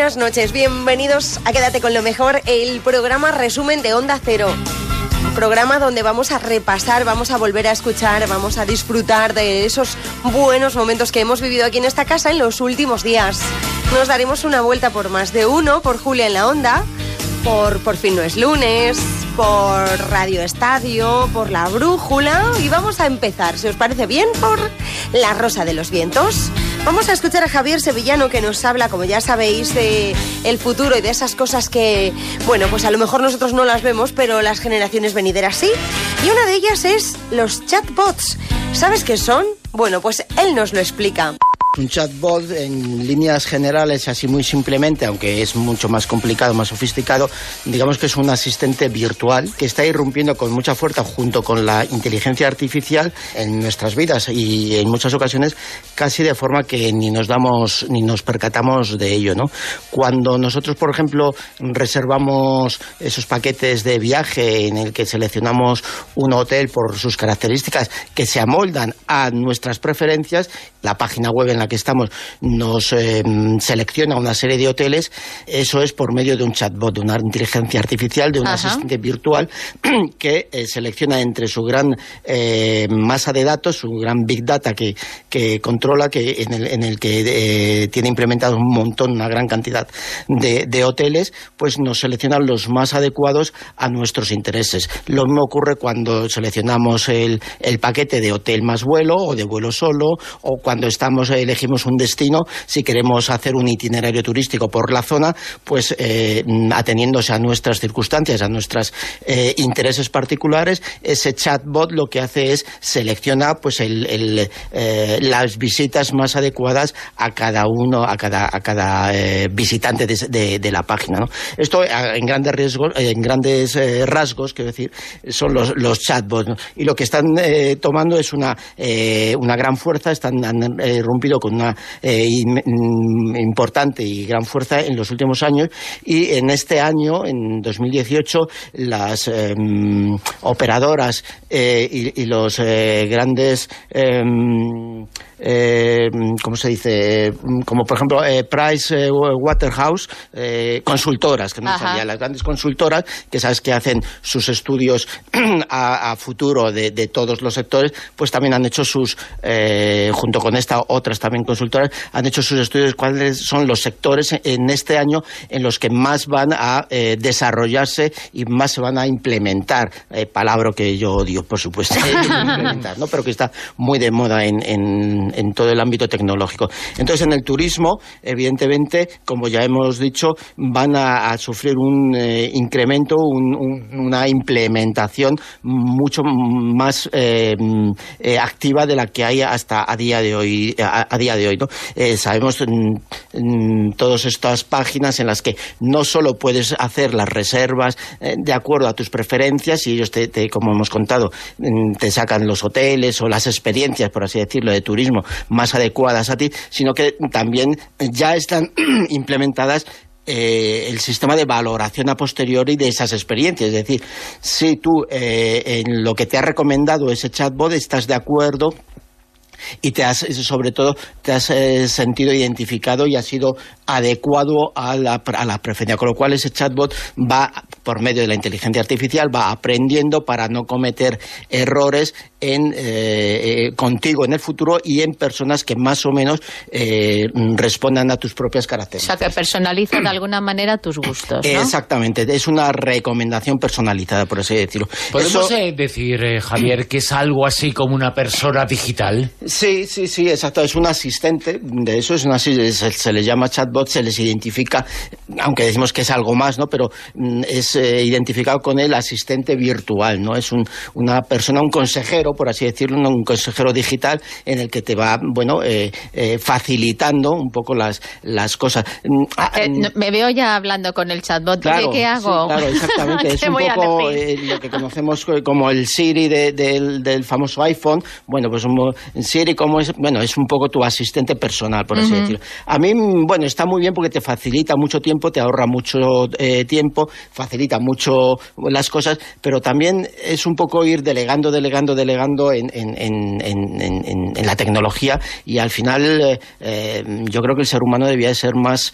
buenas noches. Bienvenidos a Quédate con lo mejor, el programa resumen de Onda Cero. Programa donde vamos a repasar, vamos a volver a escuchar, vamos a disfrutar de esos buenos momentos que hemos vivido aquí en esta casa en los últimos días. Nos daremos una vuelta por más de uno, por Julia en la Onda, por Por fin no es lunes, por Radio Estadio, por La Brújula y vamos a empezar, si os parece bien, por La Rosa de los Vientos. Vamos a escuchar a Javier Sevillano que nos habla, como ya sabéis, de el futuro y de esas cosas que, bueno, pues a lo mejor nosotros no las vemos, pero las generaciones venideras sí. Y una de ellas es los chatbots. ¿Sabes qué son? Bueno, pues él nos lo explica. Un chatbot en líneas generales, así muy simplemente, aunque es mucho más complicado, más sofisticado, digamos que es un asistente virtual que está irrumpiendo con mucha fuerza junto con la inteligencia artificial en nuestras vidas y en muchas ocasiones casi de forma que ni nos damos ni nos percatamos de ello, ¿no? Cuando nosotros, por ejemplo, reservamos esos paquetes de viaje en el que seleccionamos un hotel por sus características que se amoldan a nuestras preferencias, la página web en la que estamos nos eh, selecciona una serie de hoteles, eso es por medio de un chatbot, de una inteligencia artificial, de un asistente virtual que eh, selecciona entre su gran eh, masa de datos, su gran big data que, que controla, que en el, en el que tiene implementado un montón, una gran cantidad de, de hoteles, pues nos selecciona los más adecuados a nuestros intereses. Lo mismo ocurre cuando seleccionamos el, el paquete de hotel más vuelo o de vuelo solo o cuando estamos elegimos un destino, si queremos hacer un itinerario turístico por la zona, pues eh, ateniéndose a nuestras circunstancias, a nuestros eh, intereses particulares, ese chatbot lo que hace es selecciona pues el, el, eh, las visitas más adecuadas a cada uno, a cada, a cada eh, visitante de, de, de, la página. ¿no? Esto en grandes riesgos, en grandes rasgos, quiero decir, son los, los chatbots. ¿no? Y lo que están tomando es una, una gran fuerza, están han con una eh, importante y gran fuerza en los últimos años. Y en este año, en 2018, las eh, operadoras eh, y, los eh, grandes eh, ¿cómo se dice? Como por ejemplo eh, Price eh, Waterhouse, eh, consultoras, que no sabía, las grandes consultoras, que sabes que hacen sus estudios a, a futuro de, de, todos los sectores, pues también han hecho sus, eh, junto con esta, otras también consultoras, han hecho sus estudios cuáles son los sectores en este año en los que más van a eh, desarrollarse y más se van a implementar, palabra que yo odio, por supuesto, implementar, ¿no? pero que está muy de moda en, en en, todo el ámbito tecnológico. Entonces, en el turismo, evidentemente, como ya hemos dicho, van a, sufrir un eh, incremento, un, un, una implementación mucho más eh, eh, activa de la que hay hasta a día de hoy. A, día de hoy. Eh, sabemos en, en todas estas páginas en las que no solo puedes hacer las reservas de acuerdo a tus preferencias y ellos, te, te, como hemos contado, mm, te sacan los hoteles o las experiencias, por así decirlo, de turismo más adecuadas a ti, sino que también ya están implementadas eh, el sistema de valoración a posteriori de esas experiencias. Es decir, si tú eh, en lo que te ha recomendado ese chatbot estás de acuerdo y te has, sobre todo, te has eh, sentido identificado y has sido adecuado a la, a la preferencia. Con lo cual, ese chatbot va, por medio de la inteligencia artificial, va aprendiendo para no cometer errores en, eh, eh, contigo en el futuro y en personas que más o menos eh, respondan a tus propias características. O sea, que personaliza de alguna manera tus gustos, ¿no? Exactamente, es una recomendación personalizada, por así decirlo. ¿Podemos Eso... decir, Javier, que es algo así como una persona digital? Sí, sí, sí, exacto, es un asistente, de eso es una, se, se le llama chatbot, se les identifica, aunque decimos que es algo más, ¿no? Pero mm, es eh, identificado con el asistente virtual, ¿no? Es un, una persona, un consejero, por así decirlo, un consejero digital en el que te va, bueno, eh, eh, facilitando un poco las, las cosas. Eh, no, me veo ya hablando con el chatbot, claro, ¿qué, qué hago? Sí, claro, exactamente, es un poco lo que conocemos como el Siri de, de, del famoso iPhone, bueno, pues un, Siri Siri como es, bueno, es un poco tu asistente personal, por así decirlo. A mí, bueno, está muy bien porque te facilita mucho tiempo, te ahorra mucho eh, tiempo, facilita mucho las cosas, pero también es un poco ir delegando, delegando, delegando en, la tecnología y al final eh, eh, yo creo que el ser humano debía ser más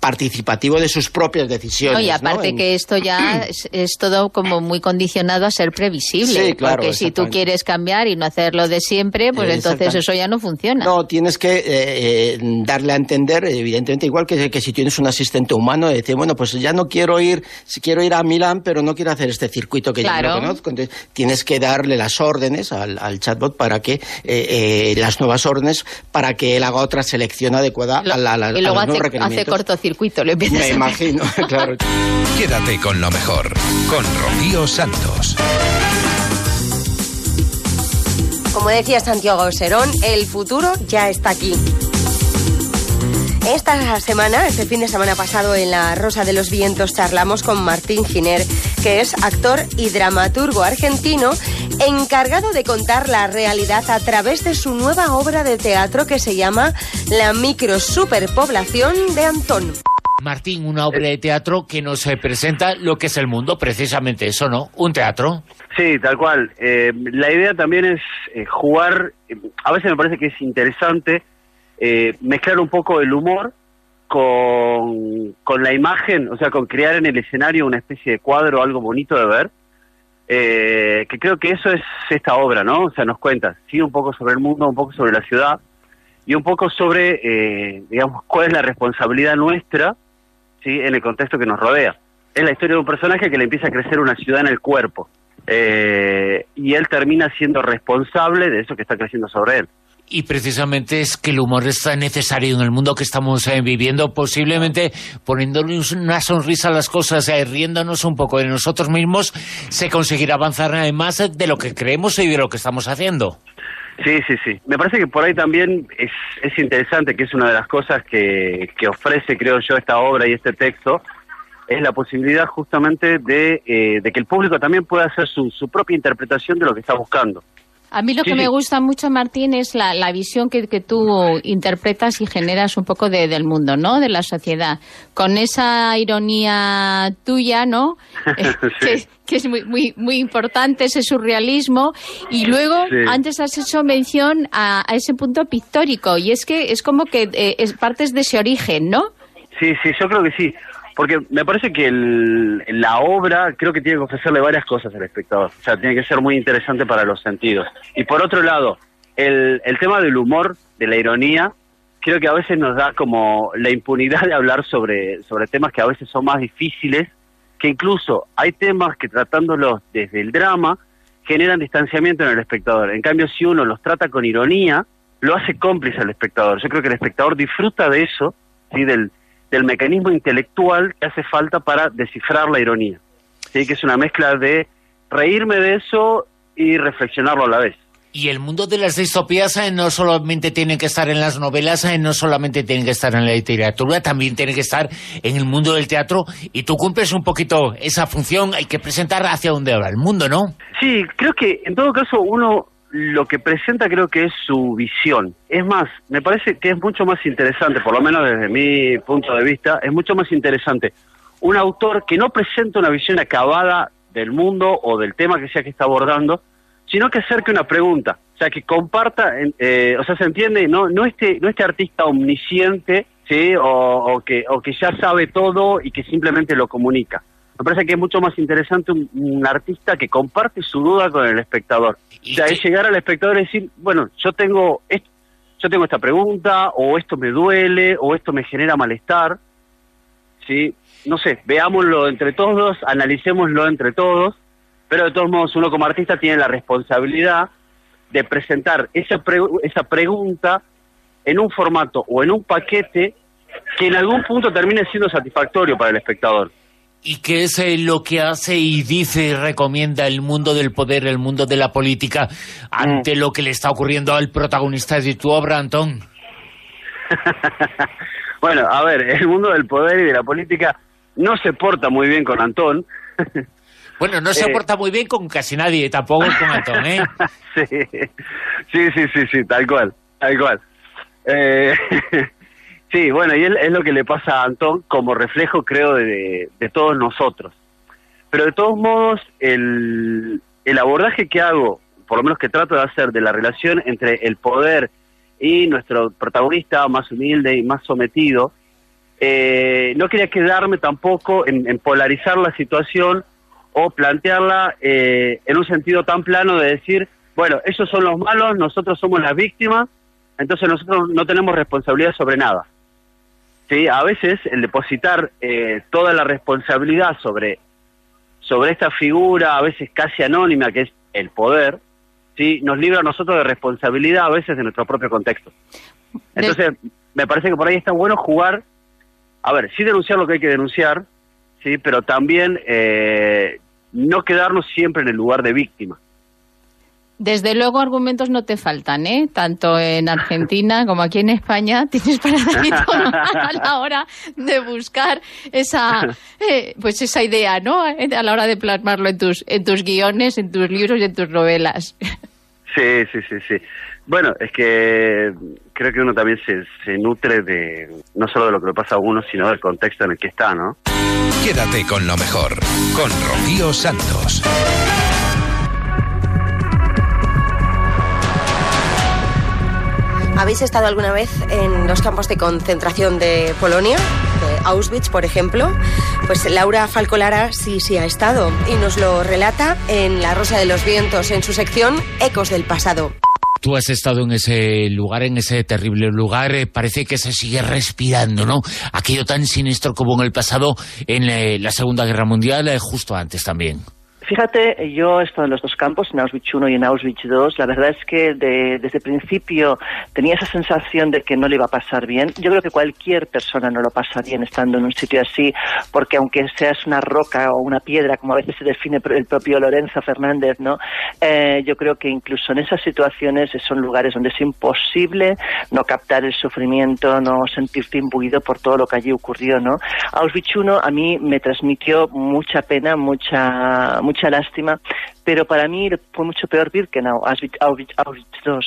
participativo de sus propias decisiones. y aparte que esto ya es, todo como muy condicionado a ser previsible, porque si tú quieres cambiar y no hacerlo de siempre, pues entonces eso ya no funciona. No, tienes que eh, darle a entender, evidentemente, igual que, que si tienes un asistente humano, decir, bueno, pues ya no quiero ir, si quiero ir a Milán, pero no quiero hacer este circuito que ya no conozco. Entonces, tienes que darle las órdenes al, chatbot para que, eh, eh, las nuevas órdenes, para que él haga otra selección adecuada a, la, la, y luego hace, hace cortocircuito, le Me imagino, claro. Quédate con lo mejor, con Rocío Santos. Como decía Santiago Serón, el futuro ya está aquí. Esta semana, este fin de semana pasado en La Rosa de los Vientos, charlamos con Martín Giner, que es actor y dramaturgo argentino, encargado de contar la realidad a través de su nueva obra de teatro que se llama La microsuperpoblación de Antón. Martín, una obra de teatro que nos presenta lo que es el mundo, precisamente eso, ¿no? Un teatro. Sí, tal cual. Eh, la idea también es eh, jugar, eh, a veces me parece que es interesante mezclar un poco el humor con, con la imagen, o sea, con crear en el escenario una especie de cuadro, algo bonito de ver. que creo que eso es esta obra, ¿no? O sea, nos cuenta, sí, un poco sobre el mundo, un poco sobre la ciudad y un poco sobre, digamos, cuál es la responsabilidad nuestra ¿sí? en el contexto que nos rodea. Es la historia de un personaje que le empieza a crecer una ciudad en el cuerpo. Eh, y él termina siendo responsable de eso que está creciendo sobre él. Y precisamente es que el humor está necesario en el mundo que estamos eh, viviendo, posiblemente poniéndonos una sonrisa a las cosas, eh, riéndonos un poco de nosotros mismos, se conseguirá avanzar más de lo que creemos y de lo que estamos haciendo. Sí, sí, sí. Me parece que por ahí también es, es interesante, que es una de las cosas que, que ofrece, creo yo, esta obra y este texto, es la posibilidad justamente de, eh, de que el público también pueda hacer su, su propia interpretación de lo que está buscando. A mí lo que me gusta mucho, Martín, es la, la visión que, que, tú interpretas y generas un poco de, del mundo, ¿no? De la sociedad. Con esa ironía tuya, ¿no? que, que, es muy, muy, muy importante, ese surrealismo. Y luego, antes has hecho mención a, a, ese punto pictórico. Y es que es como que eh, es, partes de ese origen, ¿no? Sí, sí, yo creo que sí. Porque me parece que la obra creo que tiene que ofrecerle varias cosas al espectador. O sea, tiene que ser muy interesante para los sentidos. Y por otro lado, el, el tema del humor, de la ironía, creo que a veces nos da como la impunidad de hablar sobre, sobre temas que a veces son más difíciles, que incluso hay temas que tratándolos desde el drama generan distanciamiento en el espectador. En cambio, si uno los trata con ironía, lo hace cómplice al espectador. Yo creo que el espectador disfruta de eso, ¿sí? del, del mecanismo intelectual que hace falta para descifrar la ironía. ¿sí? Que es una mezcla de reírme de eso y reflexionarlo a la vez. Y el mundo de las distopías eh, no solamente tiene que estar en las novelas, eh, no solamente tiene que estar en la literatura, también tiene que estar en el mundo del teatro. Y tú cumples un poquito esa función, hay que presentar hacia dónde va el mundo, ¿no? Sí, creo que en todo caso uno lo que presenta creo que es su visión. Es más, me parece que es mucho más interesante, por lo menos desde mi punto de vista, es mucho más interesante un autor que no presenta una visión acabada del mundo o del tema que sea que está abordando, sino que acerque una pregunta, o sea, que comparta, eh, o sea, se entiende, no no este no este artista omnisciente, sí, o, que o que ya sabe todo y que simplemente lo comunica. Me parece que es mucho más interesante un artista que comparte su duda con el espectador o sea, es llegar al espectador y decir, bueno, yo tengo, esto, yo tengo esta pregunta, o esto me duele, o esto me genera malestar, ¿sí? No sé, veámoslo entre todos, analicémoslo entre todos, pero de todos modos uno como artista tiene la responsabilidad de presentar esa, esa pregunta en un formato o en un paquete que en algún punto termine siendo satisfactorio para el espectador y qué es eh, lo que hace y dice y recomienda el mundo del poder, el mundo de la política, ante mm. lo que le está ocurriendo al protagonista de tu obra, Antón. bueno, a ver, el mundo del poder y de la política no se porta muy bien con Antón. Bueno, no se Eh. porta muy bien con casi nadie, tampoco con Antón, ¿eh? sí, sí, sí, sí, sí, tal cual, tal cual. Eh, sí, bueno, y es, lo que le pasa a Antón como reflejo, creo, de, todos nosotros. Pero de todos modos, el, el abordaje que hago, por lo menos que trato de hacer, de la relación entre el poder y nuestro protagonista más humilde y más sometido, eh, no quería quedarme tampoco en, polarizar la situación o plantearla eh, en un sentido tan plano de decir, bueno, esos son los malos, nosotros somos las víctimas, entonces nosotros no tenemos responsabilidad sobre nada. Sí, a veces el depositar eh, toda la responsabilidad sobre, sobre esta figura, a veces casi anónima, que es el poder, sí, nos libra a nosotros de responsabilidad a veces de nuestro propio contexto. Entonces, me parece que por ahí está bueno jugar, a ver, sí denunciar lo que hay que denunciar, sí, pero también eh, no quedarnos siempre en el lugar de víctima. Desde luego argumentos no te faltan, ¿eh? Tanto en Argentina como aquí en España tienes para dar y a la hora de buscar esa, eh, pues esa idea, ¿no? A la hora de plasmarlo en tus, en tus guiones, en tus libros y en tus novelas. Sí, sí, sí, sí. Bueno, es que creo que uno también se, se nutre de no solo de lo que le pasa a uno, sino del contexto en el que está, ¿no? Quédate con lo mejor, con Rocío Santos. ¿Habéis estado alguna vez en los campos de concentración de Polonia, de Auschwitz, por ejemplo? Pues Laura Falcolara sí, sí ha estado y nos lo relata en La Rosa de los Vientos, en su sección Ecos del Pasado. Tú has estado en ese lugar, en ese terrible lugar, eh, parece que se sigue respirando, ¿no? Aquello tan siniestro como en el pasado, en eh, la Segunda Guerra Mundial, eh, justo antes también. Fíjate, yo he estado en los dos campos, en Auschwitz I y en Auschwitz II. La verdad es que de- desde el principio tenía esa sensación de que no le iba a pasar bien. Yo creo que cualquier persona no lo pasa bien estando en un sitio así, porque aunque seas una roca o una piedra, como a veces se define el propio Lorenzo Fernández, ¿no? Eh, yo creo que incluso en esas situaciones son lugares donde es imposible no captar el sufrimiento, no sentirte imbuido por todo lo que allí ocurrió, ¿no? Auschwitz I a mí me transmitió mucha pena, mucha mucha lástima, pero para mí fue mucho peor Birkenau, Auschwitz, Auschwitz II.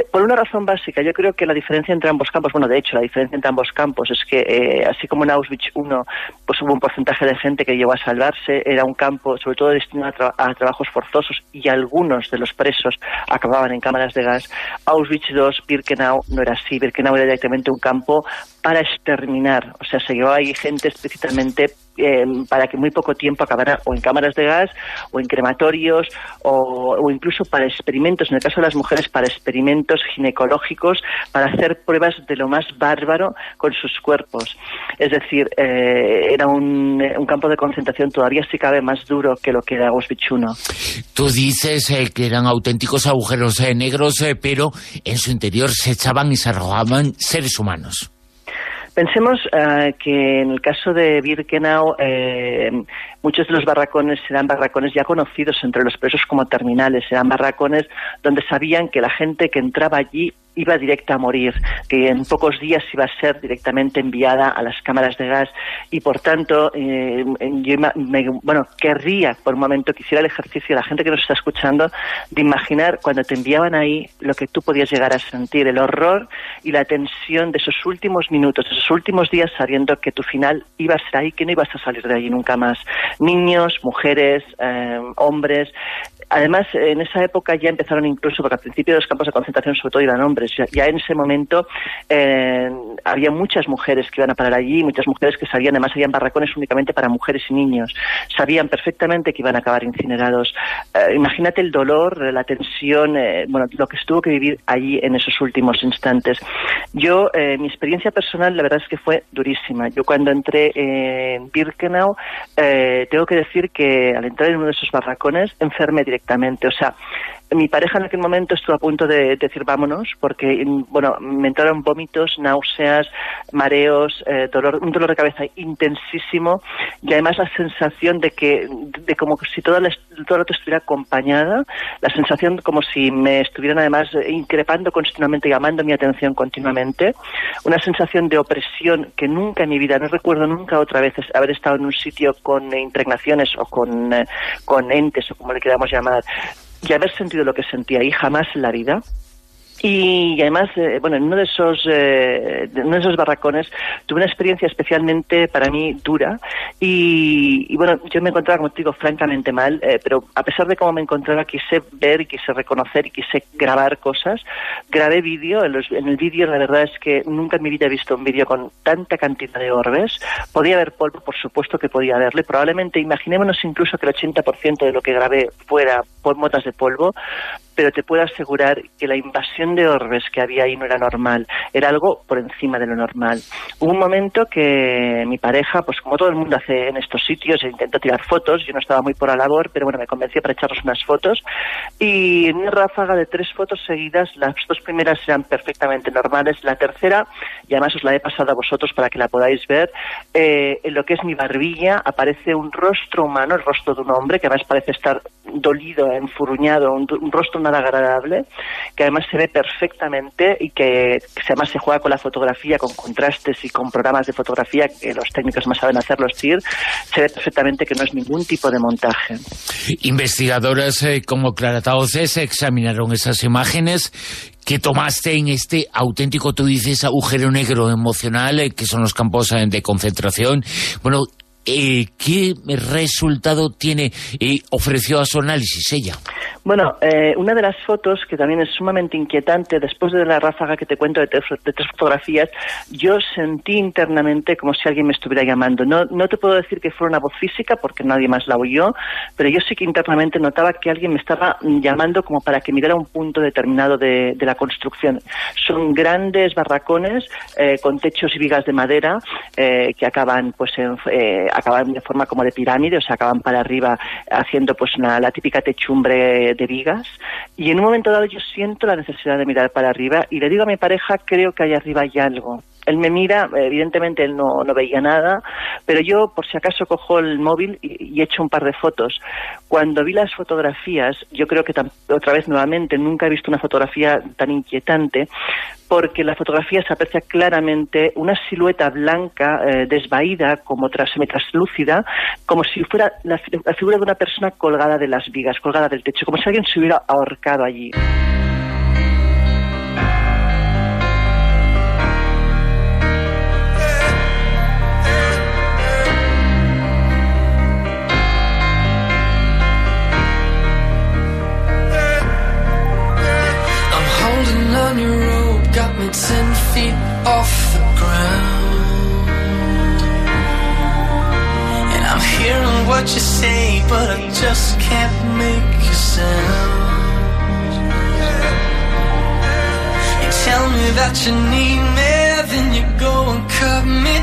Eh, Por una razón básica, yo creo que la diferencia entre ambos campos, bueno, de hecho, la diferencia entre ambos campos es que, eh, así como en Auschwitz I, pues hubo un porcentaje de gente que llegó a salvarse, era un campo sobre todo destinado a, tra- a trabajos forzosos y algunos de los presos acababan en cámaras de gas. Auschwitz II, Birkenau no era así, Birkenau era directamente un campo para exterminar, o sea, se llevaba ahí gente explícitamente eh, para que muy poco tiempo acabara o en cámaras de gas o en crematorios o, o incluso para experimentos, en el caso de las mujeres, para experimentos ginecológicos, para hacer pruebas de lo más bárbaro con sus cuerpos. Es decir, eh, era un, un campo de concentración todavía si cabe más duro que lo que era Auschwitz I. Tú dices eh, que eran auténticos agujeros eh, negros, pero en su interior se echaban y se arrojaban seres humanos. Pensemos eh, que en el caso de Birkenau, eh, muchos de los barracones eran barracones ya conocidos entre los presos como terminales, eran barracones donde sabían que la gente que entraba allí iba directa a morir, que en pocos días iba a ser directamente enviada a las cámaras de gas. Y por tanto eh, yo me- bueno querría por un momento que hiciera el ejercicio la gente que nos está escuchando de imaginar cuando te enviaban ahí lo que tú podías llegar a sentir, el horror y la tensión de esos últimos minutos, de esos últimos días sabiendo que tu final iba a ser ahí, que no ibas a salir de allí nunca más. Niños, mujeres, eh, hombres, Además, en esa época ya empezaron incluso, porque al principio los campos de concentración sobre todo iban hombres, ya, en ese momento eh, había muchas mujeres que iban a parar allí, muchas mujeres que sabían, además habían barracones únicamente para mujeres y niños, sabían perfectamente que iban a acabar incinerados. Eh, imagínate el dolor, la tensión, eh, bueno, lo que estuvo que vivir allí en esos últimos instantes. Yo, mi experiencia personal, la verdad es que fue durísima. Yo cuando entré en Birkenau, tengo que decir que al entrar en uno de esos barracones enfermé directamente. O sea, Mi pareja en aquel momento estuvo a punto de decir vámonos, porque, bueno, me entraron vómitos, náuseas, mareos, eh, dolor, un dolor de cabeza intensísimo y además la sensación de que, de como si toda la, todo el estuviera acompañada, la sensación como si me estuvieran además increpando continuamente, llamando mi atención continuamente, una sensación de opresión que nunca en mi vida, no recuerdo nunca otra vez haber estado en un sitio con impregnaciones o con, eh, con entes o como le queramos llamar, y haber sentido lo que sentía ahí jamás en la vida y además, eh, bueno, en uno de esos, eh, uno de esos barracones tuve una experiencia especialmente para mí dura y, bueno, yo me encontraba, como te digo, francamente mal, eh, pero a pesar de cómo me encontraba, quise ver y quise reconocer y quise grabar cosas. Grabé vídeo, en, en, el vídeo la verdad es que nunca en mi vida he visto un vídeo con tanta cantidad de orbes. Podía haber polvo, por supuesto que podía haberle. Probablemente, imaginémonos incluso que el 80% de lo que grabé fuera por motas de polvo, pero te puedo asegurar que la invasión de orbes que había ahí no era normal, era algo por encima de lo normal. Hubo un momento que mi pareja, pues como todo el mundo hace en estos sitios, intentó tirar fotos, yo no estaba muy por la labor, pero bueno, me convenció para echarnos unas fotos, y en una ráfaga de tres fotos seguidas, las dos primeras eran perfectamente normales, la tercera, y además os la he pasado a vosotros para que la podáis ver, eh, en lo que es mi barbilla aparece un rostro humano, el rostro de un hombre, que además parece estar dolido, enfurruñado, un, un rostro nada agradable, que además se ve perfectamente y que, además se juega con la fotografía, con contrastes y con programas de fotografía que los técnicos más saben hacer, los TIR, se ve perfectamente que no es ningún tipo de montaje. Investigadoras eh, como Clara Tauces examinaron esas imágenes que tomaste en este auténtico, tú dices, agujero negro emocional, eh, que son los campos eh, de concentración. Bueno, eh, ¿qué resultado tiene y ofreció a su análisis ella? Bueno, eh, una de las fotos que también es sumamente inquietante, después de la ráfaga que te cuento de tres, fotografías, yo sentí internamente como si alguien me estuviera llamando. No, no te puedo decir que fuera una voz física porque nadie más la oyó, pero yo sí que internamente notaba que alguien me estaba llamando como para que mirara un punto determinado de, la construcción. Son grandes barracones eh, con techos y vigas de madera que acaban pues en, acaban de forma como de pirámide, o sea, acaban para arriba haciendo pues una, la típica techumbre de vigas. Y en un momento dado yo siento la necesidad de mirar para arriba y le digo a mi pareja, creo que allá arriba hay algo. Él me mira, evidentemente él no, no veía nada, pero yo por si acaso cojo el móvil y, y echo un par de fotos. Cuando vi las fotografías, yo creo que otra vez nuevamente nunca he visto una fotografía tan inquietante, porque la fotografía se aprecia claramente una silueta blanca eh, desvaída, como tras, semi-traslúcida, como si fuera la, la figura de una persona colgada de las vigas, colgada del techo, como si alguien se hubiera ahorcado allí. Your rope got me ten feet off the ground. And I'm hearing what you say, but I just can't make a sound. You tell me that you need me, then you go and cut me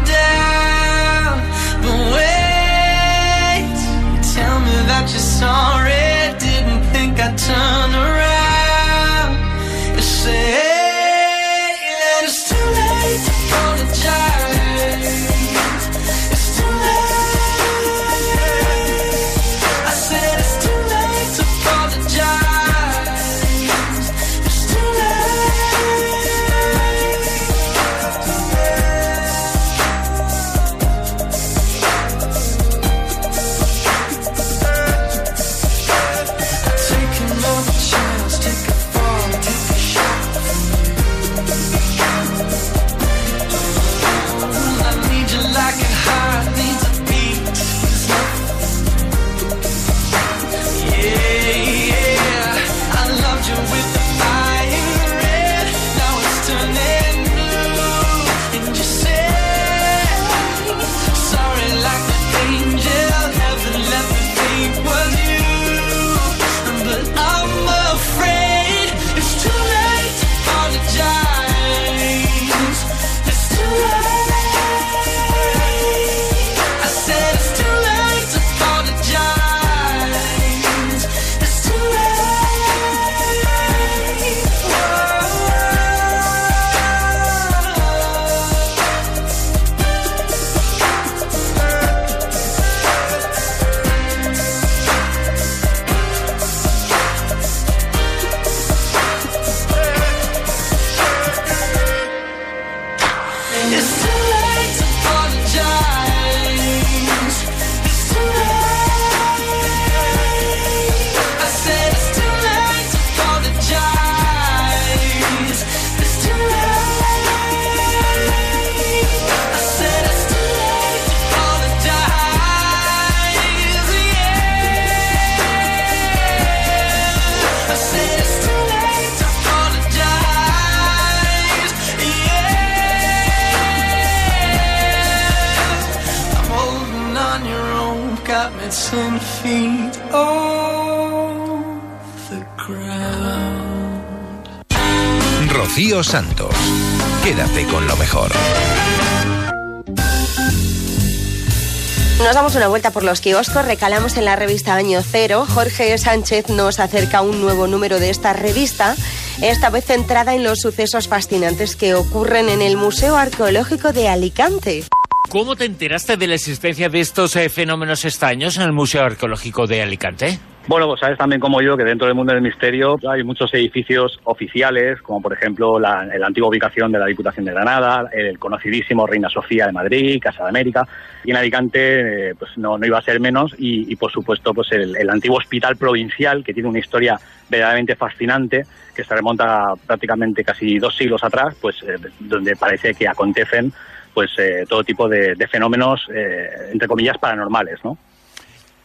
una vuelta por los kioscos, recalamos en la revista Año Cero. Jorge Sánchez nos acerca un nuevo número de esta revista, esta vez centrada en los sucesos fascinantes que ocurren en el Museo Arqueológico de Alicante. ¿Cómo te enteraste de la existencia de estos eh, fenómenos extraños en el Museo Arqueológico de Alicante? Bueno, pues sabes también como yo que dentro del mundo del misterio hay muchos edificios oficiales, como por ejemplo la, antigua ubicación de la Diputación de Granada, el conocidísimo Reina Sofía de Madrid, Casa de América, y en Alicante eh, pues no, no iba a ser menos, y, y por supuesto pues el, el antiguo hospital provincial, que tiene una historia verdaderamente fascinante, que se remonta prácticamente casi dos siglos atrás, pues eh, donde parece que acontecen pues eh, todo tipo de, de fenómenos, eh, entre comillas, paranormales, ¿no?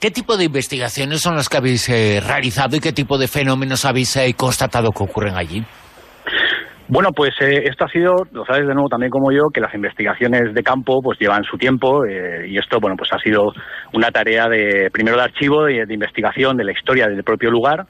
¿Qué tipo de investigaciones son las que habéis eh, realizado y qué tipo de fenómenos habéis eh, constatado que ocurren allí? Bueno, pues eh, esto ha sido, lo sabes de nuevo también como yo, que las investigaciones de campo pues llevan su tiempo eh, y esto, bueno, pues ha sido una tarea de primero de archivo, de, de investigación de la historia del propio lugar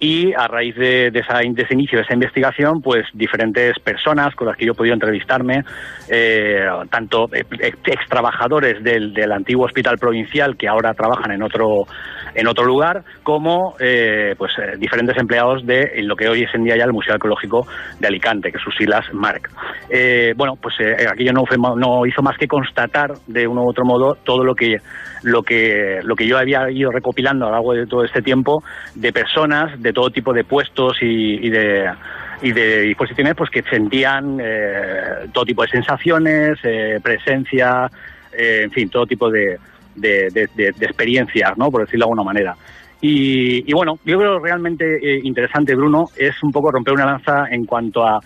y a raíz de, esa, ese inicio de esa investigación, pues diferentes personas con las que yo he podido entrevistarme, eh, tanto ex trabajadores del, del, antiguo hospital provincial que ahora trabajan en otro en otro lugar, como eh, pues eh, diferentes empleados de lo que hoy es en día ya el Museo Arqueológico de Alicante, que sus siglas MARC. Eh, bueno, pues aquello no, fue, no hizo más que constatar de uno u otro modo todo lo que lo que lo que yo había ido recopilando a lo largo de todo este tiempo de personas de todo tipo de puestos y, y de y de disposiciones pues que sentían eh, todo tipo de sensaciones, eh, presencia, eh, en fin, todo tipo de, de, experiencias, ¿no? Por decirlo de alguna manera. Y, y bueno, yo creo realmente interesante, Bruno, es un poco romper una lanza en cuanto a...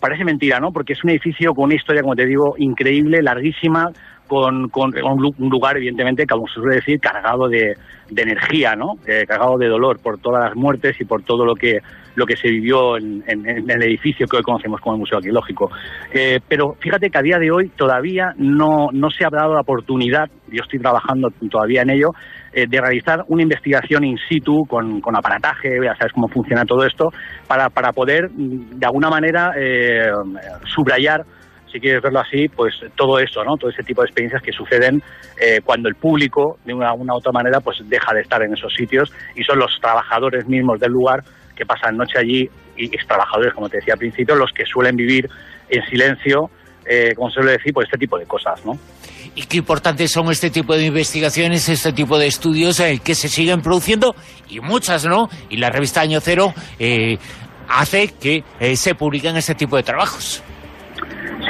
Parece mentira, ¿no? Porque es un edificio con una historia, como te digo, increíble, larguísima, con, con, un lugar, evidentemente, como se suele decir, cargado de, energía, ¿no? Eh, cargado de dolor por todas las muertes y por todo lo que lo que se vivió en, en, en el edificio que hoy conocemos como el Museo Arqueológico. Eh, pero fíjate que a día de hoy todavía no, no se ha dado la oportunidad, yo estoy trabajando todavía en ello, eh, de realizar una investigación in situ con, con, aparataje, ya sabes cómo funciona todo esto, para, para poder, de alguna manera, subrayar si quieres verlo así, pues todo eso, ¿no? Todo ese tipo de experiencias que suceden eh, cuando el público, de una, una u otra manera, pues deja de estar en esos sitios y son los trabajadores mismos del lugar que pasan noche allí y ex trabajadores, como te decía al principio, los que suelen vivir en silencio, eh, como se suele decir, pues este tipo de cosas, ¿no? y qué importantes son este tipo de investigaciones, este tipo de estudios eh, que se siguen produciendo y muchas, ¿no? Y la revista Año Cero eh, hace que eh, se publiquen este tipo de trabajos.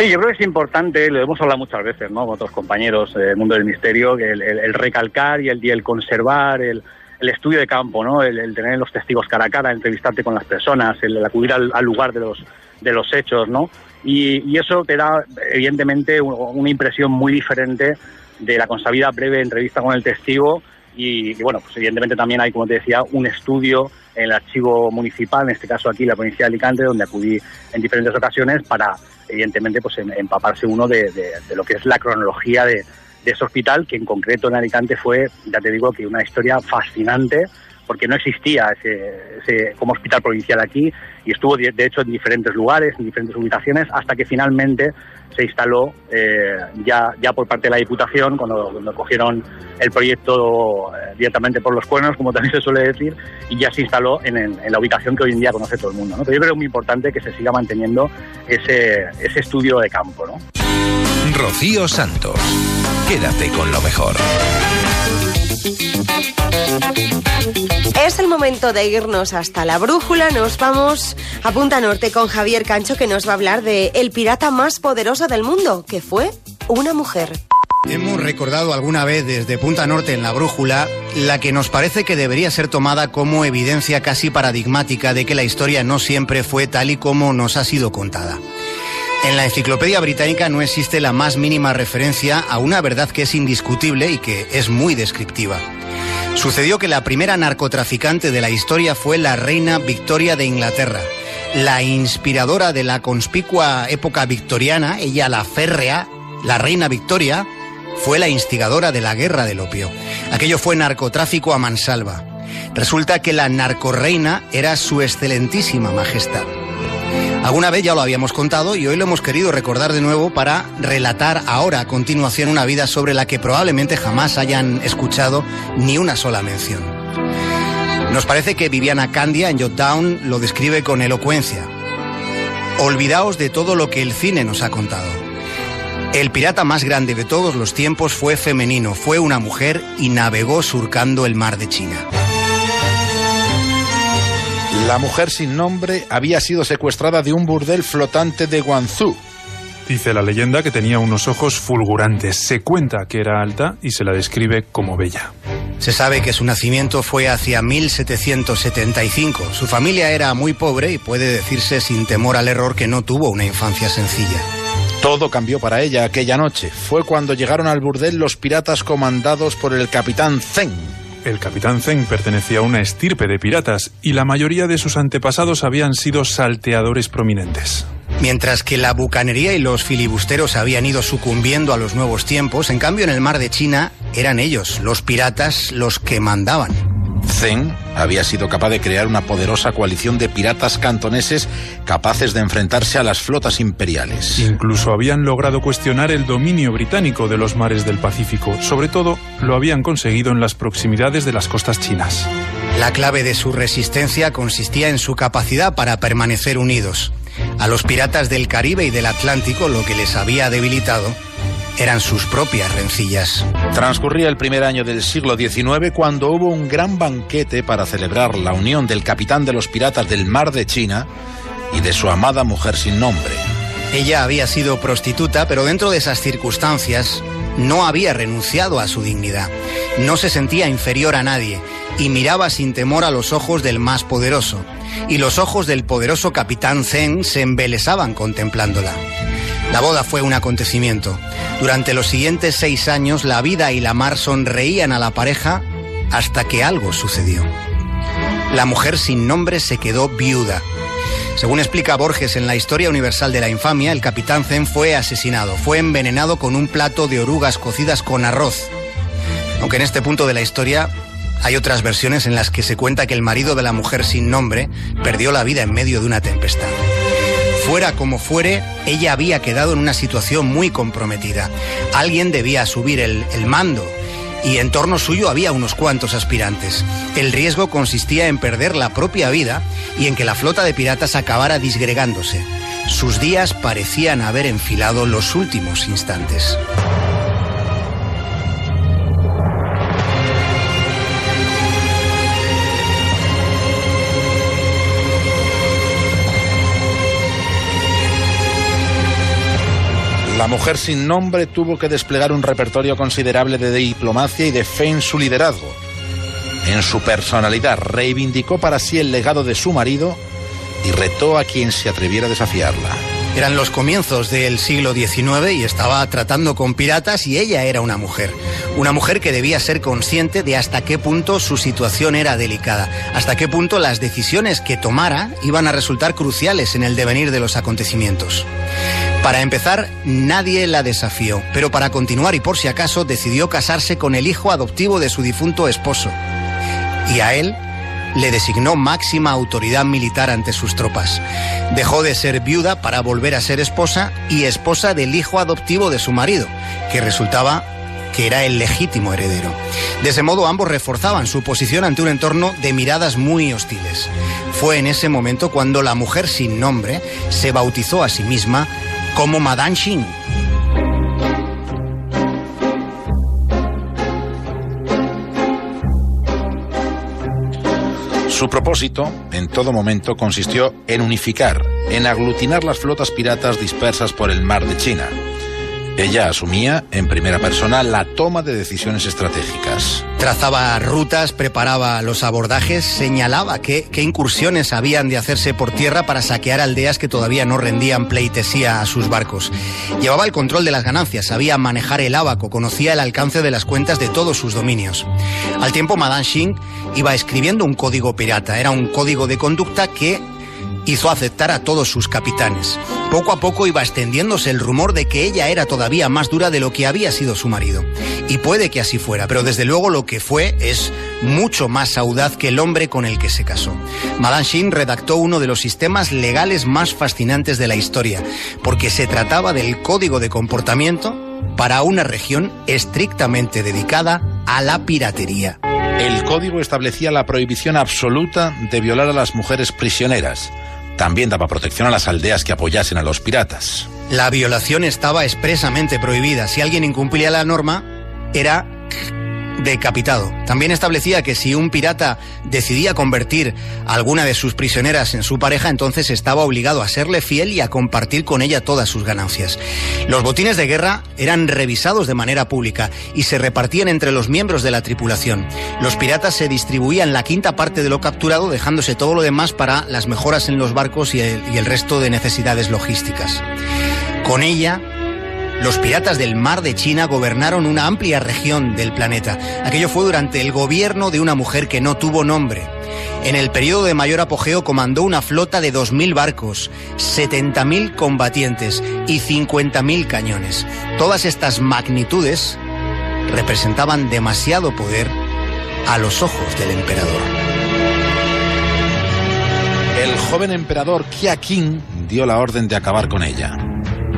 Sí, yo creo que es importante, lo hemos hablado muchas veces, ¿no? Con otros compañeros del mundo del misterio, el, recalcar y el, conservar, el, estudio de campo, ¿no? El, tener los testigos cara a cara, entrevistarte con las personas, el, acudir al, lugar de los, de los hechos, ¿no? Y eso te da, evidentemente, una impresión muy diferente de la consabida breve entrevista con el testigo y, bueno, pues evidentemente también hay, como te decía, un estudio en el archivo municipal, en este caso aquí la provincia de Alicante, donde acudí en diferentes ocasiones para, evidentemente, pues empaparse uno de, de, de lo que es la cronología de, de, ese hospital, que en concreto en Alicante fue, ya te digo, que una historia fascinante, porque no existía ese, como hospital provincial aquí y estuvo de, hecho en diferentes lugares, en diferentes ubicaciones, hasta que finalmente se instaló eh, ya, ya por parte de la Diputación, cuando, cogieron el proyecto eh, directamente por los cuernos, como también se suele decir, y ya se instaló en, la ubicación que hoy en día conoce todo el mundo. Pero yo creo que muy importante que se siga manteniendo ese, ese estudio de campo. ¿no? Rocío Santos, quédate con lo mejor. Es el momento de irnos hasta la brújula. Nos vamos a Punta Norte con Javier Cancho, que nos va a hablar de el pirata más poderoso del mundo, que fue una mujer. Hemos recordado alguna vez desde Punta Norte en la brújula la que nos parece que debería ser tomada como evidencia casi paradigmática de que la historia no siempre fue tal y como nos ha sido contada. En la enciclopedia británica no existe la más mínima referencia a una verdad que es indiscutible y que es muy descriptiva. Sucedió que la primera narcotraficante de la historia fue la reina Victoria de Inglaterra, la inspiradora de la conspicua época victoriana, ella la férrea, la reina Victoria, fue la instigadora de la guerra del opio. Aquello fue narcotráfico a mansalva. Resulta que la narcorreina era su excelentísima majestad. Alguna vez ya lo habíamos contado y hoy lo hemos querido recordar de nuevo para relatar ahora a continuación una vida sobre la que probablemente jamás hayan escuchado ni una sola mención. Nos parece que Viviana Candia en Jotdown lo describe con elocuencia. Olvidaos de todo lo que el cine nos ha contado. El pirata más grande de todos los tiempos fue femenino, fue una mujer y navegó surcando el mar de China. La mujer sin nombre había sido secuestrada de un burdel flotante de Guangzhou. Dice la leyenda que tenía unos ojos fulgurantes. Se cuenta que era alta y se la describe como bella. Se sabe que su nacimiento fue hacia 1775. Su familia era muy pobre y puede decirse sin temor al error que no tuvo una infancia sencilla. Todo cambió para ella aquella noche. Fue cuando llegaron al burdel los piratas comandados por el capitán Zeng. El capitán Zeng pertenecía a una estirpe de piratas y la mayoría de sus antepasados habían sido salteadores prominentes. Mientras que la bucanería y los filibusteros habían ido sucumbiendo a los nuevos tiempos, en cambio en el mar de China eran ellos, los piratas, los que mandaban. Zeng había sido capaz de crear una poderosa coalición de piratas cantoneses capaces de enfrentarse a las flotas imperiales. Incluso habían logrado cuestionar el dominio británico de los mares del Pacífico. Sobre todo, lo habían conseguido en las proximidades de las costas chinas. La clave de su resistencia consistía en su capacidad para permanecer unidos. A los piratas del Caribe y del Atlántico lo que les había debilitado eran sus propias rencillas. Transcurría el primer año del siglo XIX cuando hubo un gran banquete para celebrar la unión del capitán de los piratas del Mar de China y de su amada mujer sin nombre. Ella había sido prostituta, pero dentro de esas circunstancias no había renunciado a su dignidad. No se sentía inferior a nadie y miraba sin temor a los ojos del más poderoso. Y los ojos del poderoso capitán Zen se embelesaban contemplándola. La boda fue un acontecimiento. Durante los siguientes seis años la vida y la mar sonreían a la pareja hasta que algo sucedió. La mujer sin nombre se quedó viuda. Según explica Borges en la Historia Universal de la Infamia, el capitán Zen fue asesinado, fue envenenado con un plato de orugas cocidas con arroz. Aunque en este punto de la historia hay otras versiones en las que se cuenta que el marido de la mujer sin nombre perdió la vida en medio de una tempestad. Fuera como fuere, ella había quedado en una situación muy comprometida. Alguien debía subir el, mando y en torno suyo había unos cuantos aspirantes. El riesgo consistía en perder la propia vida y en que la flota de piratas acabara disgregándose. Sus días parecían haber enfilado los últimos instantes. La mujer sin nombre tuvo que desplegar un repertorio considerable de diplomacia y de fe en su liderazgo. En su personalidad reivindicó para sí el legado de su marido y retó a quien se atreviera a desafiarla. Eran los comienzos del siglo XIX y estaba tratando con piratas y ella era una mujer. Una mujer que debía ser consciente de hasta qué punto su situación era delicada, hasta qué punto las decisiones que tomara iban a resultar cruciales en el devenir de los acontecimientos. Para empezar, nadie la desafió, pero para continuar y por si acaso decidió casarse con el hijo adoptivo de su difunto esposo. Y a él le designó máxima autoridad militar ante sus tropas. Dejó de ser viuda para volver a ser esposa y esposa del hijo adoptivo de su marido, que resultaba que era el legítimo heredero. De ese modo ambos reforzaban su posición ante un entorno de miradas muy hostiles. Fue en ese momento cuando la mujer sin nombre se bautizó a sí misma como Madame Xin. Su propósito, en todo momento, consistió en unificar, en aglutinar las flotas piratas dispersas por el mar de China. Ella asumía en primera persona la toma de decisiones estratégicas. Trazaba rutas, preparaba los abordajes, señalaba qué, incursiones habían de hacerse por tierra para saquear aldeas que todavía no rendían pleitesía a sus barcos. Llevaba el control de las ganancias, sabía manejar el ábaco, conocía el alcance de las cuentas de todos sus dominios. Al tiempo, Madame Xing iba escribiendo un código pirata. Era un código de conducta que hizo aceptar a todos sus capitanes. Poco a poco iba extendiéndose el rumor de que ella era todavía más dura de lo que había sido su marido. Y puede que así fuera, pero desde luego lo que fue es mucho más audaz que el hombre con el que se casó. Madame Shin redactó uno de los sistemas legales más fascinantes de la historia, porque se trataba del código de comportamiento para una región estrictamente dedicada a la piratería. El código establecía la prohibición absoluta de violar a las mujeres prisioneras. También daba protección a las aldeas que apoyasen a los piratas. La violación estaba expresamente prohibida. Si alguien incumplía la norma, era decapitado. También establecía que si un pirata decidía convertir a alguna de sus prisioneras en su pareja, entonces estaba obligado a serle fiel y a compartir con ella todas sus ganancias. Los botines de guerra eran revisados de manera pública y se repartían entre los miembros de la tripulación. Los piratas se distribuían la quinta parte de lo capturado, dejándose todo lo demás para las mejoras en los barcos y el, y el resto de necesidades logísticas. Con ella, los piratas del mar de China gobernaron una amplia región del planeta. Aquello fue durante el gobierno de una mujer que no tuvo nombre. En el periodo de mayor apogeo comandó una flota de 2.000 barcos, 70.000 combatientes y 50.000 cañones. Todas estas magnitudes representaban demasiado poder a los ojos del emperador. El joven emperador Kia dio la orden de acabar con ella.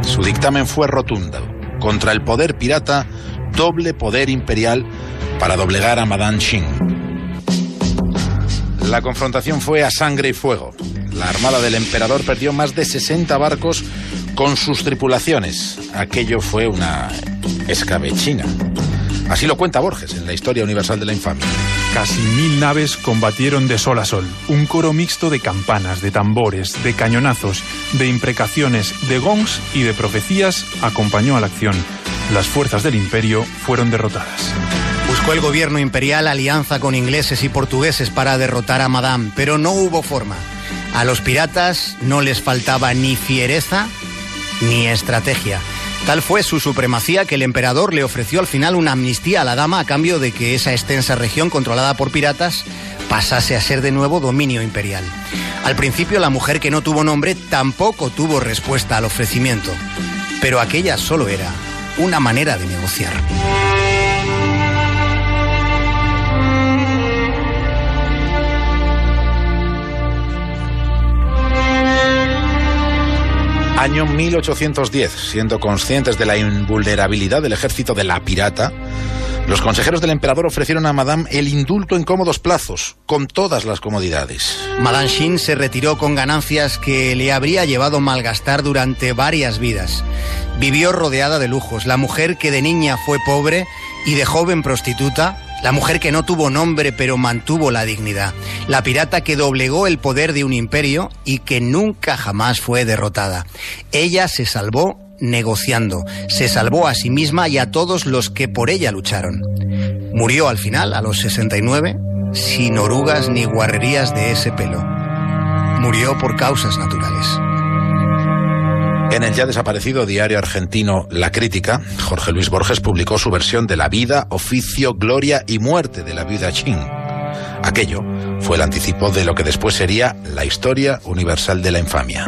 Su dictamen fue rotundo. Contra el poder pirata, doble poder imperial para doblegar a Madame Xing. La confrontación fue a sangre y fuego. La armada del emperador perdió más de 60 barcos con sus tripulaciones. Aquello fue una escabechina. Así lo cuenta Borges en la Historia Universal de la Infamia. Casi mil naves combatieron de sol a sol. Un coro mixto de campanas, de tambores, de cañonazos, de imprecaciones, de gongs y de profecías acompañó a la acción. Las fuerzas del imperio fueron derrotadas. Buscó el gobierno imperial alianza con ingleses y portugueses para derrotar a Madame, pero no hubo forma. A los piratas no les faltaba ni fiereza ni estrategia. Tal fue su supremacía que el emperador le ofreció al final una amnistía a la dama a cambio de que esa extensa región controlada por piratas pasase a ser de nuevo dominio imperial. Al principio la mujer que no tuvo nombre tampoco tuvo respuesta al ofrecimiento, pero aquella solo era una manera de negociar. Año 1810, siendo conscientes de la invulnerabilidad del ejército de la pirata, los consejeros del emperador ofrecieron a Madame el indulto en cómodos plazos, con todas las comodidades. Madame Shin se retiró con ganancias que le habría llevado malgastar durante varias vidas. Vivió rodeada de lujos. La mujer que de niña fue pobre y de joven prostituta, la mujer que no tuvo nombre pero mantuvo la dignidad, la pirata que doblegó el poder de un imperio y que nunca jamás fue derrotada. Ella se salvó negociando, se salvó a sí misma y a todos los que por ella lucharon. Murió al final, a los 69, sin orugas ni guarrerías de ese pelo. Murió por causas naturales. En el ya desaparecido diario argentino La Crítica, Jorge Luis Borges publicó su versión de la vida, oficio, gloria y muerte de la viuda Chin. Aquello fue el anticipo de lo que después sería la historia universal de la infamia.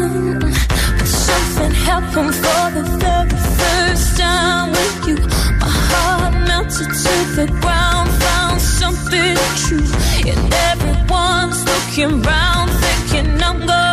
But something happened for the very first time with you. My heart melted to the ground, found something true. And everyone's looking round, thinking I'm going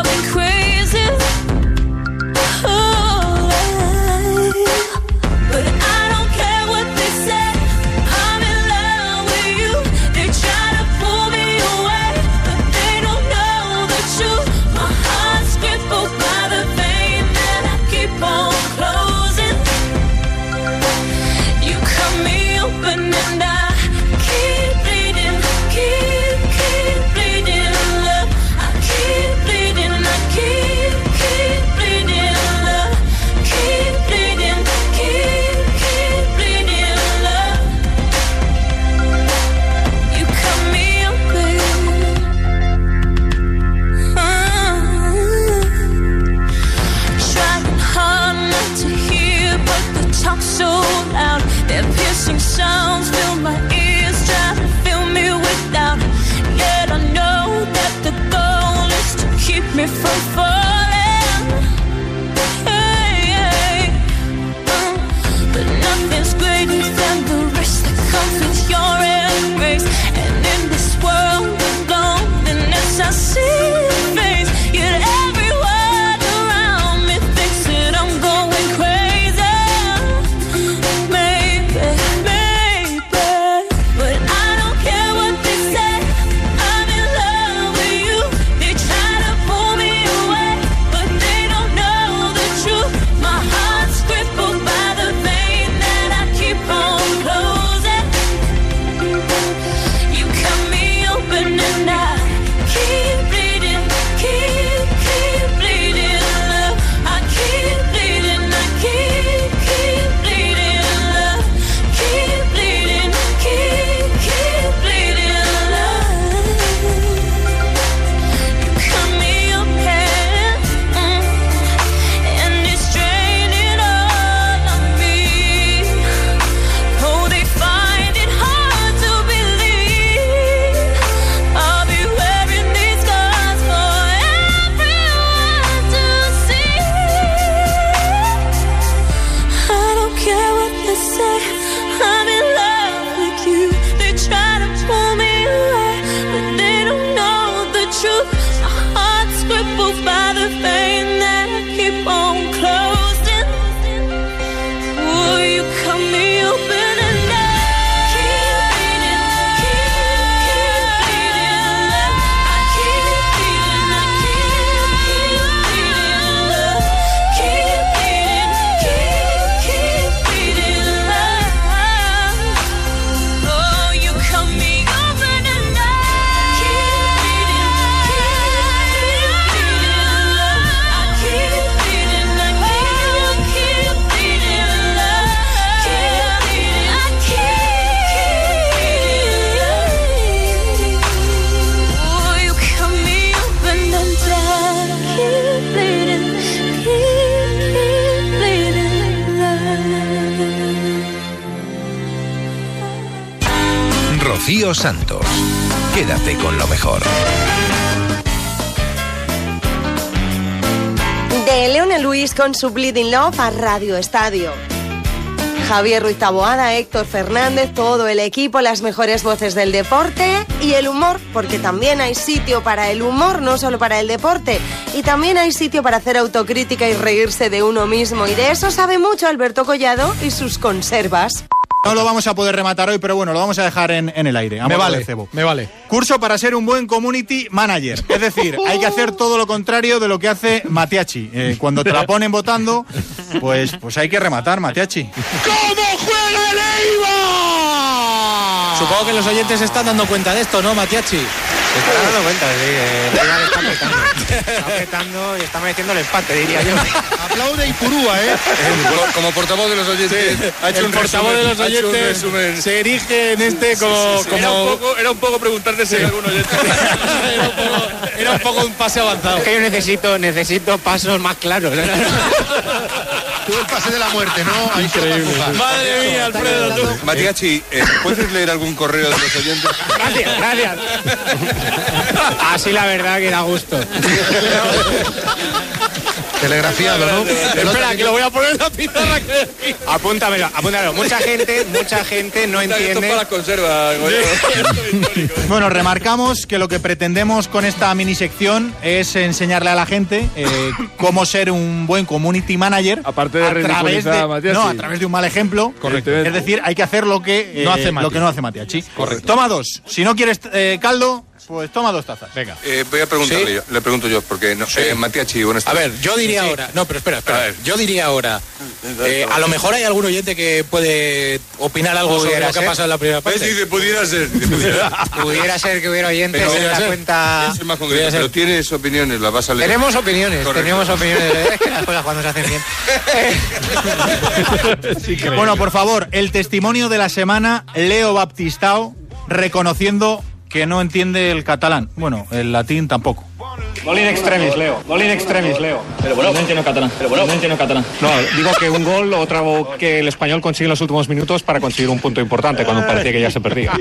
su Bleeding Love a Radio Estadio. Javier Ruiz Taboada, Héctor Fernández, todo el equipo, las mejores voces del deporte y el humor, porque también hay sitio para el humor, no solo para el deporte. Y también hay sitio para hacer autocrítica y reírse de uno mismo. Y de eso sabe mucho Alberto Collado y sus conservas. No lo vamos a poder rematar hoy, pero bueno, lo vamos a dejar en, en el aire. a Me vale, de cebo. me vale. Curso para ser un buen community manager. Es decir, hay que hacer todo lo contrario de lo que hace Matiachi. Eh, cuando te la ponen votando, pues, pues hay que rematar, Matiachi. ¿Cómo juega el Eibar? Supongo que los oyentes se están dando cuenta de esto, ¿no, Matiachi? Está dando cuenta, sí. El Eibar está petando. Está petando y está mereciendo el empate, diría yo. Aplaude y curúa, ¿eh? Como portavoz de los oyentes, ha hecho el un portavoz resumen, de los un oyentes se erige en este como... como... Era, un poco, era un poco preguntarte si hay algún oyente. Era un poco un pase avanzado. Es que yo necesito, necesito pasos más claros. Tú el pase de la muerte, ¿no? Increíble. Madre mía, Alfredo, tú. Matiachi, eh, ¿puedes leer algún correo de los oyentes? Gracias, gracias. Así la verdad que da gusto. Telegrafiado, ¿no? Espera, que lo voy a poner en la pizarra. que- Apúntamelo, apúntamelo. Mucha gente, mucha gente no Esto entiende. para las conservas. Bueno, remarcamos que lo que pretendemos con esta mini sección es enseñarle a la gente eh, cómo ser un buen community manager. Aparte de a través de, a Matiachi. no, a través de un mal ejemplo. Correcto. Es decir, hay que hacer lo que, eh, No hace lo Mati. que no hace. Correcto. Toma dos. Si no quieres eh, caldo, pues toma dos tazas. Venga. Eh, voy a preguntarle ¿Sí? yo, le pregunto yo, porque no, Sí. eh, A ver, yo diría ahora. No, pero espera, A espera. ver. Yo diría ahora. eh, a lo mejor hay algún oyente que puede opinar algo sobre lo que ha pasado en la primera parte. Dice, pudiera ser. pudiera. Pudiera ser que hubiera oyentes Pero- en la ser. cuenta. Más concreto, pero tienes opiniones, las vas a leer. Tenemos opiniones, Correcto. tenemos opiniones. Es que las cosas cuando se hacen bien. Bueno, por favor, el testimonio de la semana, Leo Baptistao, reconociendo que no entiende el catalán. Bueno, el latín tampoco. Gol in extremis, Leo. Gol in extremis, Leo. Pero bueno, no entiendo catalán. Pero bueno, no entiendo catalán. No, digo que un gol, otra que el español consigue en los últimos minutos para conseguir un punto importante cuando parecía que ya se perdía.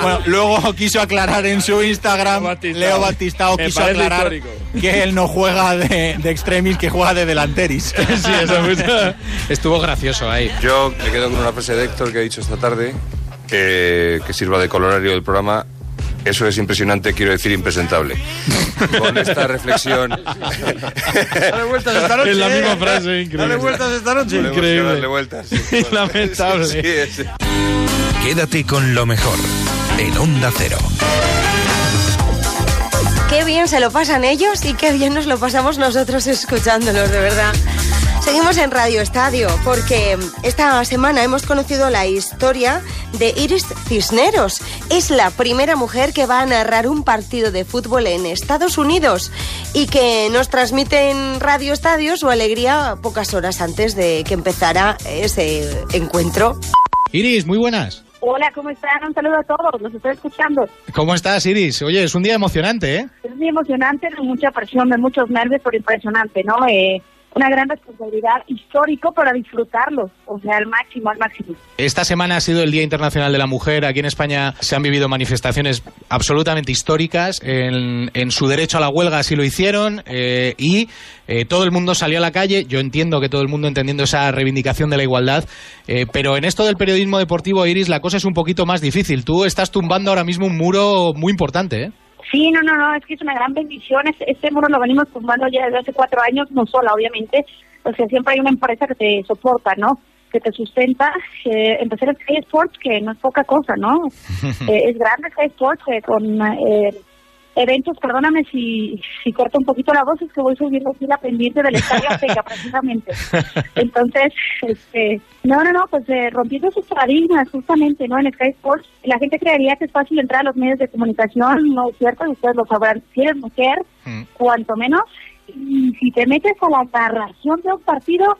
Bueno, luego quiso aclarar en su Instagram, Leo Batistao quiso aclarar histórico. que él no juega de, de extremis, que juega de delanteris. Sí, eso estuvo gracioso ahí. Yo me quedo con una frase de Héctor que ha dicho esta tarde, que, que sirva de colorario del programa. Eso es impresionante, quiero decir impresentable. Con esta reflexión. Dale vueltas esta noche. Es la misma ¿eh? frase, increíble. Dale vueltas esta noche. A darle vueltas. sí. Lamentable. Sí, sí, sí. Quédate con lo mejor en Onda Cero. Qué bien se lo pasan ellos y qué bien nos lo pasamos nosotros escuchándolos, de verdad. Seguimos en Radio Estadio porque esta semana hemos conocido la historia de Iris Cisneros. Es la primera mujer que va a narrar un partido de fútbol en Estados Unidos y que nos transmite en Radio Estadio su alegría pocas horas antes de que empezara ese encuentro. Iris, muy buenas. Hola, ¿cómo están? Un saludo a todos, los estoy escuchando. ¿Cómo estás, Iris? Oye, es un día emocionante, ¿eh? Es muy emocionante, de mucha presión, de muchos nervios, pero impresionante, ¿no? Eh, una gran responsabilidad histórico para disfrutarlo, o sea, al máximo, al máximo. Esta semana ha sido el Día Internacional de la Mujer. Aquí en España se han vivido manifestaciones absolutamente históricas. En, en su derecho a la huelga así lo hicieron eh, y eh, todo el mundo salió a la calle. Yo entiendo que todo el mundo entendiendo esa reivindicación de la igualdad, eh, pero en esto del periodismo deportivo, Iris, la cosa es un poquito más difícil. Tú estás tumbando ahora mismo un muro muy importante, ¿eh? Sí, no, no, no, es que es una gran bendición. Es- Este muro lo venimos tumbando ya desde hace cuatro años, no sola, obviamente, porque siempre hay una empresa que te soporta, ¿no? Que te sustenta. Eh, empezar en Sky Sports, que no es poca cosa, ¿no? Eh, es grande Sky Sports, eh, con eh, eventos, perdóname si, si corto un poquito la voz, es que voy subiendo aquí la pendiente del Estadio Azteca, precisamente. Entonces, este, no, no, no, pues eh, rompiendo sus paradigmas, justamente, ¿no? En Sky Sports, la gente creería que es fácil entrar a los medios de comunicación, no es cierto, y ustedes lo sabrán, si eres mujer, cuanto menos, y si te metes a la narración de un partido,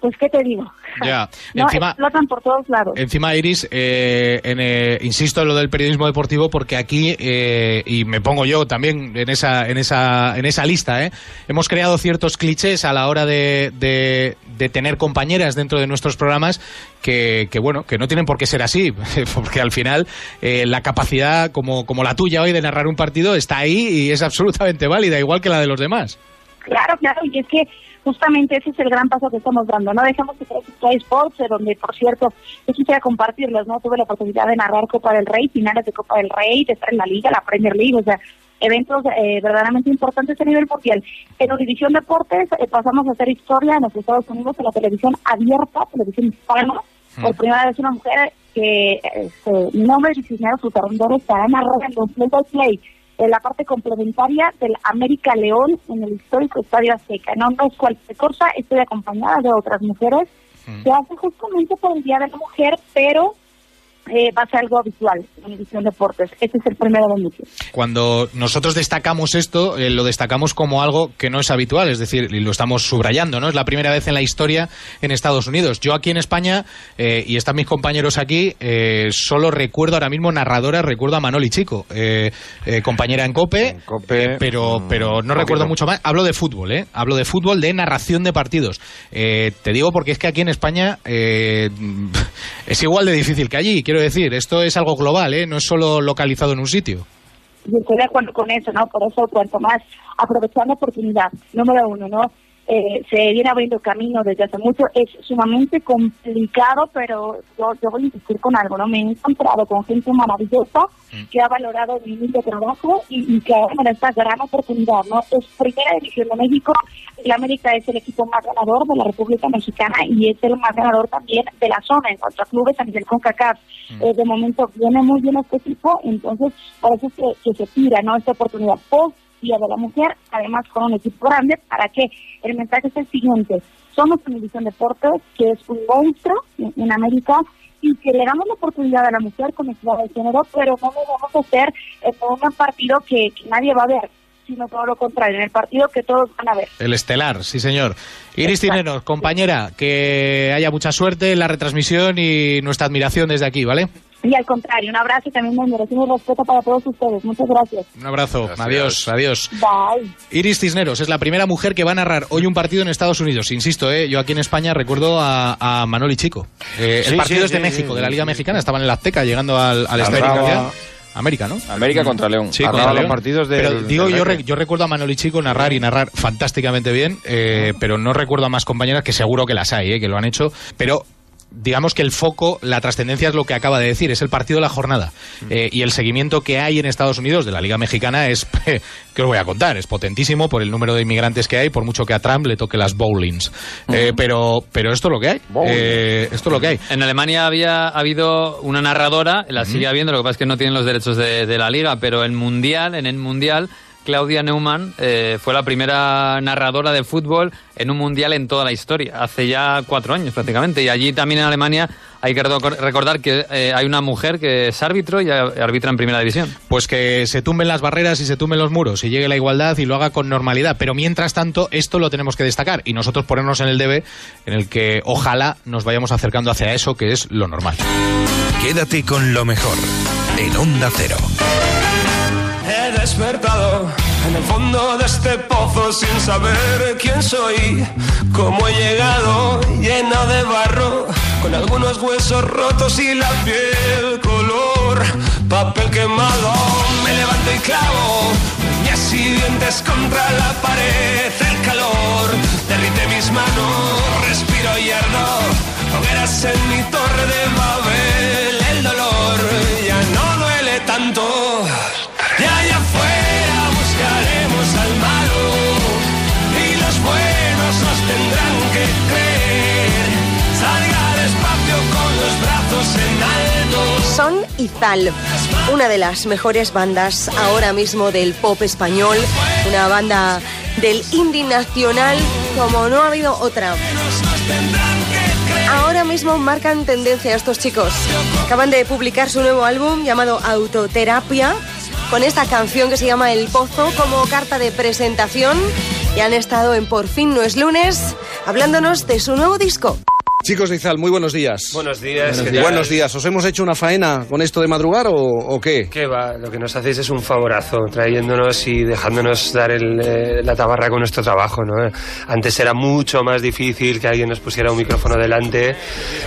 pues, ¿qué te digo? Ya, No, encima... explotan por todos lados. Encima, Iris, eh, en, eh, insisto en lo del periodismo deportivo porque aquí, eh, y me pongo yo también en esa, en esa, en esa lista, ¿eh? hemos creado ciertos clichés a la hora de, de- de tener compañeras dentro de nuestros programas que, que, bueno, que no tienen por qué ser así, porque al final eh, la capacidad como, como la tuya hoy de narrar un partido está ahí y es absolutamente válida, igual que la de los demás. Claro, claro, y es que justamente ese es el gran paso que estamos dando, ¿no? Dejamos que sea Sports, eh, donde, por cierto, yo quisiera compartirlos, ¿no? Tuve la oportunidad de narrar Copa del Rey, finales de Copa del Rey, de estar en la Liga, la Premier League, o sea, eventos eh, verdaderamente importantes a nivel mundial. En Univisión Deportes eh, pasamos a hacer historia en los Estados Unidos en la televisión abierta, televisión hispana, por primera vez una mujer que, este, mi nombre es Cisneros Superrondoro, estará narrando en Play by Play en la parte complementaria del América León en el histórico Estadio Azteca. No, no es cualquier cosa, estoy acompañada de otras mujeres. Se hace justamente por el Día de la Mujer, pero eh, va a ser algo habitual en División Deportes. Este es el primero de muchos. Cuando nosotros destacamos esto, eh, lo destacamos como algo que no es habitual, es decir, y lo estamos subrayando, ¿no? Es la primera vez en la historia en Estados Unidos. Yo aquí en España, eh, y están mis compañeros aquí, eh, solo recuerdo ahora mismo narradora, recuerdo a Manoli Chico, eh, eh, compañera en COPE, eh, pero, pero no recuerdo mucho más. Hablo de fútbol, ¿eh? Hablo de fútbol, de narración de partidos. Eh, te digo porque es que aquí en España eh, es igual de difícil que allí, quiero decir, esto es algo global, ¿eh? No es solo localizado en un sitio. y estoy de acuerdo con eso, ¿no? Por eso, cuanto más aprovechar la oportunidad, número uno, ¿no? Eh, se viene abriendo camino desde hace mucho, es sumamente complicado, pero yo, yo voy a insistir con algo, ¿no? Me he encontrado con gente maravillosa que ha valorado mi humilde trabajo y, y que ahora da esta gran oportunidad, ¿no? Es primera división de México, el América es el equipo más ganador de la República Mexicana y es el más ganador también de la zona en cuanto a clubes a nivel CONCACAF. Eh, de momento viene muy bien este equipo, entonces por eso es que, que se tira, ¿no? Esta oportunidad post Día de la Mujer, además con un equipo grande, para que el mensaje es el siguiente. Somos Televisión Deportes, que es un monstruo en, en América, y que le damos la oportunidad a la mujer con equidad de género, pero no lo vamos a hacer en un partido que, que nadie va a ver, sino todo lo contrario, en el partido que todos van a ver. El estelar, sí señor. Iris Tineros, compañera, que haya mucha suerte en la retransmisión y nuestra admiración desde aquí, ¿vale? Y al contrario, un abrazo y también me merece un respeto para todos ustedes. Muchas gracias. Un abrazo. Adiós, adiós. Bye. Iris Cisneros es la primera mujer que va a narrar hoy un partido en Estados Unidos. Insisto, ¿eh? yo aquí en España recuerdo a, a Manoli Chico. Eh, Sí, el partido sí, es de sí, México, sí, de la sí. Liga Mexicana. Estaban en la Azteca llegando al, al estadio. América, ¿no? América contra León. Sí, contra los León. partidos Pero digo, del yo, re- yo recuerdo a Manoli Chico narrar y narrar fantásticamente bien, eh, pero no recuerdo a más compañeras que seguro que las hay, eh, que lo han hecho. Pero digamos que el foco, la trascendencia es lo que acaba de decir, es el partido de la jornada. Eh, y el seguimiento que hay en Estados Unidos de la Liga Mexicana es, ¿qué os voy a contar? Es potentísimo por el número de inmigrantes que hay, por mucho que a Trump le toque las bowlings. Eh, pero, pero esto es lo que hay. Eh, esto es lo que hay. En Alemania había ha habido una narradora, la sigue habiendo, lo que pasa es que no tienen los derechos de, de la liga, pero en Mundial, en el Mundial, Claudia Neumann eh, fue la primera narradora de fútbol en un Mundial en toda la historia, hace ya cuatro años prácticamente. Y allí también en Alemania hay que reco- recordar que eh, hay una mujer que es árbitro y arbitra en primera división. Pues que se tumben las barreras y se tumben los muros y llegue la igualdad y lo haga con normalidad. Pero mientras tanto, esto lo tenemos que destacar y nosotros ponernos en el debe en el que ojalá nos vayamos acercando hacia eso que es lo normal. Quédate con lo mejor en Onda Cero. Despertado en el fondo de este pozo sin saber quién soy, cómo he llegado lleno de barro, con algunos huesos rotos y la piel color papel quemado. Me levanto y clavo uñas y dientes contra la pared, el calor derrite mis manos, respiro y ardo, hogueras en mi torre de Babel, el dolor ya no duele tanto. Son Izal, una de las mejores bandas ahora mismo del pop español, una banda del indie nacional como no ha habido otra. Ahora mismo marcan tendencia estos chicos. Acaban de publicar su nuevo álbum llamado Autoterapia, con esta canción que se llama El Pozo como carta de presentación y han estado en Por fin no es lunes hablándonos de su nuevo disco. Chicos de Izal, muy buenos días. Buenos días. ¿qué Buenos días. ¿Os hemos hecho una faena con esto de madrugar o, o qué? ¿Qué va? Lo que nos hacéis es un favorazo, trayéndonos y dejándonos dar el, eh, la tabarra con nuestro trabajo, ¿no? Antes era mucho más difícil que alguien nos pusiera un micrófono delante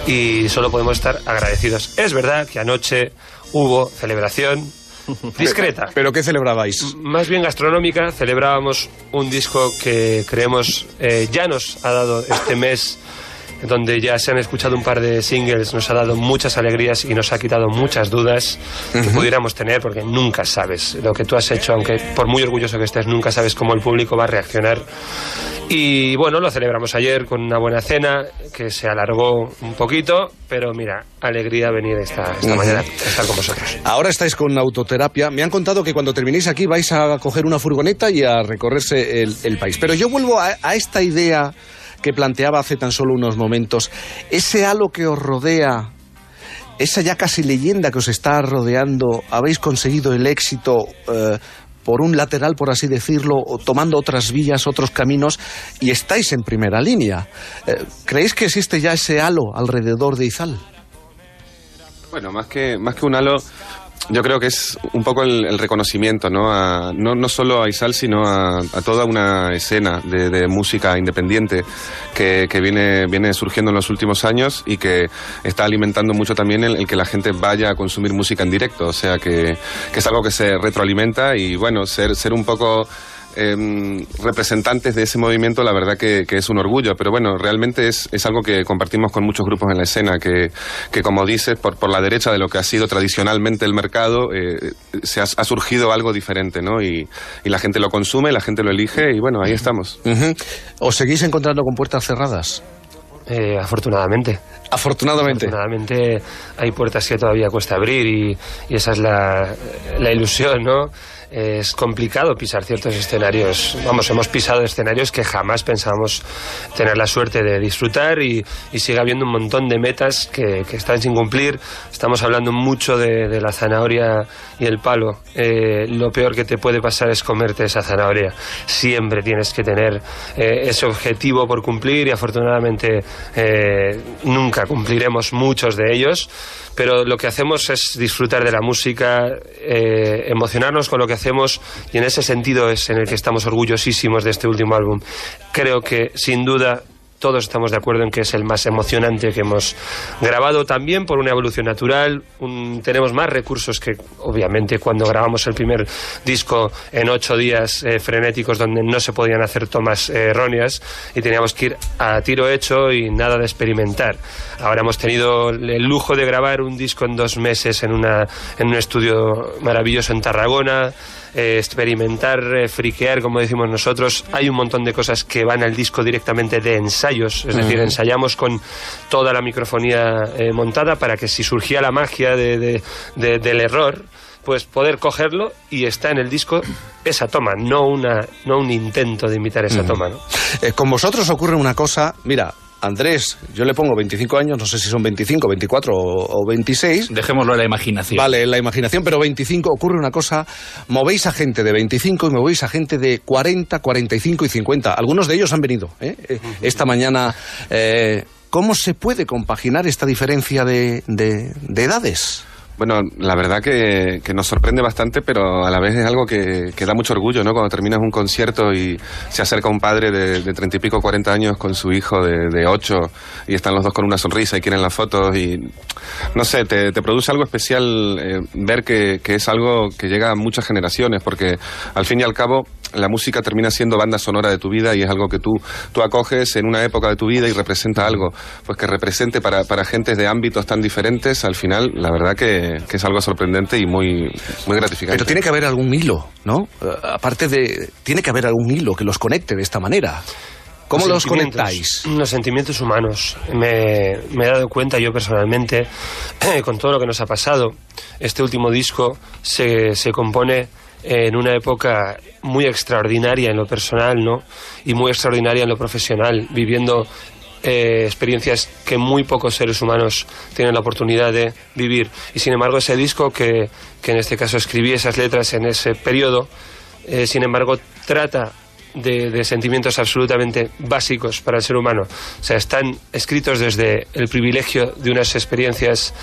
y solo podemos estar agradecidos. Es verdad que anoche hubo celebración discreta. ¿Pero qué celebrabais? M- Más bien gastronómica, celebrábamos un disco que creemos eh, ya nos ha dado este mes donde ya se han escuchado un par de singles, nos ha dado muchas alegrías y nos ha quitado muchas dudas que pudiéramos tener, porque nunca sabes lo que tú has hecho, aunque por muy orgulloso que estés, nunca sabes cómo el público va a reaccionar. Y bueno, lo celebramos ayer con una buena cena que se alargó un poquito, pero mira, alegría venir esta, esta mañana a estar con vosotros. Ahora estáis con autoterapia. Me han contado que cuando terminéis aquí vais a coger una furgoneta y a recorrerse el, el país. Pero yo vuelvo a, a esta idea que planteaba hace tan solo unos momentos. Ese halo que os rodea, esa ya casi leyenda que os está rodeando, habéis conseguido el éxito. eh, por un lateral, por así decirlo, o tomando otras vías, otros caminos, y estáis en primera línea. Eh, ¿Creéis que existe ya ese halo alrededor de Izal? Bueno, más que, más que un halo, yo creo que es un poco el, reconocimiento, ¿no? A- no, no solo a Isal, sino a, a toda una escena de, de música independiente que, que viene, viene surgiendo en los últimos años y que está alimentando mucho también el, el que la gente vaya a consumir música en directo. O sea, que, que es algo que se retroalimenta y, bueno, ser, ser un poco em, representantes de ese movimiento, la verdad que, que es un orgullo, pero bueno, realmente es, es algo que compartimos con muchos grupos en la escena, que, que como dices, por, por la derecha de lo que ha sido tradicionalmente el mercado, eh, se ha, ha surgido algo diferente, ¿no? Y, y la gente lo consume, la gente lo elige y bueno, ahí estamos. Ujú. ¿Os seguís encontrando con puertas cerradas? Eh, afortunadamente. Afortunadamente. Afortunadamente hay puertas que todavía cuesta abrir y, y esa es la, la ilusión, ¿no? Es complicado pisar ciertos escenarios. Vamos, hemos pisado escenarios que jamás pensábamos tener la suerte de disfrutar y, y sigue habiendo un montón de metas que, que están sin cumplir. Estamos hablando mucho de, de la zanahoria y el palo. Eh, lo peor que te puede pasar es comerte esa zanahoria. Siempre tienes que tener eh, ese objetivo por cumplir y afortunadamente eh, nunca cumpliremos muchos de ellos, pero lo que hacemos es disfrutar de la música, eh, emocionarnos con lo que hacemos y en ese sentido es en el que estamos orgullosísimos de este último álbum. Creo que sin duda todos estamos de acuerdo en que es el más emocionante que hemos grabado también por una evolución natural. un- tenemos más recursos que, obviamente, cuando grabamos el primer disco en ocho días eh, frenéticos donde no se podían hacer tomas eh, erróneas y teníamos que ir a tiro hecho y nada de experimentar. Ahora hemos tenido el lujo de grabar un disco en dos meses en, una, en un estudio maravilloso en Tarragona eh, experimentar, eh, friquear, como decimos nosotros. Hay un montón de cosas que van al disco directamente de ensayos, es decir, ensayamos con toda la microfonía eh, montada para que si surgía la magia de- de- de- del error, pues poder cogerlo y está en el disco esa toma, no, una, no un intento de imitar esa toma. ¿no? Eh, con vosotros ocurre una cosa, mira, Andrés, yo le pongo 25 años, no sé si son 25, 24 o, o 26. Dejémoslo en la imaginación. Vale, en la imaginación, pero 25 ocurre una cosa, movéis a gente de 25 y movéis a gente de 40, 45 y 50. Algunos de ellos han venido ¿eh? Eh, esta mañana. eh, ¿Cómo se puede compaginar esta diferencia de, de- de edades? Bueno, la verdad que, que nos sorprende bastante, pero a la vez es algo que, que da mucho orgullo, ¿no? Cuando terminas un concierto y se acerca un padre de, 30 y pico, 40 años con su hijo de, 8 y están los dos con una sonrisa y quieren las fotos y, no sé, te, te produce algo especial eh, ver que, que es algo que llega a muchas generaciones, porque al fin y al cabo la música termina siendo banda sonora de tu vida y es algo que tú, tú acoges en una época de tu vida y representa algo. Pues que represente para, para gentes de ámbitos tan diferentes, al final, la verdad que, que es algo sorprendente y muy, muy gratificante. Pero tiene que haber algún hilo, ¿no? Eh, aparte de... Tiene que haber algún hilo que los conecte de esta manera. ¿Cómo los sentimientos, conectáis? Los sentimientos humanos. Me, me he dado cuenta yo personalmente, con todo lo que nos ha pasado, este último disco se, se compone en una época muy extraordinaria en lo personal, ¿no? Y muy extraordinaria en lo profesional, viviendo eh, experiencias que muy pocos seres humanos tienen la oportunidad de vivir. Y sin embargo, ese disco que, que en este caso escribí esas letras en ese periodo, eh, sin embargo, trata de, sentimientos absolutamente básicos para el ser humano. O sea, están escritos desde el privilegio de unas experiencias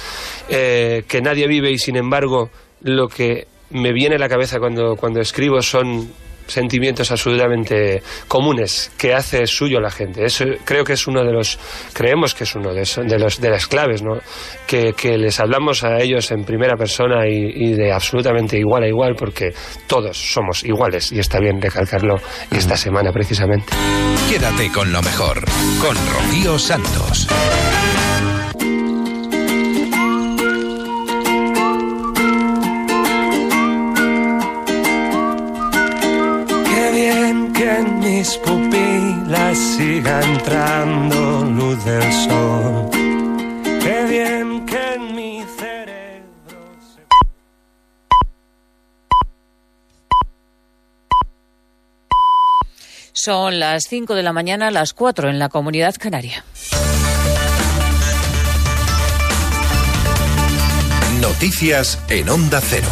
eh, que nadie vive y sin embargo lo que me viene a la cabeza cuando, cuando escribo son sentimientos absolutamente comunes que hace suyo la gente. Eso creo que es uno de los, creemos que es uno de, los, de las claves, ¿no? Que, que les hablamos a ellos en primera persona y, y de absolutamente igual a igual porque todos somos iguales y está bien recalcarlo esta semana precisamente. Quédate con lo mejor, con Rocío Santos. Mis pupilas siga entrando luz del sol. Qué bien que en mi cerebro se... Son las 5 de la mañana, las 4 en la comunidad canaria. Noticias en Onda Cero.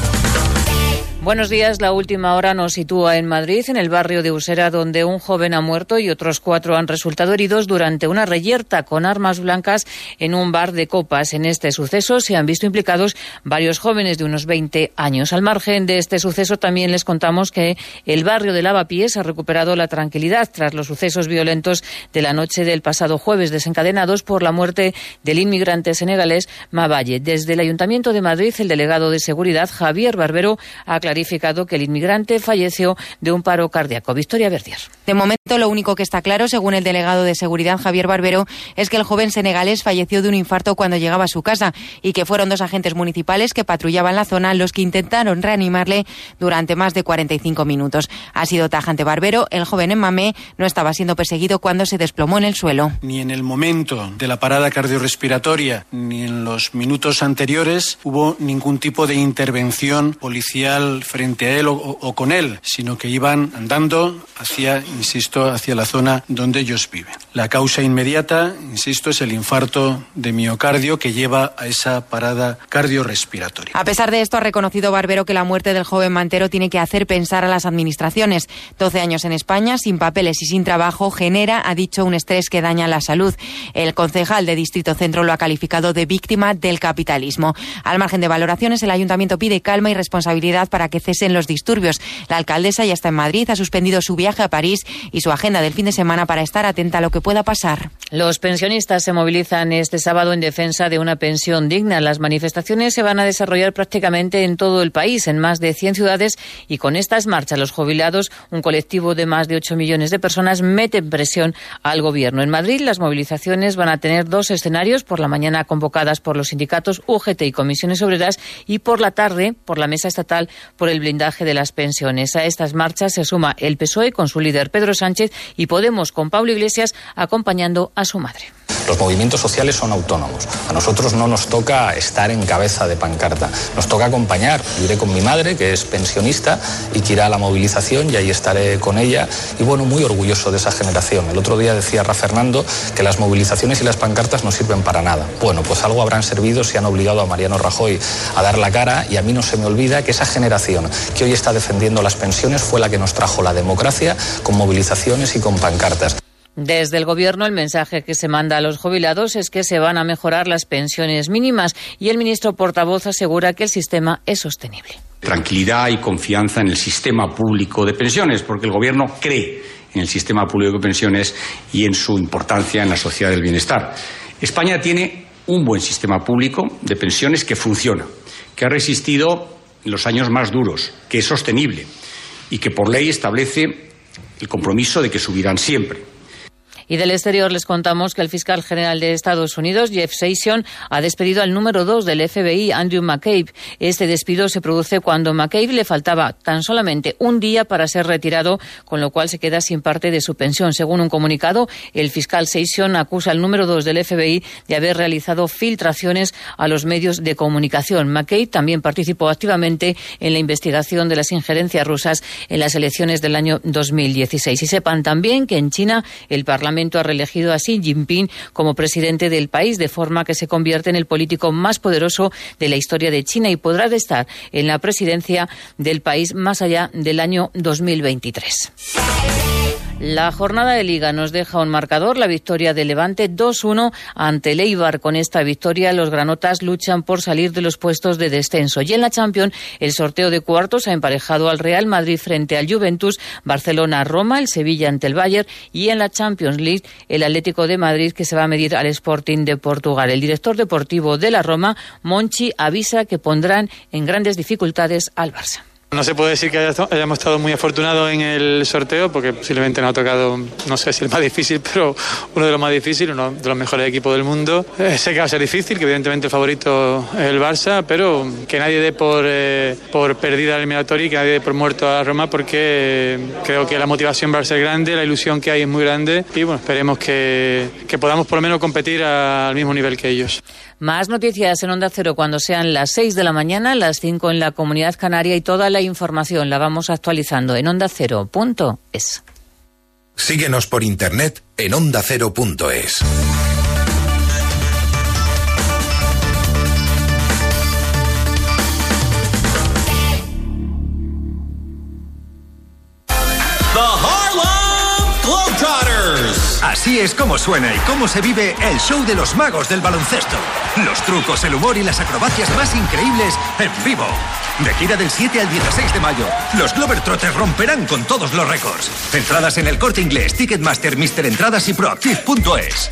Buenos días. La última hora nos sitúa en Madrid, en el barrio de Usera, donde un joven ha muerto y otros cuatro han resultado heridos durante una reyerta con armas blancas en un bar de copas. En este suceso se han visto implicados varios jóvenes de unos 20 años. Al margen de este suceso, también les contamos que el barrio de Lavapiés ha recuperado la tranquilidad tras los sucesos violentos de la noche del pasado jueves, desencadenados por la muerte del inmigrante senegalés Mavalle. Desde el Ayuntamiento de Madrid, el delegado de Seguridad, Javier Barbero, ha clarificado que el inmigrante falleció de un paro cardíaco. Victoria Verdier. De momento, lo único que está claro, según el delegado de seguridad Javier Barbero, es que el joven senegalés falleció de un infarto cuando llegaba a su casa y que fueron dos agentes municipales que patrullaban la zona los que intentaron reanimarle durante más de 45 minutos. Ha sido tajante Barbero, el joven en Mamé no estaba siendo perseguido cuando se desplomó en el suelo. Ni en el momento de la parada cardiorrespiratoria ni en los minutos anteriores hubo ningún tipo de intervención policial frente a él o, o con él, sino que iban andando hacia, insisto, hacia la zona donde ellos viven. La causa inmediata, insisto, es el infarto de miocardio que lleva a esa parada cardiorrespiratoria. A pesar de esto, ha reconocido Barbero que la muerte del joven Mantero tiene que hacer pensar a las administraciones. 12 años en España, sin papeles y sin trabajo, genera, ha dicho, un estrés que daña la salud. El concejal de Distrito Centro lo ha calificado de víctima del capitalismo. Al margen de valoraciones, el ayuntamiento pide calma y responsabilidad para que cesen los disturbios. La alcaldesa ya está en Madrid, ha suspendido su viaje a París y su agenda del fin de semana para estar atenta a lo que pueda pasar. Los pensionistas se movilizan este sábado en defensa de una pensión digna. Las manifestaciones se van a desarrollar prácticamente en todo el país, en más de 100 ciudades, y con estas marchas los jubilados, un colectivo de más de 8 millones de personas, meten presión al gobierno. En Madrid las movilizaciones van a tener dos escenarios, por la mañana convocadas por los sindicatos UGT y comisiones obreras y por la tarde por la mesa estatal por el blindaje de las pensiones. A estas marchas se suma el PSOE con su líder Pedro Sánchez y Podemos con Pablo Iglesias acompañando a su madre. Los movimientos sociales son autónomos. A nosotros no nos toca estar en cabeza de pancarta. Nos toca acompañar. Iré con mi madre, que es pensionista, y que irá a la movilización y ahí estaré con ella. Y bueno, muy orgulloso de esa generación. El otro día decía Rafa Fernando que las movilizaciones y las pancartas no sirven para nada. Bueno, pues algo habrán servido si han obligado a Mariano Rajoy a dar la cara y a mí no se me olvida que esa generación que hoy está defendiendo las pensiones fue la que nos trajo la democracia con movilizaciones y con pancartas. Desde el Gobierno, el mensaje que se manda a los jubilados es que se van a mejorar las pensiones mínimas y el ministro portavoz asegura que el sistema es sostenible. Tranquilidad y confianza en el sistema público de pensiones, porque el Gobierno cree en el sistema público de pensiones y en su importancia en la sociedad del bienestar. España tiene un buen sistema público de pensiones que funciona, que ha resistido los años más duros, que es sostenible y que por ley establece el compromiso de que subirán siempre. Y del exterior les contamos que el fiscal general de Estados Unidos, Jeff Sessions, ha despedido al número dos del FBI, Andrew McCabe. Este despido se produce cuando McCabe le faltaba tan solamente un día para ser retirado, con lo cual se queda sin parte de su pensión. Según un comunicado, el fiscal Sessions acusa al número dos del FBI de haber realizado filtraciones a los medios de comunicación. McCabe también participó activamente en la investigación de las injerencias rusas en las elecciones del año 2016. Y sepan también que en China el Parlamento ha reelegido a Xi Jinping como presidente del país, de forma que se convierte en el político más poderoso de la historia de China y podrá estar en la presidencia del país más allá del año 2023. La jornada de Liga nos deja un marcador, la victoria de Levante 2-1 ante el Eibar. Con esta victoria, los granotas luchan por salir de los puestos de descenso. Y en la Champions, el sorteo de cuartos ha emparejado al Real Madrid frente al Juventus, Barcelona-Roma, el Sevilla ante el Bayern y en la Champions League, el Atlético de Madrid que se va a medir al Sporting de Portugal. El director deportivo de la Roma, Monchi, avisa que pondrán en grandes dificultades al Barça. No se puede decir que hayamos estado muy afortunados en el sorteo porque posiblemente nos ha tocado, no sé si el más difícil, pero uno de los más difíciles, uno de los mejores equipos del mundo. Eh, sé que va a ser difícil, que evidentemente el favorito es el Barça, pero que nadie dé por, eh, por perdida la eliminatoria y que nadie dé por muerto a Roma porque creo que la motivación va a ser grande, la ilusión que hay es muy grande y bueno, esperemos que, que podamos por lo menos competir al mismo nivel que ellos. Más noticias en Onda Cero cuando sean las 6 de la mañana, las 5 en la Comunidad Canaria y toda la información la vamos actualizando en ondacero.es. Síguenos por internet en ondacero.es. The Así es como suena y cómo se vive el show de los magos del baloncesto. Los trucos, el humor y las acrobacias más increíbles en vivo. De gira del 7 al 16 de mayo, los Globetrotters romperán con todos los récords. Entradas en el corte inglés, Ticketmaster, Mister Entradas y Proactive.es.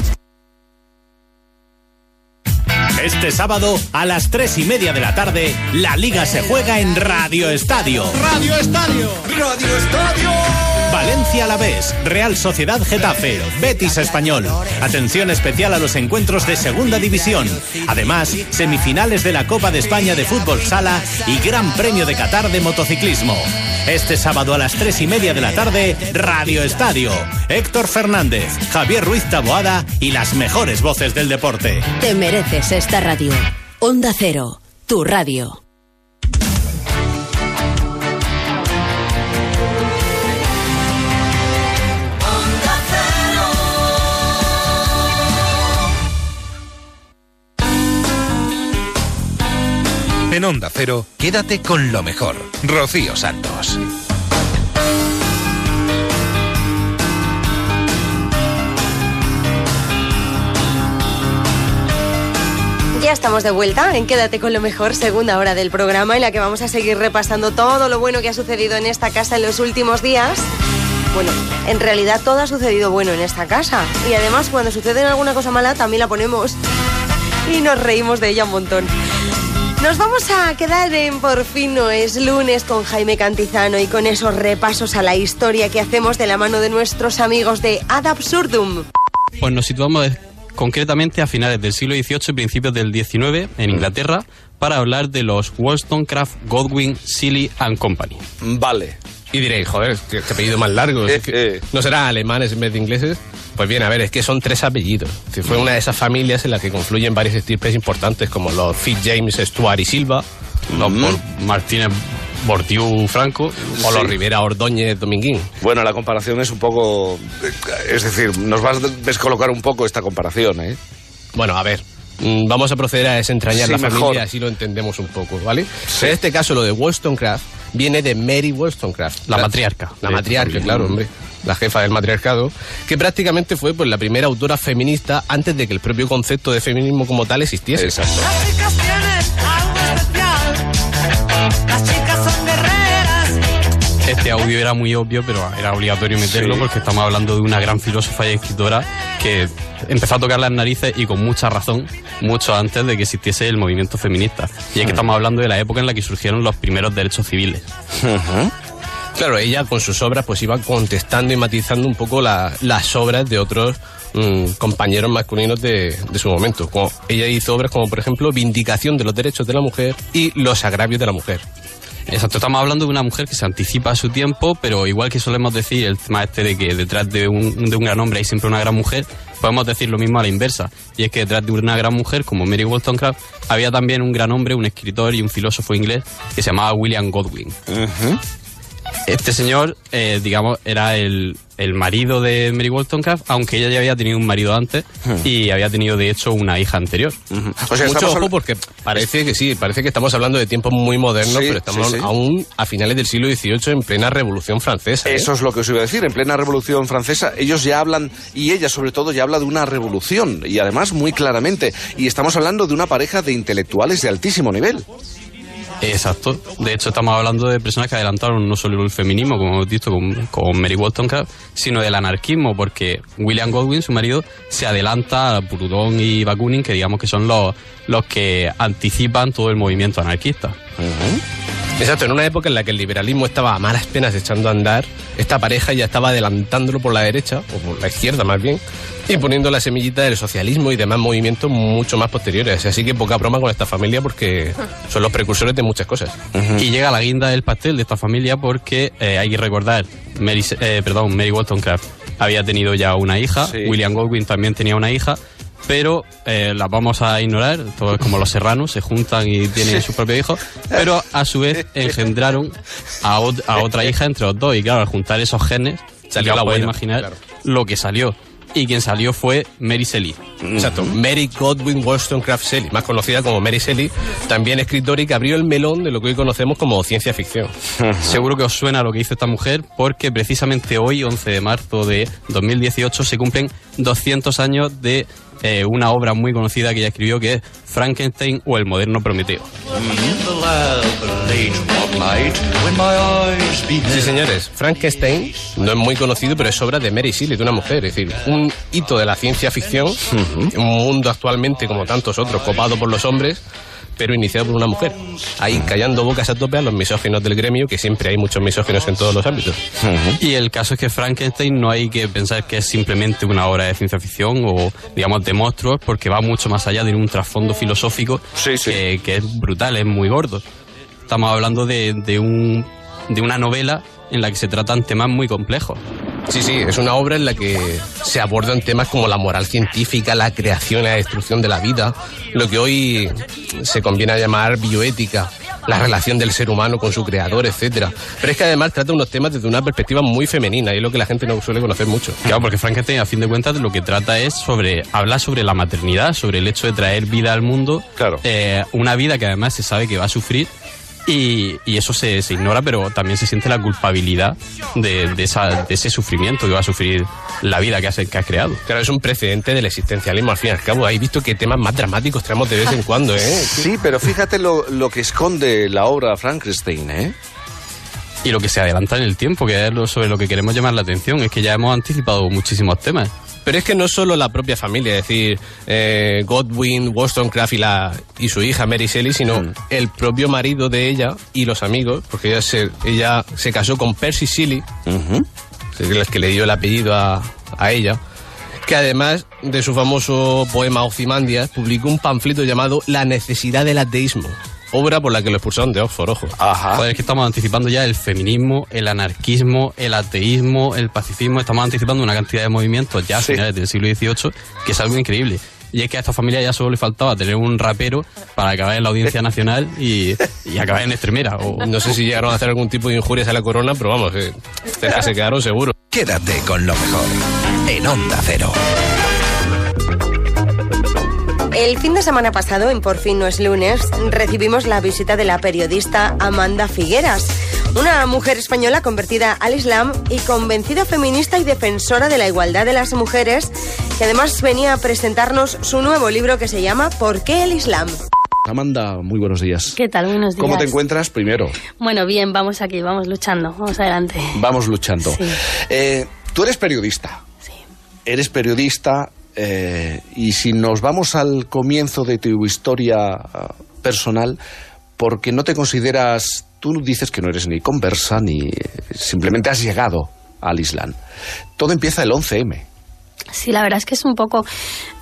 Este sábado a las tres y media de la tarde, la liga se juega en Radio Estadio. Radio Estadio. Radio Estadio. Valencia a la vez, Real Sociedad Getafe, Betis Español. Atención especial a los encuentros de Segunda División. Además, semifinales de la Copa de España de Fútbol Sala y Gran Premio de Qatar de Motociclismo. Este sábado a las tres y media de la tarde, Radio Estadio. Héctor Fernández, Javier Ruiz Taboada y las mejores voces del deporte. Te mereces esta radio. Onda Cero, tu radio. En Onda Cero, quédate con lo mejor. Rocío Santos. Ya estamos de vuelta en Quédate con lo mejor, segunda hora del programa en la que vamos a seguir repasando todo lo bueno que ha sucedido en esta casa en los últimos días. Bueno, en realidad todo ha sucedido bueno en esta casa. Y además cuando sucede alguna cosa mala también la ponemos y nos reímos de ella un montón. Nos vamos a quedar en Por fin no es lunes con Jaime Cantizano y con esos repasos a la historia que hacemos de la mano de nuestros amigos de Ad Absurdum. Pues nos situamos concretamente a finales del siglo XVIII y principios del XIX en Inglaterra para hablar de los Wollstonecraft, Godwin, Seeley and Company. Vale. Y diréis, joder, qué, qué apellido más largo. Eh, ¿No serán alemanes en vez de ingleses? Pues bien, a ver, es que son tres apellidos. Si fue una de esas familias en las que confluyen varios estirpes importantes como los Fitzjames, Stuart y Silva, los Bor- Martínez Bordiú Franco o los Sí. Rivera Ordóñez Dominguín. Bueno, la comparación es un poco... Es decir, nos vas a descolocar un poco esta comparación, ¿eh? Bueno, a ver. mm, Vamos a proceder a desentrañar Sí, la mejor. familia, así lo entendemos un poco, ¿vale? En este caso, lo de Wollstonecraft viene de Mary Wollstonecraft. La matriarca. La matriarca, claro, hombre. La jefa del matriarcado, que prácticamente fue pues, la primera autora feminista antes de que el propio concepto de feminismo como tal existiese. Exacto. Este audio era muy obvio, pero era obligatorio meterlo Sí. porque estamos hablando de una gran filósofa y escritora que empezó a tocar las narices y con mucha razón mucho antes de que existiese el movimiento feminista. Y es que estamos hablando de la época en la que surgieron los primeros derechos civiles. Claro, ella con sus obras pues iba contestando y matizando un poco la- las obras de otros mm, compañeros masculinos de, de su momento. Como ella hizo obras como por ejemplo Vindicación de los Derechos de la Mujer y Los Agravios de la Mujer. Exacto, estamos hablando de una mujer que se anticipa a su tiempo, pero igual que solemos decir el tema este de que detrás de un, de un gran hombre hay siempre una gran mujer, podemos decir lo mismo a la inversa. Y es que detrás de una gran mujer, como Mary Wollstonecraft, había también un gran hombre, un escritor y un filósofo inglés que se llamaba William Godwin. Este señor, eh, digamos, era el, el marido de Mary Wollstonecraft, aunque ella ya había tenido un marido antes y había tenido, de hecho, una hija anterior. Mucho ojo porque parece que sí, parece que estamos hablando de tiempos muy modernos, Sí, pero estamos sí, sí. aún a finales del siglo XVIII en plena Revolución Francesa. ¿eh? Eso es lo que os iba a decir. En plena Revolución Francesa, ellos ya hablan, y ella sobre todo, ya habla de una revolución, y además muy claramente. Y estamos hablando de una pareja de intelectuales de altísimo nivel. Exacto. De hecho, estamos hablando de personas que adelantaron no solo el feminismo, como hemos visto con, Mary Wollstonecraft, sino del anarquismo, porque William Godwin, su marido, se adelanta a Proudhon y Bakunin, que digamos que son los, los que anticipan todo el movimiento anarquista. Exacto, en una época en la que el liberalismo estaba a malas penas echando a andar, esta pareja ya estaba adelantándolo por la derecha, o por la izquierda más bien, y poniendo la semillita del socialismo y demás movimientos mucho más posteriores. Así que poca broma con esta familia porque son los precursores de muchas cosas. Y llega la guinda del pastel de esta familia porque eh, hay que recordar, Mary, eh, perdón, Mary Wollstonecraft había tenido ya una hija, Sí. William Godwin también tenía una hija, pero eh, las vamos a ignorar, todo es como los serranos, se juntan y tienen su propio hijo, pero a su vez engendraron a, ot- a otra hija entre los dos y claro, al juntar esos genes, Salió la buena, imaginar claro. lo que salió. Y quien salió fue Mary Shelley. Exacto. Mary Godwin Wollstonecraft Shelley, más conocida como Mary Shelley, también escritora y que abrió el melón de lo que hoy conocemos como ciencia ficción. Seguro que os suena lo que hizo esta mujer porque precisamente hoy, 11 de marzo de 2018, se cumplen 200 años de eh, una obra muy conocida que ella escribió que es Frankenstein o el moderno Prometeo. Sí, señores, Frankenstein no es muy conocido, pero es obra de Mary Shelley, de una mujer. Es decir, un hito de la ciencia ficción, un mundo actualmente, como tantos otros, copado por los hombres, pero iniciado por una mujer. Ahí callando bocas a tope a los misóginos del gremio, que siempre hay muchos misóginos en todos los ámbitos. Y el caso es que Frankenstein no hay que pensar que es simplemente una obra de ciencia ficción o, digamos, de monstruos, porque va mucho más allá, tiene un trasfondo filosófico Que, que es brutal, es muy gordo. Estamos hablando de, de, un, de una novela en la que se tratan temas muy complejos. Sí, sí, es una obra en la que se abordan temas como la moral científica, la creación y la destrucción de la vida, lo que hoy se conviene a llamar bioética, la relación del ser humano con su creador, etcétera. Pero es que además trata unos temas desde una perspectiva muy femenina y es lo que la gente no suele conocer mucho. Claro, porque Frankenstein, a fin de cuentas, lo que trata es sobre hablar sobre la maternidad, sobre el hecho de traer vida al mundo, claro. Eh, una vida que además se sabe que va a sufrir y, y eso se, se, ignora, pero también se siente la culpabilidad de, de, esa, de, ese sufrimiento que va a sufrir la vida que has, que has creado. Claro, es un precedente del existencialismo, al fin y al cabo. Hay visto que temas más dramáticos traemos de vez en cuando, ¿eh? Sí, pero fíjate lo, lo que esconde la obra Frankenstein, ¿eh? Y lo que se adelanta en el tiempo, que es lo, sobre lo que queremos llamar la atención, es que ya hemos anticipado muchísimos temas. Pero es que no solo la propia familia, es decir, eh, Godwin, Wollstonecraft y, la, y su hija Mary Shelley, sino mm. el propio marido de ella y los amigos, porque ella se, ella se casó con Percy Shelley, uh -huh. el que le dio el apellido a, a, ella, que además de su famoso poema Ozymandias, publicó un panfleto llamado La necesidad del ateísmo obra por la que lo expulsaron de Oxford, ojo. Ajá. Joder, es que estamos anticipando ya el feminismo, el anarquismo, el ateísmo, el pacifismo. Estamos anticipando una cantidad de movimientos ya a sí. finales del siglo XVIII que es algo increíble. Y es que a esta familia ya solo le faltaba tener un rapero para acabar en la Audiencia Nacional y, y acabar en extremera. O no sé si llegaron a hacer algún tipo de injurias a la corona, pero vamos, eh, se quedaron seguro. Quédate con lo mejor en Onda Cero. El fin de semana pasado, en Por fin no es lunes, recibimos la visita de la periodista Amanda Figueras, una mujer española convertida al Islam y convencida feminista y defensora de la igualdad de las mujeres, que además venía a presentarnos su nuevo libro que se llama ¿Por qué el Islam? Amanda, muy buenos días. ¿Qué tal? Buenos días. ¿Cómo te encuentras primero? Bueno, bien, vamos aquí, vamos luchando, vamos adelante. Vamos luchando. Sí. Eh, tú eres periodista. Sí. Eres periodista eh, y si nos vamos al comienzo de tu historia uh, personal, porque no te consideras, tú dices que no eres ni conversa ni simplemente has llegado al Islam. Todo empieza el 11M. Sí, la verdad es que es un poco,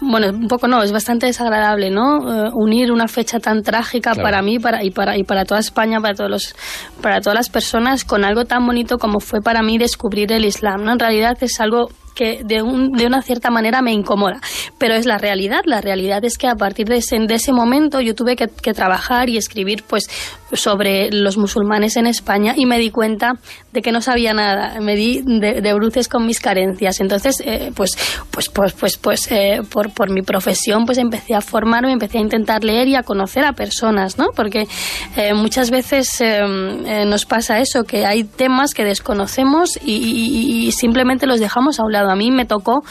bueno, un poco no, es bastante desagradable, ¿no? Uh, unir una fecha tan trágica claro. para mí para, y, para, y para toda España, para, todos los, para todas las personas, con algo tan bonito como fue para mí descubrir el Islam, ¿no? En realidad es algo que de, un, de, una cierta manera me incomoda. Pero es la realidad. La realidad es que a partir de ese, de ese momento yo tuve que, que, trabajar y escribir pues sobre los musulmanes en España y me di cuenta de que no sabía nada. Me di de, bruces con mis carencias. Entonces, eh, pues, pues, pues, pues, pues eh, por, por mi profesión, pues empecé a formarme, empecé a intentar leer y a conocer a personas, ¿no? Porque eh, muchas veces nos pasa eso, que hay temas que desconocemos y, y simplemente los dejamos a un lado a mí me tocó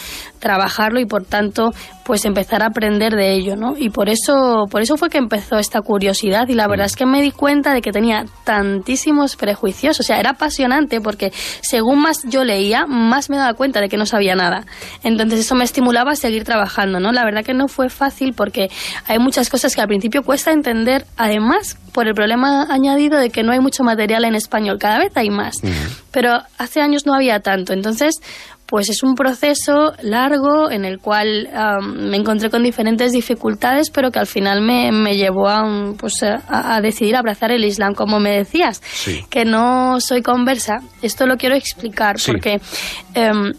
trabajarlo y por tanto pues empezar a aprender de ello, ¿no? Y por eso, por eso fue que empezó esta curiosidad y la verdad es que me di cuenta de que tenía tantísimos prejuicios, o sea, era apasionante porque según más yo leía, más me daba cuenta de que no sabía nada. Entonces eso me estimulaba a seguir trabajando, ¿no? La verdad que no fue fácil porque hay muchas cosas que al principio cuesta entender, además por el problema añadido de que no hay mucho material en español, cada vez hay más, uh -huh. pero hace años no había tanto, entonces pues es un proceso largo en el cual um, me encontré con diferentes dificultades, pero que al final me, me llevó a, un, pues a, a, decidir abrazar el Islam, como me decías, sí. que no soy conversa. Esto lo quiero explicar sí. porque... Um,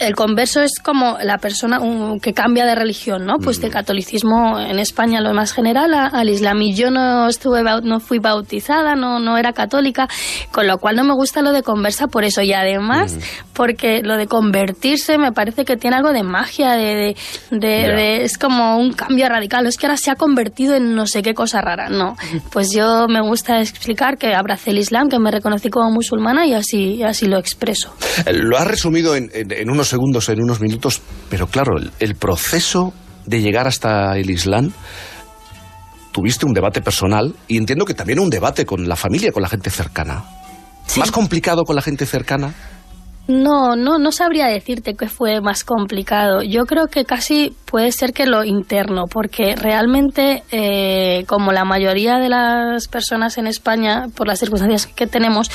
el converso es como la persona que cambia de religión, ¿no? Pues mm. del catolicismo en España lo más general a, al islam. Y yo no estuve no fui bautizada, no no era católica, con lo cual no me gusta lo de conversa por eso y además mm. porque lo de convertirse me parece que tiene algo de magia, de, de, de, yeah. de, es como un cambio radical. Es que ahora se ha convertido en no sé qué cosa rara. No, pues yo me gusta explicar que abracé el islam, que me reconocí como musulmana y así así lo expreso. Lo has resumido en, en, en unos segundos, en unos minutos, pero claro, el, el proceso de llegar hasta el Islam tuviste un debate personal y entiendo que también un debate con la familia, con la gente cercana. Sí. ¿Más complicado con la gente cercana? No, no, no sabría decirte que fue más complicado. Yo creo que casi puede ser que lo interno, porque realmente, eh, como la mayoría de las personas en España, por las circunstancias que tenemos,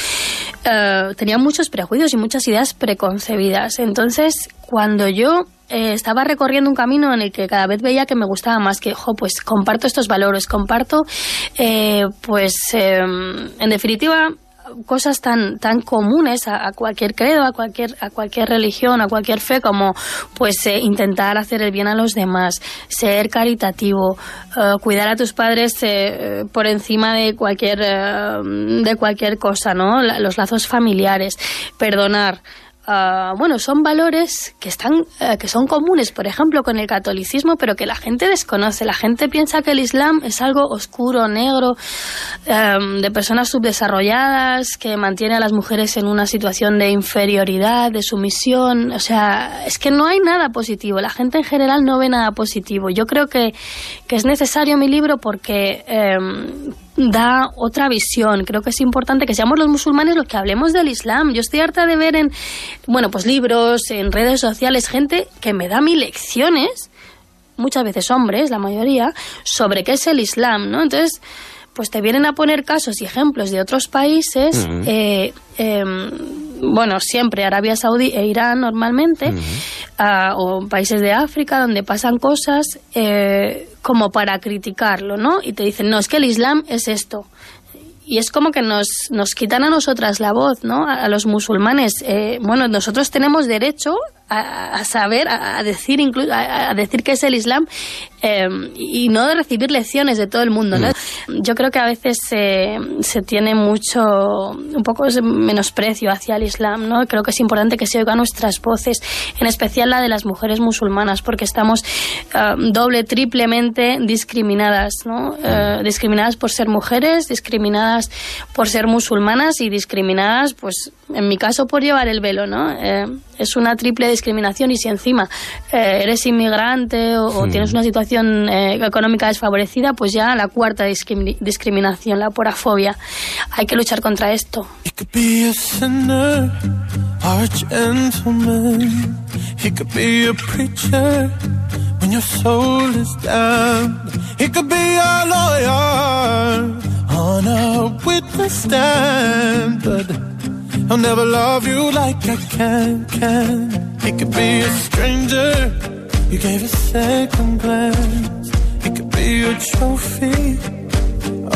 eh, tenían muchos prejuicios y muchas ideas preconcebidas. Entonces, cuando yo eh, estaba recorriendo un camino en el que cada vez veía que me gustaba más, que, jo, pues comparto estos valores, comparto, eh, pues, eh, en definitiva, cosas tan tan comunes a, cualquier credo, a cualquier a cualquier religión, a cualquier fe, como pues eh, intentar hacer el bien a los demás, ser caritativo, eh, cuidar a tus padres eh, por encima de cualquier eh, de cualquier cosa, ¿no? La- los lazos familiares, perdonar. Ah, bueno, son valores que están, eh, que son comunes, por ejemplo, con el catolicismo, pero que la gente desconoce. La gente piensa que el Islam es algo oscuro, negro, em, de personas subdesarrolladas, que mantiene a las mujeres en una situación de inferioridad, de sumisión. O sea, es que no hay nada positivo. La gente en general no ve nada positivo. Yo creo que, que es necesario mi libro porque em, da otra visión. Creo que es importante que seamos los musulmanes los que hablemos del Islam. Yo estoy harta de ver en, bueno, pues libros, en redes sociales, gente que me da mil lecciones, muchas veces hombres, la mayoría, sobre qué es el Islam, ¿no? Entonces, pues te vienen a poner casos y ejemplos de otros países, eh, em, bueno, siempre Arabia Saudí e Irán normalmente, ah, o países de África donde pasan cosas eh, como para criticarlo, ¿no? Y te dicen, no, es que el Islam es esto. Y es como que nos, nos quitan a nosotras la voz, ¿no? A, a los musulmanes. Eh, bueno, nosotros tenemos derecho a, a saber, a, a decir incluso, a, a decir que es el Islam eh, y no de recibir lecciones de todo el mundo, ¿no? Yo creo que a veces se, se tiene mucho, un poco menosprecio hacia el Islam, ¿no? Creo que es importante que se oigan nuestras voces, en especial la de las mujeres musulmanas, porque estamos eh, doble, triplemente discriminadas, ¿no? Eh, discriminadas por ser mujeres, discriminadas por ser musulmanas y discriminadas, pues, en mi caso, por llevar el velo, ¿no? Es una triple discriminación y si encima eh, eres inmigrante o, o Hmm. tienes una situación eh, económica desfavorecida, pues ya la cuarta discrimi- discriminación, la porafobia. Hay que luchar contra esto. I'll never love you like I can. Can It could be a stranger? You gave a second glance. It could be a trophy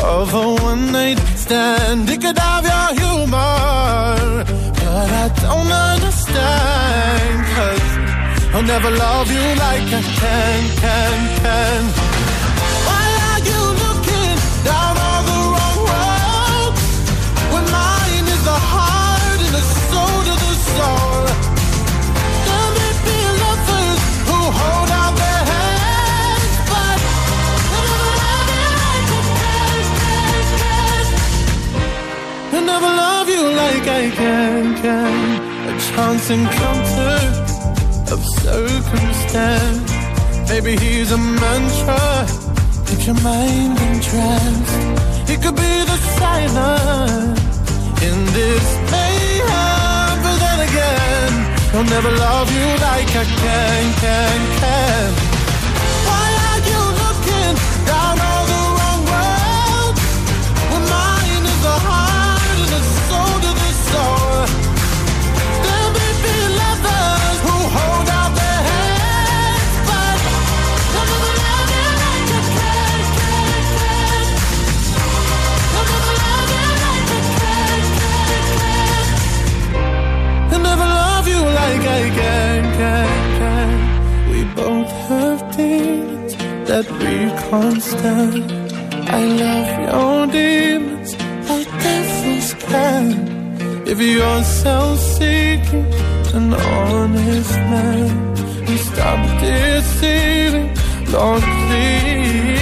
of a one night stand. It could have your humor, but I don't understand. Cause I'll never love you like I can, can, can. Never love you like I can, can. A chance encounter of circumstance. Maybe he's a mantra, keep your mind entranced. He could be the silence in this mayhem, but then again, he'll never love you like I can, can, can. That we can't stand. I love your demons like devils can. If you're self-seeking, an honest man, and stop deceiving, Lord, please.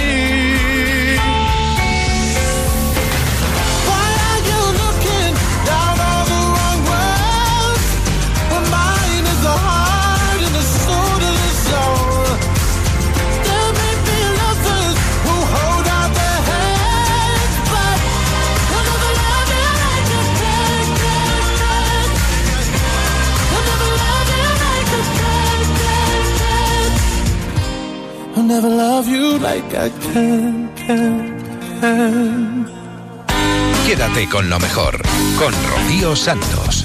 Like I can, can, can. Quédate con lo mejor, con Rocío Santos.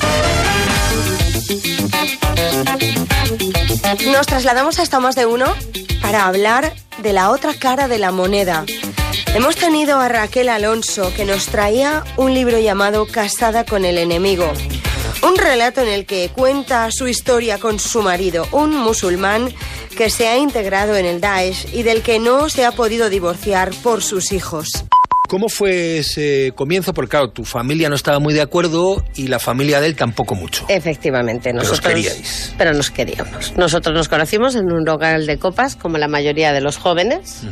Nos trasladamos hasta más de uno para hablar de la otra cara de la moneda. Hemos tenido a Raquel Alonso que nos traía un libro llamado Casada con el enemigo. Un relato en el que cuenta su historia con su marido, un musulmán que se ha integrado en el Daesh y del que no se ha podido divorciar por sus hijos. ¿Cómo fue ese comienzo? Porque claro, tu familia no estaba muy de acuerdo y la familia de él tampoco mucho. Efectivamente, Pero os nosotros. queríais. Pero nos queríamos. Nosotros nos conocimos en un local de copas, como la mayoría de los jóvenes,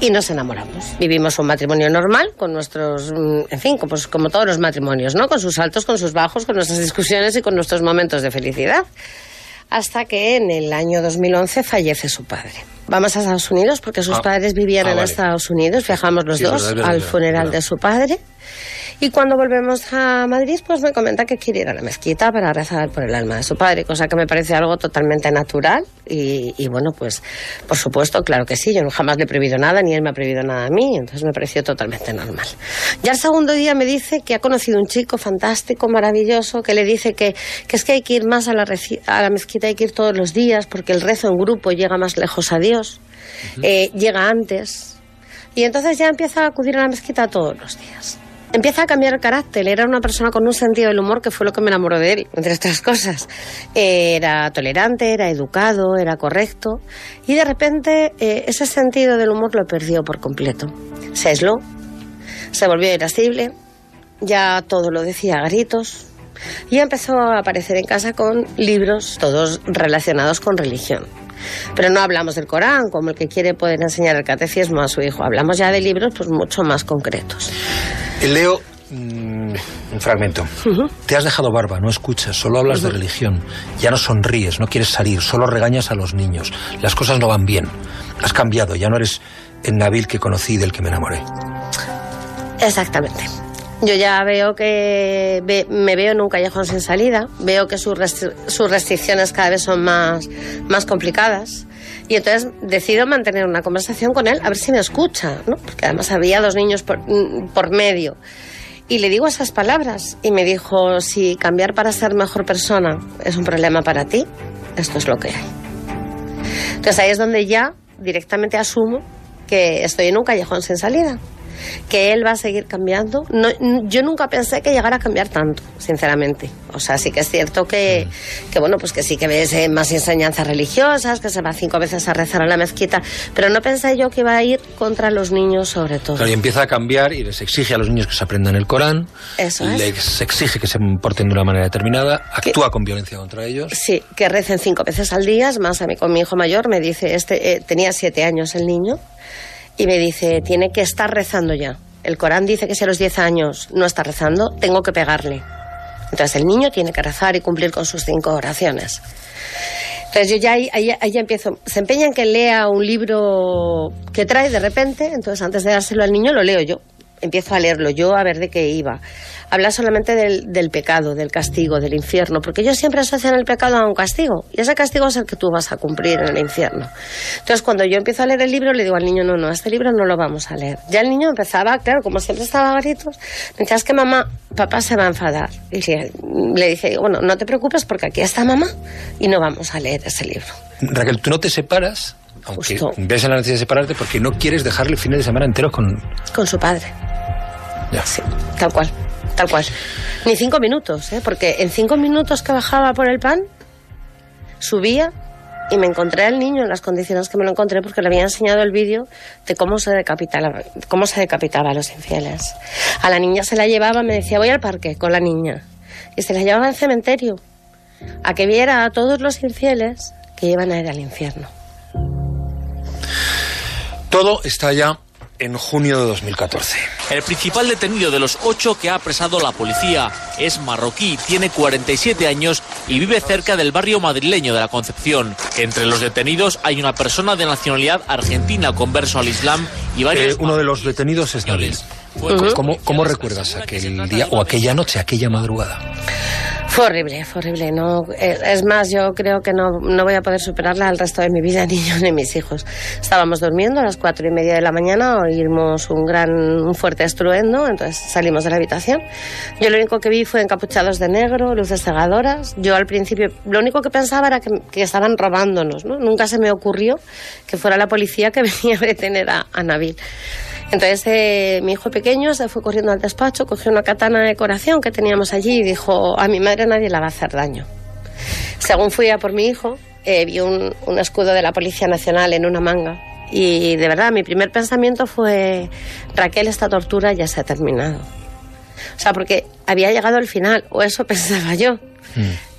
y nos enamoramos. Vivimos un matrimonio normal, con nuestros, mm, en fin, como, como todos los matrimonios, ¿no? Con sus altos, con sus bajos, con nuestras discusiones y con nuestros momentos de felicidad. Hasta que en el año 2011 fallece su padre. Vamos a Estados Unidos porque sus Ah. padres vivían Ah, en vale. Estados Unidos. Viajamos los Sí, dos verdad, al funeral verdad. de su padre. Y cuando volvemos a Madrid, pues me comenta que quiere ir a la mezquita para rezar por el alma de su padre, cosa que me parece algo totalmente natural. Y, y bueno, pues por supuesto, claro que sí, yo jamás le he prohibido nada, ni él me ha prohibido nada a mí, entonces me pareció totalmente normal. Ya el segundo día me dice que ha conocido un chico fantástico, maravilloso, que le dice que, que es que hay que ir más a la, a la mezquita, hay que ir todos los días, porque el rezo en grupo llega más lejos a Dios, eh, llega antes. Y entonces ya empieza a acudir a la mezquita todos los días. Empieza a cambiar el carácter. Era una persona con un sentido del humor que fue lo que me enamoró de él, entre otras cosas. Era tolerante, era educado, era correcto. Y de repente eh, ese sentido del humor lo perdió por completo. Se aisló, se volvió irascible, ya todo lo decía a gritos. Y empezó a aparecer en casa con libros, todos relacionados con religión. Pero no hablamos del Corán, como el que quiere poder enseñar el catecismo a su hijo. Hablamos ya de libros pues mucho más concretos. Eh, Leo, mm, un fragmento. Te has dejado barba, no escuchas, solo hablas de religión. Ya no sonríes, no quieres salir, solo regañas a los niños. Las cosas no van bien. Has cambiado, ya no eres el Nabil que conocí y del que me enamoré. Exactamente. Yo ya veo que ve- me veo en un callejón sin salida, veo que sus, restri- sus restricciones cada vez son más, más complicadas y entonces decido mantener una conversación con él a ver si me escucha, ¿no? porque además había dos niños por, mm, por medio. Y le digo esas palabras y me dijo, si cambiar para ser mejor persona es un problema para ti, esto es lo que hay. Entonces ahí es donde ya directamente asumo que estoy en un callejón sin salida, que él va a seguir cambiando. No, yo nunca pensé que llegara a cambiar tanto, sinceramente. O sea, sí que es cierto que, que bueno, pues que sí que ves eh, más enseñanzas religiosas, que se va cinco veces a rezar a la mezquita, pero no pensé yo que iba a ir contra los niños sobre todo. Claro, y empieza a cambiar y les exige a los niños que se aprendan el Corán, Eso es. les exige que se porten de una manera determinada, actúa con violencia contra ellos. Sí, que recen cinco veces al día, es más, a mí con mi hijo mayor me dice, este eh, tenía siete años el niño, y me dice, tiene que estar rezando ya. El Corán dice que si a los 10 años no está rezando, tengo que pegarle. Entonces el niño tiene que rezar y cumplir con sus cinco oraciones. Entonces yo ya ahí, empiezo. Se empeña en que lea un libro que trae de repente, entonces antes de dárselo al niño lo leo yo. Empiezo a leerlo yo a ver de qué iba. Habla solamente del, pecado, del castigo, del infierno, porque ellos siempre asocian el pecado a un castigo, y ese castigo es el que tú vas a cumplir en el infierno. Entonces cuando yo empiezo a leer el libro, le digo al niño, no, no, este libro no lo vamos a leer. Ya el niño empezaba, claro, como siempre estaba a gritos, es que mamá, papá se va a enfadar. Y le, le dije, bueno, no te preocupes porque aquí está mamá y no vamos a leer ese libro. Raquel, tú no te separas, aunque ves la necesidad de separarte, porque no quieres dejarle fines de semana enteros con... Con su padre. Ya. Sí, tal cual, tal cual. Ni cinco minutos, ¿eh? porque en cinco minutos que bajaba por el pan, subía y me encontré al niño en las condiciones que me lo encontré porque le había enseñado el vídeo de cómo se decapitaba, cómo se decapitaba a los infieles. A la niña se la llevaba, me decía, voy al parque con la niña. Y se la llevaba al cementerio a que viera a todos los infieles que iban a ir al infierno. Todo está ya en junio de 2014. El principal detenido de los ocho que ha apresado la policía es marroquí, tiene 47 años y vive cerca del barrio madrileño de la Concepción. Entre los detenidos hay una persona de nacionalidad argentina converso al Islam y varios... Eh, uno de los detenidos es Nabil. ¿Cómo, ¿Cómo recuerdas aquel día o aquella noche, aquella madrugada? Fue horrible, fue horrible. No, eh, es más, yo creo que no, no voy a poder superarla el resto de mi vida, ni yo ni mis hijos. Estábamos durmiendo a las cuatro y media de la mañana, oímos un gran, un fuerte estruendo, entonces salimos de la habitación. Yo lo único que vi fue encapuchados de negro, luces cegadoras. Yo al principio, lo único que pensaba era que, que estaban robándonos, ¿no? Nunca se me ocurrió que fuera la policía que venía a detener a, a Nabil. Entonces eh, mi hijo pequeño se fue corriendo al despacho, cogió una katana de decoración que teníamos allí y dijo, a mi madre nadie la va a hacer daño. Según fui a por mi hijo, eh, vi un, un escudo de la Policía Nacional en una manga. Y de verdad, mi primer pensamiento fue, Raquel, esta tortura ya se ha terminado. O sea, porque había llegado al final, o eso pensaba yo.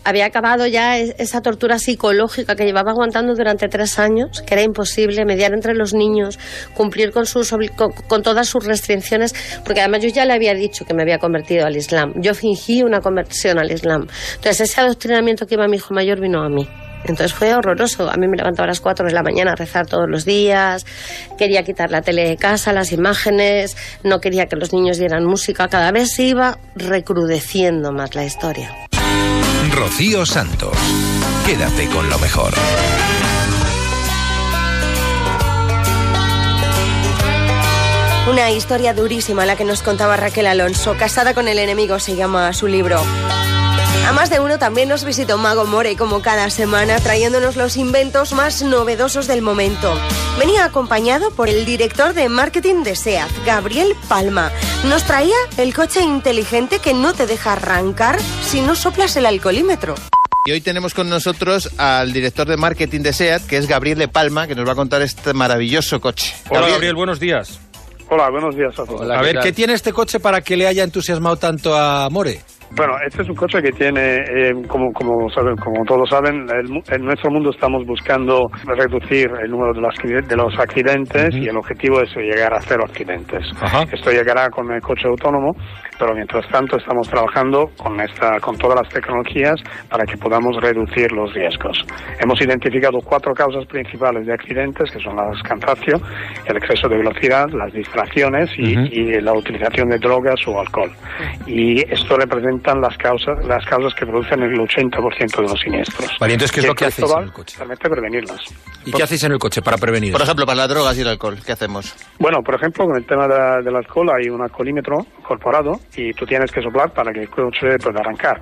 Había acabado ya es- esa tortura psicológica que llevaba aguantando durante tres años, que era imposible mediar entre los niños, cumplir con, sus, con, con todas sus restricciones, porque además yo ya le había dicho que me había convertido al Islam. Yo fingí una conversión al Islam. Entonces ese adoctrinamiento que iba mi hijo mayor vino a mí. Entonces fue horroroso. A mí me levantaba a las 4 de la mañana a rezar todos los días. Quería quitar la tele de casa, las imágenes. No quería que los niños dieran música. Cada vez se iba recrudeciendo más la historia. Rocío Santos. Quédate con lo mejor. Una historia durísima la que nos contaba Raquel Alonso. Casada con el enemigo se llama su libro. A más de uno también nos visitó Mago More como cada semana trayéndonos los inventos más novedosos del momento. Venía acompañado por el director de marketing de SEAT, Gabriel Palma. Nos traía el coche inteligente que no te deja arrancar si no soplas el alcoholímetro. Y hoy tenemos con nosotros al director de marketing de SEAT, que es Gabriel de Palma, que nos va a contar este maravilloso coche. Hola Gabriel, buenos días. Hola, buenos días a todos. a ver, ¿qué tiene este coche para que le haya entusiasmado tanto a More? Bueno, este es un coche que tiene, eh, como, como, saben, como todos saben, el en nuestro mundo estamos buscando reducir el número de los, de los accidentes y el objetivo es llegar a cero accidentes. Esto llegará con el coche autónomo, pero mientras tanto estamos trabajando con, esta, con todas las tecnologías para que podamos reducir los riesgos. Hemos identificado cuatro causas principales de accidentes, que son el cansancio, el exceso de velocidad, las distracciones y, y la utilización de drogas o alcohol. Y esto representan las causas, las causas que producen el 80% de los siniestros. Vale, entonces, ¿qué es Y lo que hacéis en el coche? Realmente prevenirlas. ¿Y qué hacéis en el coche para prevenir? Por ejemplo, para las drogas y el alcohol, ¿qué hacemos? Bueno, por ejemplo, con el tema de- del alcohol hay un alcoholímetro incorporado y tú tienes que soplar para que el coche pueda arrancar.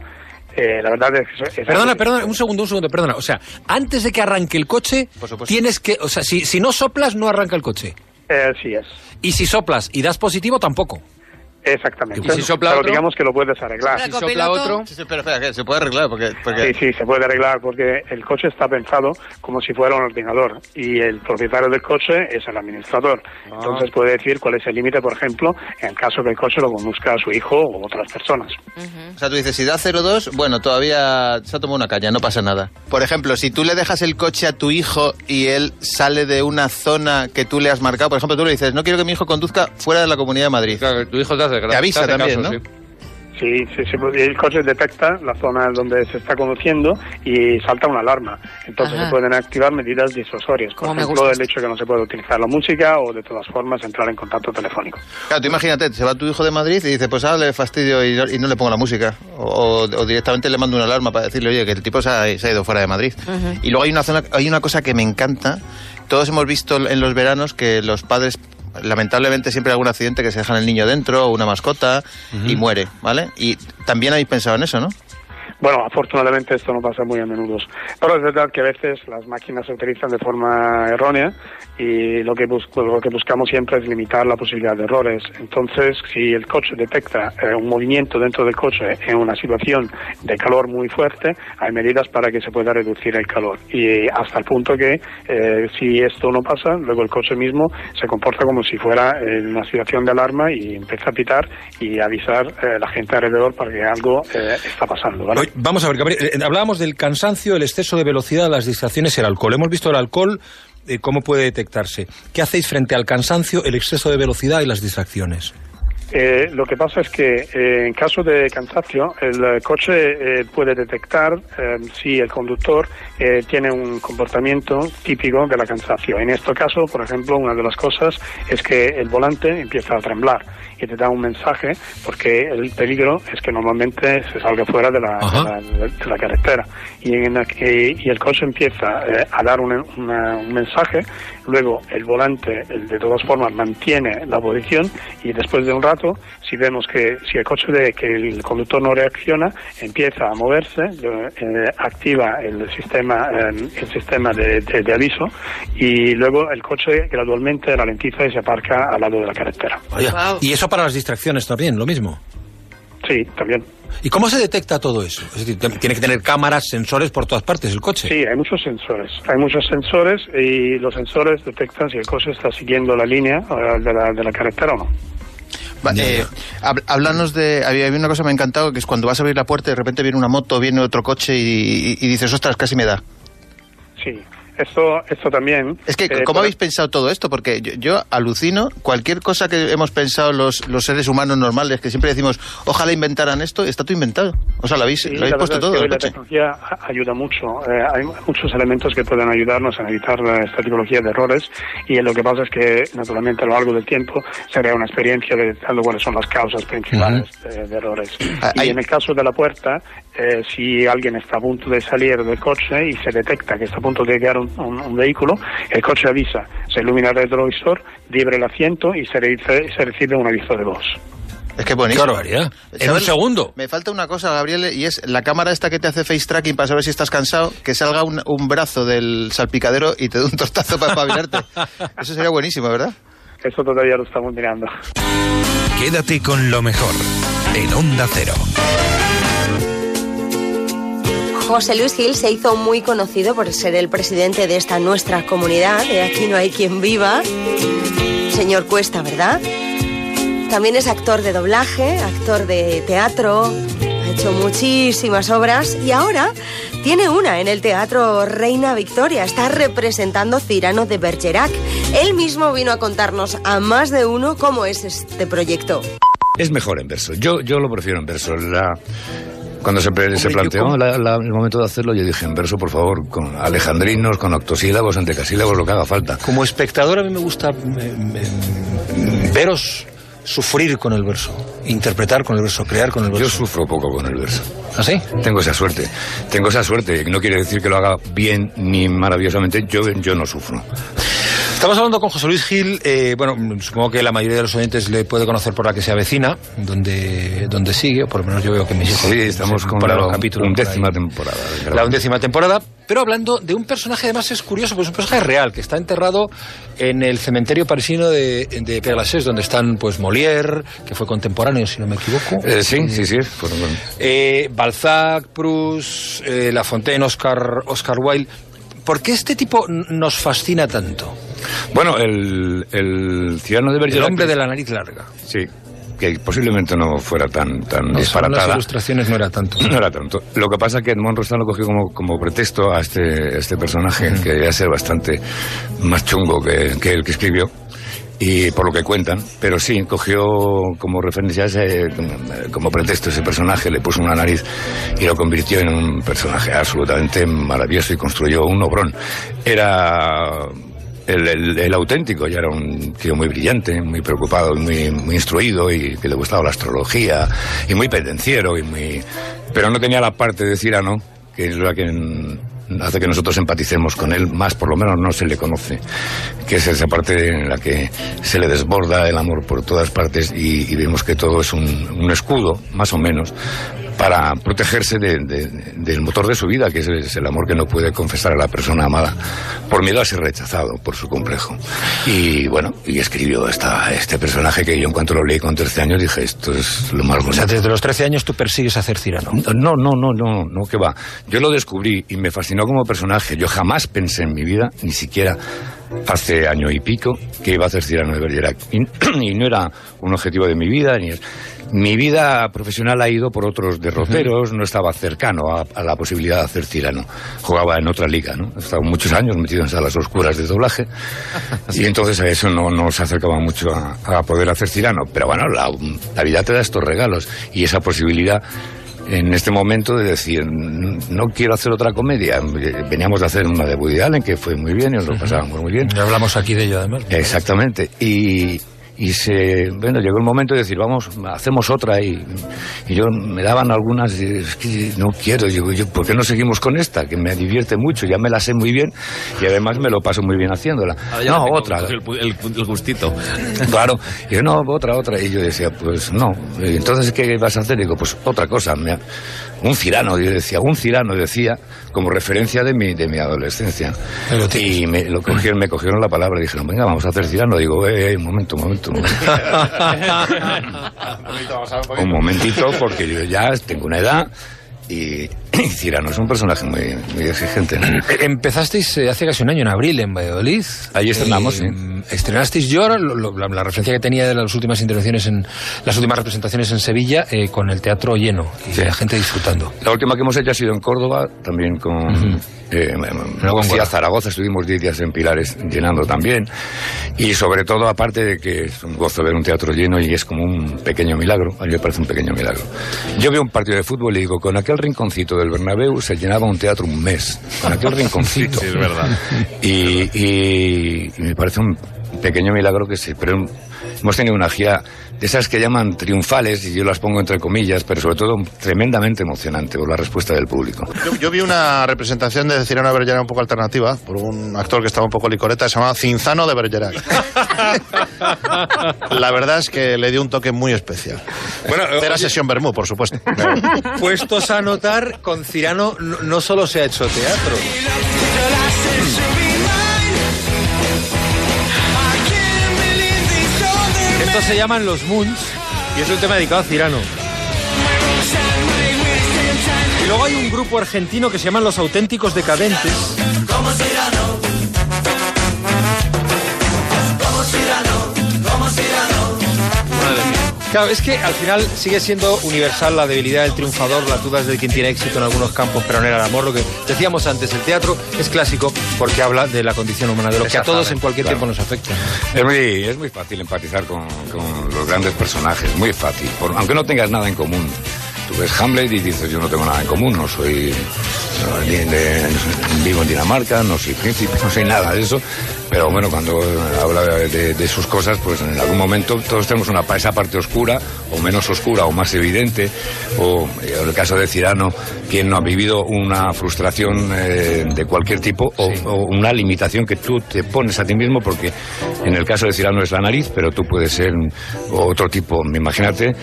Eh, la verdad es que... es- Perdona, perdona, un segundo, un segundo, perdona. O sea, antes de que arranque el coche, tienes que. O sea, si, si no soplas, no arranca el coche. Eh, sí es. Y si soplas y das positivo, tampoco. Exactamente. ¿Y si sopla Pero otro? digamos que lo puedes arreglar. Si sopla otro... Sí, sí, pero espera, que se puede arreglar porque... porque... Sí, sí, se puede arreglar porque el coche está pensado como si fuera un ordenador y el propietario del coche es el administrador. Ah. Entonces puede decir cuál es el límite, por ejemplo, en caso que el coche lo conduzca a su hijo o otras personas. O sea, tú dices, si da 0,2, bueno, todavía se ha tomado una caña, no pasa nada. Por ejemplo, si tú le dejas el coche a tu hijo y él sale de una zona que tú le has marcado, por ejemplo, tú le dices, no quiero que mi hijo conduzca fuera de la Comunidad de Madrid. Claro, tu hijo te hace Te avisa también, caso, ¿no? sí. Sí, sí, sí, el coche detecta la zona donde se está conduciendo y salta una alarma. Entonces Ajá. se pueden activar medidas disuasorias. Por ejemplo, el hecho de que no se puede utilizar la música o de todas formas entrar en contacto telefónico. Claro, tú imagínate, se va tu hijo de Madrid y dice, pues ahora le fastidio y no, y no le pongo la música. O, o directamente le mando una alarma para decirle, oye, que el tipo se ha, se ha ido fuera de Madrid. Y luego hay una, zona, hay una cosa que me encanta. Todos hemos visto en los veranos que los padres, lamentablemente, siempre hay algún accidente que se dejan el niño dentro o una mascota y muere, ¿vale? Y también habéis pensado en eso, ¿no? Bueno, afortunadamente esto no pasa muy a menudo. Pero es verdad que a veces las máquinas se utilizan de forma errónea y lo que, bus- lo que buscamos siempre es limitar la posibilidad de errores. Entonces, si el coche detecta eh, un movimiento dentro del coche en una situación de calor muy fuerte, hay medidas para que se pueda reducir el calor. Y hasta el punto que eh, si esto no pasa, luego el coche mismo se comporta como si fuera en una situación de alarma y empieza a pitar y avisar eh, a la gente alrededor para que algo eh, está pasando. ¿vale? Vamos a ver, Gabriel, eh, hablábamos del cansancio, el exceso de velocidad, las distracciones el alcohol. Hemos visto el alcohol, eh, cómo puede detectarse. ¿Qué hacéis frente al cansancio, el exceso de velocidad y las distracciones? Eh, lo que pasa es que eh, en caso de cansancio, el eh, coche eh, puede detectar eh, si el conductor eh, tiene un comportamiento típico de la cansancio. En este caso, por ejemplo, una de las cosas es que el volante empieza a temblar y te da un mensaje porque el peligro es que normalmente se salga fuera de la, de la, de la carretera y, en la que- y el coche empieza a dar una- un mensaje, luego el volante de todas formas mantiene la posición y después de un rato rato, si vemos que si el coche de que el conductor no reacciona, empieza a moverse, eh, activa el sistema eh, el sistema de, de- de aviso y luego el coche gradualmente ralentiza y se aparca al lado de la carretera. Vaya. Y eso para las distracciones también, lo mismo. Sí, también. ¿Y cómo se detecta todo eso? Es decir, tiene que tener cámaras, sensores por todas partes el coche. Sí, hay muchos sensores. Hay muchos sensores y los sensores detectan si el coche está siguiendo la línea eh, de la, de la carretera o no. Va, eh, hab- háblanos de. Había, había una cosa que me ha encantado, que es cuando vas a abrir la puerta y de repente viene una moto, viene otro coche y, y- y dices, ostras, casi me da. Sí, esto, esto también. Es que, eh, ¿cómo habéis pensado todo esto? Porque yo, yo alucino cualquier cosa que hemos pensado los, los seres humanos normales, que siempre decimos, ojalá inventaran esto, está todo inventado. O sea, lo habéis, Sí, lo habéis puesto verdad es todo. que la tecnología a- ayuda mucho. Eh, hay muchos elementos que pueden ayudarnos a evitar esta tipología de errores y lo que pasa es que, naturalmente, a lo largo del tiempo se crea una experiencia de detectando cuáles son las causas principales de, de errores. Ah, y en el caso de la puerta, eh, si alguien está a punto de salir del coche y se detecta que está a punto de llegar un, un- un vehículo, el coche avisa, se ilumina el retrovisor, libre el asiento y se, recibe- se recibe un aviso de voz. Es que buenísimo. Qué barbaridad. En un segundo. Me falta una cosa, Gabriel, y es la cámara esta que te hace face tracking para saber si estás cansado, que salga un, un brazo del salpicadero y te dé un tortazo para espabilarte. Eso sería buenísimo, ¿verdad? Eso todavía lo estamos mirando. Quédate con lo mejor en Onda Cero. José Luis Gil se hizo muy conocido por ser el presidente de esta nuestra comunidad, de Aquí no hay quien viva. Señor Cuesta, ¿verdad? También es actor de doblaje, actor de teatro, ha hecho muchísimas obras y ahora tiene una en el Teatro Reina Victoria. Está representando Cirano de Bergerac. Él mismo vino a contarnos a más de uno cómo es este proyecto. Es mejor en verso. Yo, yo lo prefiero en verso. La- cuando se, planteó la- la- el momento de hacerlo, yo dije en verso, por favor, con alejandrinos, con octosílabos, entecasílabos, lo que haga falta. Como espectador a mí me gusta eh, eh, veros sufrir con el verso, interpretar con el verso, crear con el verso. Yo sufro poco con el verso. ¿Ah, sí? Tengo esa suerte. Tengo esa suerte. No quiere decir que lo haga bien ni maravillosamente. Yo, yo no sufro. Estamos hablando con José Luis Gil, eh, bueno, supongo que la mayoría de los oyentes le puede conocer por la que se avecina, donde, donde sigue, o por lo menos yo veo que mis hijos... Sí, estamos con la undécima temporada. La undécima temporada, pero hablando de un personaje, además es curioso, pues un personaje real, que está enterrado en el cementerio parisino de, de Père Lachaise, donde están pues Molière, que fue contemporáneo, si no me equivoco. Eh, sí, sí, sí. fueron- Eh, Balzac, Proust, eh, La Fontaine, Oscar, Oscar Wilde. ¿Por qué este tipo nos fascina tanto? Bueno, el, el ciudadano de El Bergerac... hombre de la nariz larga. Sí, que posiblemente no fuera tan, tan No, según las disparatada. ilustraciones no era tanto. No era tanto. Lo que pasa es que Edmond Rostand lo cogió como, como pretexto a este, este personaje, que debía ser bastante más chungo que, que el que escribió, y por lo que cuentan, pero sí, cogió como referencia ese, como pretexto ese personaje, le puso una nariz y lo convirtió en un personaje absolutamente maravilloso y construyó un obrón. Era el, auténtico, ya era un tío muy brillante, muy preocupado, muy, muy instruido y que le gustaba la astrología y muy pendenciero y muy... Pero no tenía la parte de Cirano, que es la que mm, hace que nosotros empaticemos con él, más por lo menos no se le conoce, que es esa parte en la que se le desborda el amor por todas partes y, vemos que todo es un escudo, más o menos, para protegerse de- de- del motor de su vida, que es el, es el amor que no puede confesar a la persona amada, por miedo a ser rechazado por su complejo. Y bueno, y escribió esta, este personaje que yo en cuanto lo leí con 13 años dije, esto es lo más O sea, bonito. desde los 13 años tú persigues hacer Cirano. No, no, no, no, no, que va. Yo lo descubrí y me fascinó como personaje. Yo jamás pensé en mi vida, ni siquiera hace año y pico, que iba a hacer Cirano de Bergerac. Y, y no era un objetivo de mi vida, ni es... Mi vida profesional ha ido por otros derroteros, no estaba cercano a, a la posibilidad de hacer Cirano. Jugaba en otra liga, ¿no? He estado muchos años metido en salas oscuras de doblaje y entonces a eso no, no se acercaba mucho a, a poder hacer Cirano. Pero bueno, la, la vida te da estos regalos y esa posibilidad en este momento de decir, no quiero hacer otra comedia. Veníamos de hacer una de Woody Allen, que fue muy bien y nos lo pasábamos muy bien. Ya hablamos aquí de ello, además. Exactamente. Y, y se bueno llegó el momento de decir vamos hacemos otra y, y yo me daban algunas y es que no quiero digo yo por qué no seguimos con esta que me divierte mucho ya me la sé muy bien y además me lo paso muy bien haciéndola ya no otra. El, el- el gustito. claro y yo no otra otra y yo decía pues no entonces qué vas a hacer digo pues otra cosa Me- un cirano yo decía un cirano decía como referencia de mi de mi adolescencia. Y me lo cogieron me cogieron la palabra y dijeron venga vamos a hacer cirano digo eh, eh, un momento un momento un momento un momentito porque yo ya tengo una edad y, y Cirano es un personaje muy, muy exigente. ¿no? Eh, Empezasteis eh, hace casi un año en abril en Valladolid. Ahí estrenamos, Eh, Estrenasteis yo, lo- lo- la, la referencia que tenía de las últimas intervenciones en las últimas representaciones en Sevilla eh, con el teatro lleno y la gente disfrutando. La última que hemos hecho ha sido en Córdoba, también con... eh, luego fui a Zaragoza, estuvimos 10 días en Pilares llenando también. Y sobre todo, aparte de que es un gozo ver un teatro lleno y es como un pequeño milagro, a mí me parece un pequeño milagro. Yo veo un partido de fútbol y digo, con aquel rinconcito del Bernabéu se llenaba un teatro un mes. Con aquel rinconcito. Sí, es verdad. Y, y- y me parece un pequeño milagro que sí, pero hemos tenido una gira de esas que llaman triunfales, y yo las pongo entre comillas, pero sobre todo tremendamente emocionante por la respuesta del público. Yo, yo vi una representación de Cirano de Bergerac un poco alternativa por un actor que estaba un poco licoreta, se llamaba Cinzano de Bergerac. La verdad es que le dio un toque muy especial. Bueno, Era sesión Bermú, por supuesto. Puestos a notar, con Cirano no, no solo se ha hecho teatro. Se llaman Los Moons y es un tema dedicado a Cirano. Y luego hay un grupo argentino que se llaman Los Auténticos Decadentes. Claro, es que al final sigue siendo universal la debilidad del triunfador, las dudas de quien tiene éxito en algunos campos, pero no era el amor. Lo que decíamos antes, el teatro es clásico porque habla de la condición humana, de lo que a todos en cualquier Claro. tiempo nos afecta. Es muy, es muy fácil empatizar con, con los grandes personajes, muy fácil, por- aunque no tengas nada en común. Tú ves Hamlet y dices, yo no tengo nada en común, no soy, no, ni de- vivo en Dinamarca, no soy príncipe, no soy nada de eso. Pero bueno, cuando habla de, de sus cosas, pues en algún momento todos tenemos una, esa parte oscura, o menos oscura, o más evidente. O en el caso de Cirano, quien no ha vivido una frustración eh, de cualquier tipo, o, o una limitación que tú te pones a ti mismo, porque en el caso de Cirano es la nariz, pero tú puedes ser otro tipo. Imagínate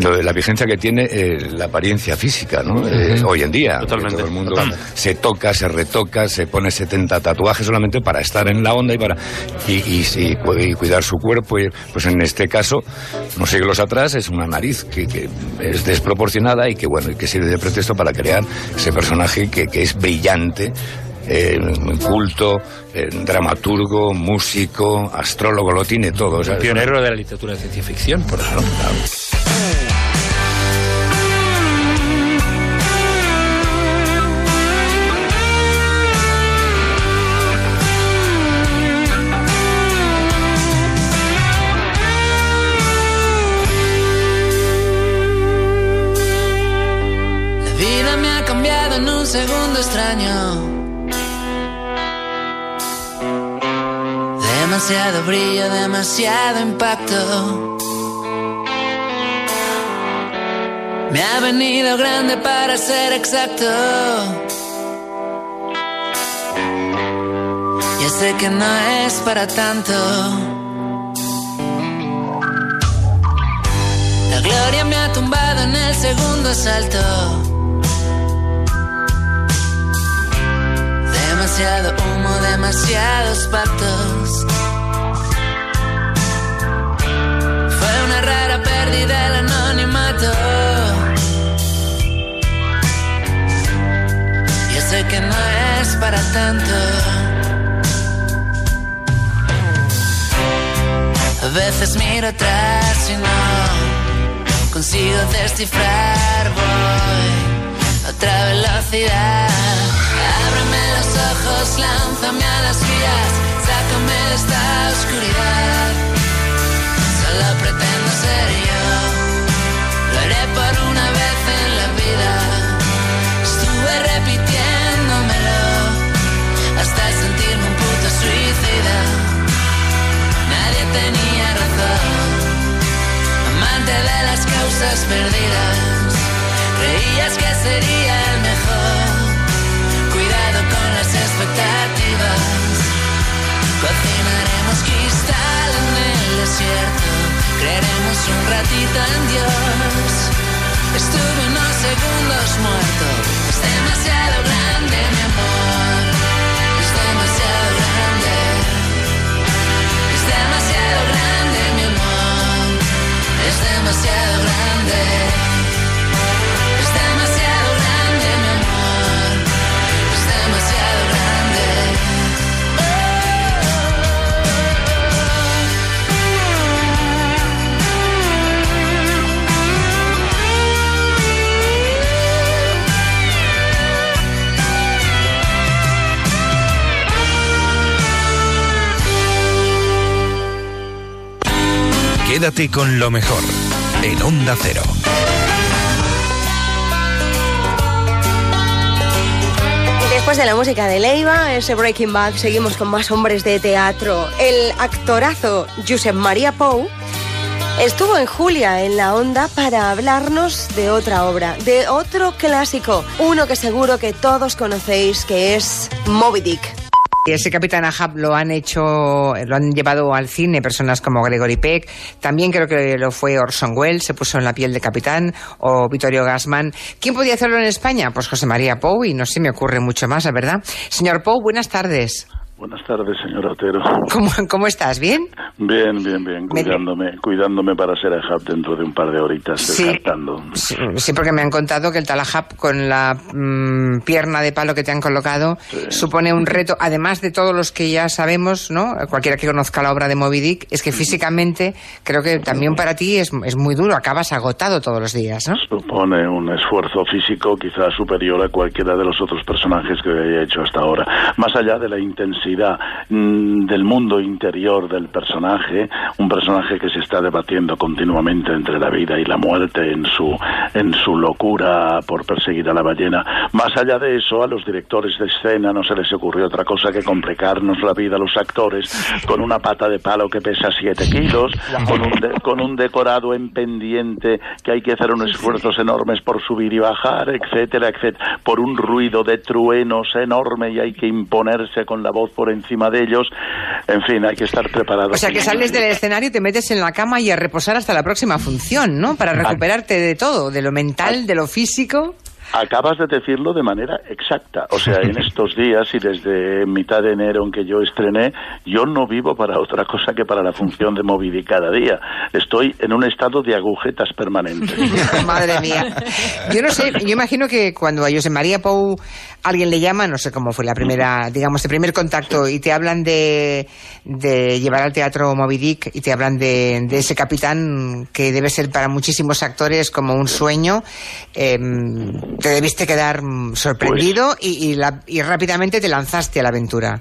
lo de la vigencia que tiene eh, la apariencia física, ¿no? Eh, hoy en día. Totalmente, Todo el mundo totalmente. se toca, se retoca, se pone 70 tatuajes solamente para estar en la onda y para y, y, y cuidar su cuerpo. Y, pues en este caso, unos siglos atrás, es una nariz que, que es desproporcionada y que bueno, y que sirve de pretexto para crear ese personaje que, que es brillante. eh, culto, eh, dramaturgo, músico, astrólogo, lo tiene todo. Pionero de la literatura de ciencia ficción, por ejemplo. Segundo extraño. Demasiado brillo, demasiado impacto. Me ha venido grande para ser exacto. Ya sé que no es para tanto. La gloria me ha tumbado en el segundo asalto. Demasiado humo, demasiados pactos. Fue una rara pérdida el anonimato. Yo sé que no es para tanto. A veces miro atrás y no consigo descifrar. Voy a otra velocidad. Ábreme los ojos, lánzame a las vías, sácame de esta oscuridad. Solo pretendo ser yo, lo haré por una vez en la vida. Estuve repitiéndomelo hasta sentirme un puto suicida. Nadie tenía razón. amante de las causas perdidas. Creías que sería el mejor. Expectativas. Cocinaremos cristal en el desierto. Creeremos un ratito en Dios. Estuve unos segundos muerto. Es demasiado grande, mi amor. Es demasiado grande. Es demasiado grande, mi amor. Es demasiado grande. Quédate con lo mejor en Onda Cero. Después de la música de Leiva, ese Breaking Bad, seguimos con más hombres de teatro. El actorazo Josep María Pou estuvo en Julia en la onda para hablarnos de otra obra, de otro clásico, uno que seguro que todos conocéis, que es Moby Dick. Y ese Capitán Ahab lo han hecho, lo han llevado al cine personas como Gregory Peck, también creo que lo fue Orson Welles, se puso en la piel de Capitán, o Vittorio Gassman. ¿Quién podía hacerlo en España? Pues José María Pou, y no se me ocurre mucho más, la verdad. Señor Pou, buenas tardes. Buenas tardes, señor Otero. ¿Cómo, cómo estás? ¿Bien? Bien, bien, bien. Cuidándome, cuidándome para ser Ahab dentro de un par de horitas, Sí. descartando. Sí, sí, porque me han contado que el Talahab con la mm, pierna de palo que te han colocado supone un reto, además de todos los que ya sabemos, ¿no? Cualquiera que conozca la obra de Moby Dick, es que físicamente creo que también para ti es, es muy duro, acabas agotado todos los días, ¿no? Supone un esfuerzo físico quizás superior a cualquiera de los otros personajes que haya hecho hasta ahora. Más allá de la intensidad mm, del mundo interior del personaje, un personaje que se está debatiendo continuamente entre la vida y la muerte en su, en su locura por perseguir a la ballena. Más allá de eso, a los directores de escena no se les ocurrió otra cosa que complicarnos la vida a los actores con una pata de palo que pesa 7 kilos, con un, de- con un decorado en pendiente que hay que hacer unos esfuerzos enormes por subir y bajar, etcétera, etcétera, por un ruido de truenos enorme y hay que imponerse con la voz por encima de ellos. En fin, hay que estar preparado. O sea, que sales del escenario y te metes en la cama y a reposar hasta la próxima función, ¿no? Para recuperarte de todo, de lo mental, de lo físico. Acabas de decirlo de manera exacta. O sea, en estos días y desde mitad de enero en que yo estrené, yo no vivo para otra cosa que para la función de Moby Dick cada día. Estoy en un estado de agujetas permanentes. Madre mía. Yo no sé, yo imagino que cuando a José María Pou alguien le llama, no sé cómo fue la primera, digamos, el primer contacto, y te hablan de, de llevar al teatro Moby Dick y te hablan de, de ese capitán que debe ser para muchísimos actores como un sueño, em, te debiste quedar mm, sorprendido y, y la- y rápidamente te lanzaste a la aventura.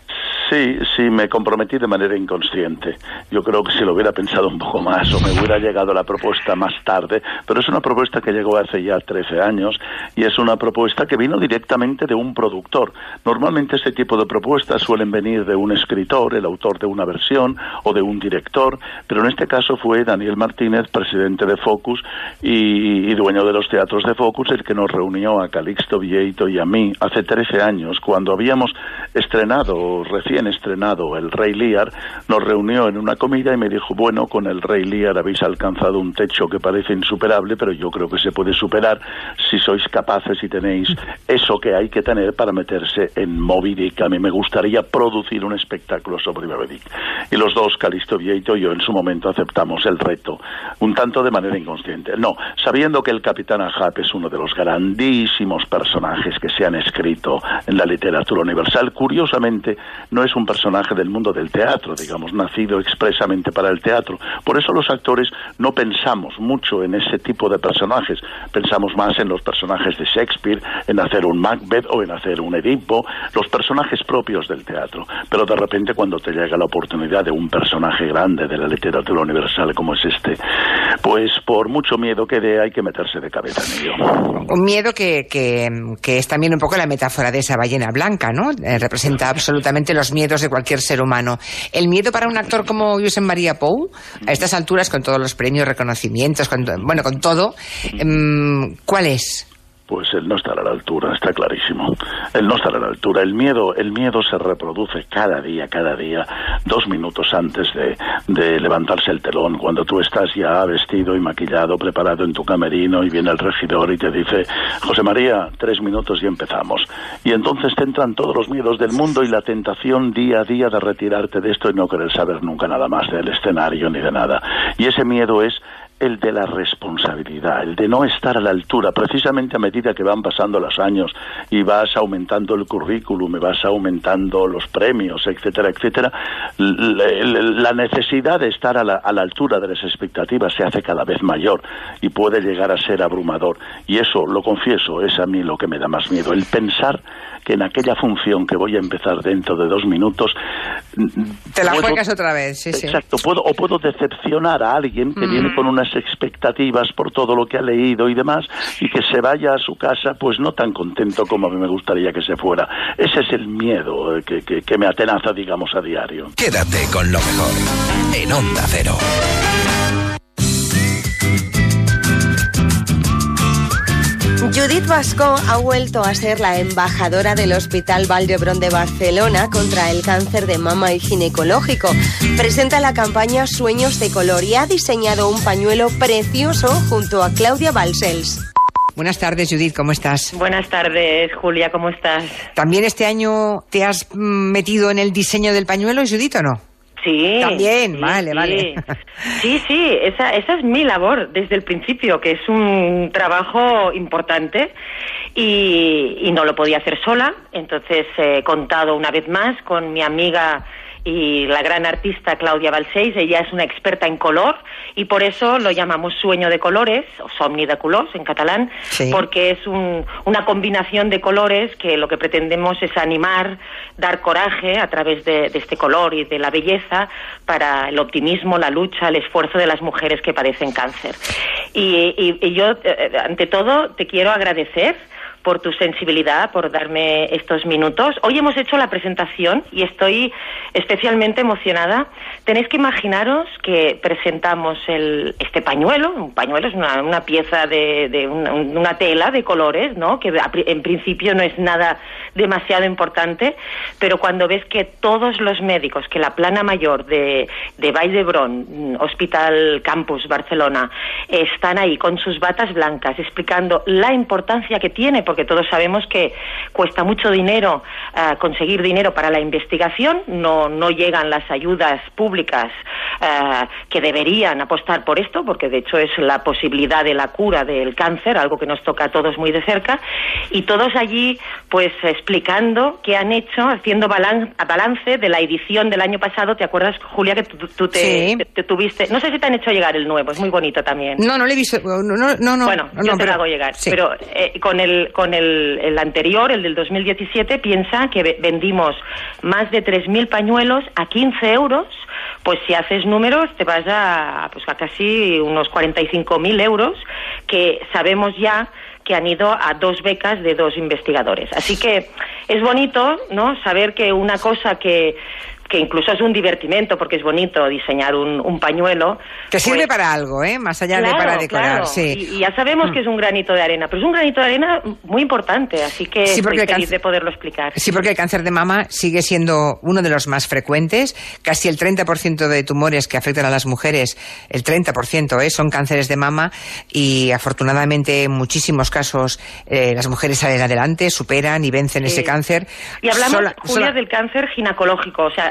Sí, sí, me comprometí de manera inconsciente. Yo creo que si lo hubiera pensado un poco más o me hubiera llegado la propuesta más tarde, pero es una propuesta que llegó hace ya 13 años y es una propuesta que vino directamente de un productor. Normalmente este tipo de propuestas suelen venir de un escritor, el autor de una versión o de un director, pero en este caso fue Daniel Martínez, presidente de Focus y, y dueño de los teatros de Focus, el que nos reunió a Calixto Vieito y a mí hace 13 años, cuando habíamos estrenado, recién estrenado El Rey Lear, nos reunió en una comida y me dijo, bueno, con El Rey Lear habéis alcanzado un techo que parece insuperable, pero yo creo que se puede superar si sois capaces y tenéis eso que hay que tener para meterse en Moby Dick. A mí me gustaría producir un espectáculo sobre Moby Dick. Y los dos, Calixto Vieito y yo, en su momento aceptamos el reto, un tanto de manera inconsciente. No, sabiendo que el Capitán Ahab es uno de los grandísimos personajes que se han escrito en la literatura universal, curiosamente no es un personaje del mundo del teatro, digamos, nacido expresamente para el teatro. Por eso los actores no pensamos mucho en ese tipo de personajes, pensamos más en los personajes de Shakespeare, en hacer un Macbeth o en hacer un Edipo, los personajes propios del teatro. Pero de repente cuando te llega la oportunidad de un personaje grande de la literatura universal como es este, pues por mucho miedo que dé hay que meterse de cabeza en ello. Un miedo que, que, que es también un poco la metáfora de esa ballena blanca, ¿no? Eh, representa absolutamente los miedos de cualquier ser humano. El miedo para un actor como Josep María Pou, a estas alturas, con todos los premios, reconocimientos, con, bueno, con todo, em, ¿cuál es? Pues el no estar a la altura, está clarísimo. El no estar a la altura. El miedo, el miedo se reproduce cada día, cada día, dos minutos antes de, de levantarse el telón, cuando tú estás ya vestido y maquillado, preparado en tu camerino y viene el regidor y te dice, José María, tres minutos y empezamos. Y entonces te entran todos los miedos del mundo y la tentación día a día de retirarte de esto y no querer saber nunca nada más del escenario ni de nada. Y ese miedo es el de la responsabilidad, el de no estar a la altura, precisamente a medida que van pasando los años y vas aumentando el currículum, y vas aumentando los premios, etcétera, etcétera, la necesidad de estar a la, a la altura de las expectativas se hace cada vez mayor y puede llegar a ser abrumador. Y eso, lo confieso, es a mí lo que me da más miedo, el pensar que en aquella función que voy a empezar dentro de dos minutos... Te la puedo- juegas otra vez, sí, sí. Exacto, puedo, o puedo decepcionar a alguien que Mm. viene con unas expectativas por todo lo que ha leído y demás y que se vaya a su casa pues no tan contento como a mí me gustaría que se fuera. Ese es el miedo eh, que, que- que me atenaza, digamos, a diario. Quédate con lo mejor en Onda Cero. Judith Vasco ha vuelto a ser la embajadora del Hospital Vall d'Hebron de Barcelona contra el cáncer de mama y ginecológico. Presenta la campaña Sueños de Color y ha diseñado un pañuelo precioso junto a Claudia Balsels. Buenas tardes, Judith, ¿cómo estás? Buenas tardes, Julia, ¿cómo estás? ¿También este año te has mm, metido en el diseño del pañuelo, Judith, o no? Sí. También, sí, vale, sí. vale. Sí, sí, esa, esa es mi labor desde el principio, que es un trabajo importante y, y no lo podía hacer sola. Entonces he contado una vez más con mi amiga y la gran artista Claudia Balseis. Ella es una experta en color y por eso lo llamamos sueño de colores, o somni de colors en catalán, Sí. porque es un- una combinación de colores que lo que pretendemos es animar, dar coraje a través de, de este color y de la belleza para el optimismo, la lucha, el esfuerzo de las mujeres que padecen cáncer. Y, y- y yo, eh, ante todo, te quiero agradecer por tu sensibilidad, por darme estos minutos. Hoy hemos hecho la presentación y estoy especialmente emocionada. Tenéis que imaginaros que presentamos el, este pañuelo. Un pañuelo es una, una pieza de, de una, tela de colores, ¿no? Que en principio no es nada demasiado importante, pero cuando ves que todos los médicos, que la plana mayor de, de Vall d'Hebron, mm, Hospital Campus Barcelona, están ahí con sus batas blancas explicando la importancia que tiene, porque todos sabemos que cuesta mucho dinero ah, conseguir dinero para la investigación, no, no llegan las ayudas públicas ah, que deberían apostar por esto, porque de hecho es la posibilidad de la cura del cáncer, algo que nos toca a todos muy de cerca, y todos allí pues explicando qué han hecho, haciendo balan- balance de la edición del año pasado. ¿Te acuerdas, Julia, que tú, te, Sí. te- te tuviste? No sé si te han hecho llegar el nuevo, es muy bonito también. No, no le he visto. No, no, no. no, Bueno, no, yo te pero- lo hago llegar. sí. Pero eh, con, el, con el, el anterior, el del 2017, piensa que ve- vendimos más de 3.000 pañuelos a 15 euros. Pues si haces números, te vas a, pues a casi unos 45.000 euros, que sabemos ya que han ido a dos becas de dos investigadores. Así que es bonito, ¿no? Saber que una cosa que que incluso es un divertimento porque es bonito diseñar un, un pañuelo. Que sirve pues- para algo, ¿eh? Más allá de para decorar, claro. sí. Y, y ya sabemos Mm. que es un granito de arena, pero es un granito de arena muy importante, así que Sí, estoy el feliz de poderlo explicar. Sí, porque el cáncer de mama sigue siendo uno de los más frecuentes. Casi el 30% de tumores que afectan a las mujeres, el 30% ¿eh? son cánceres de mama y afortunadamente en muchísimos casos eh, las mujeres salen adelante, superan y vencen Sí. ese cáncer. Y hablamos, Sola- Julia, sola- del cáncer ginecológico, o sea,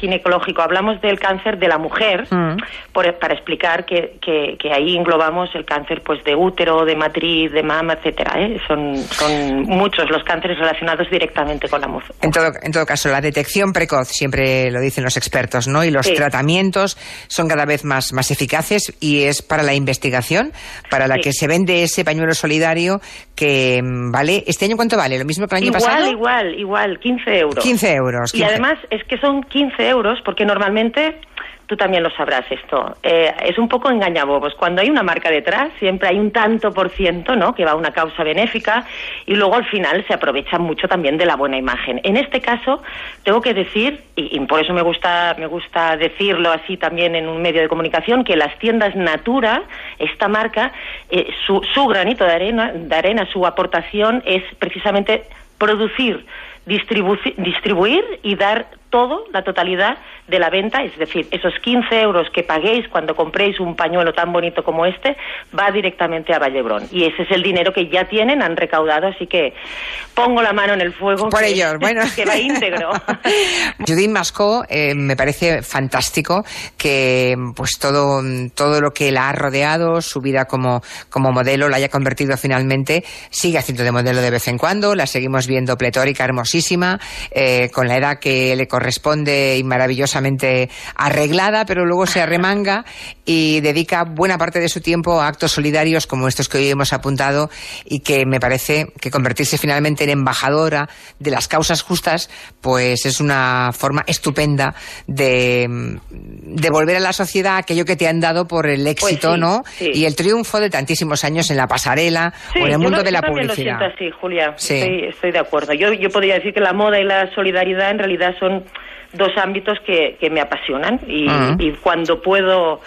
ginecológico. Hablamos del cáncer de la mujer, Mm. por- para explicar que, que, que ahí englobamos el cáncer pues de útero, de matriz, de mama, etcétera. ¿eh? Son, son muchos los cánceres relacionados directamente con la mujer. En todo, en todo caso, la detección precoz, siempre lo dicen los expertos, ¿no? Y los Sí. tratamientos son cada vez más, más eficaces y es para la investigación, para la Sí. que se vende ese pañuelo solidario que mm, vale. ¿Este año cuánto vale? ¿Lo mismo que el año igual, pasado? igual, igual, 15 euros. 15 euros. Y 15. además es que son 15 euros porque normalmente tú también lo sabrás esto, eh, es un poco engañabobos. Cuando hay una marca detrás, siempre hay un tanto por ciento, ¿no? Que va a una causa benéfica y luego al final se aprovecha mucho también de la buena imagen. En este caso, tengo que decir, y, por eso me gusta, me gusta decirlo así también en un medio de comunicación, que las tiendas Natura, esta marca, eh, su, su granito de arena, de arena, su aportación es precisamente producir, distribu- distribuir y dar todo, la totalidad de la venta, es decir, esos 15 euros que paguéis cuando compréis un pañuelo tan bonito como este, va directamente a Vallebrón. Y ese es el dinero que ya tienen, han recaudado, así que pongo la mano en el fuego. Por que, ellos, bueno. que va íntegro. Judith Mascó eh, me parece fantástico que pues todo, todo lo que la ha rodeado, su vida como, como modelo, la haya convertido finalmente, sigue haciendo de modelo de vez en cuando, la seguimos viendo pletórica, hermosísima, eh, con la edad que le corresponde y maravillosamente arreglada, pero luego se arremanga y dedica buena parte de su tiempo a actos solidarios como estos que hoy hemos apuntado y que me parece que convertirse finalmente en embajadora de las causas justas, pues es una forma estupenda de devolver a la sociedad aquello que te han dado por el éxito, Pues sí, ¿no? sí. Y el triunfo de tantísimos años en la pasarela Sí, o en el mundo lo- de la publicidad. lo siento así, Julia. Estoy, estoy de acuerdo. Yo, yo podría decir que la moda y la solidaridad en realidad son dos ámbitos que, que me apasionan y, Ah. y cuando puedo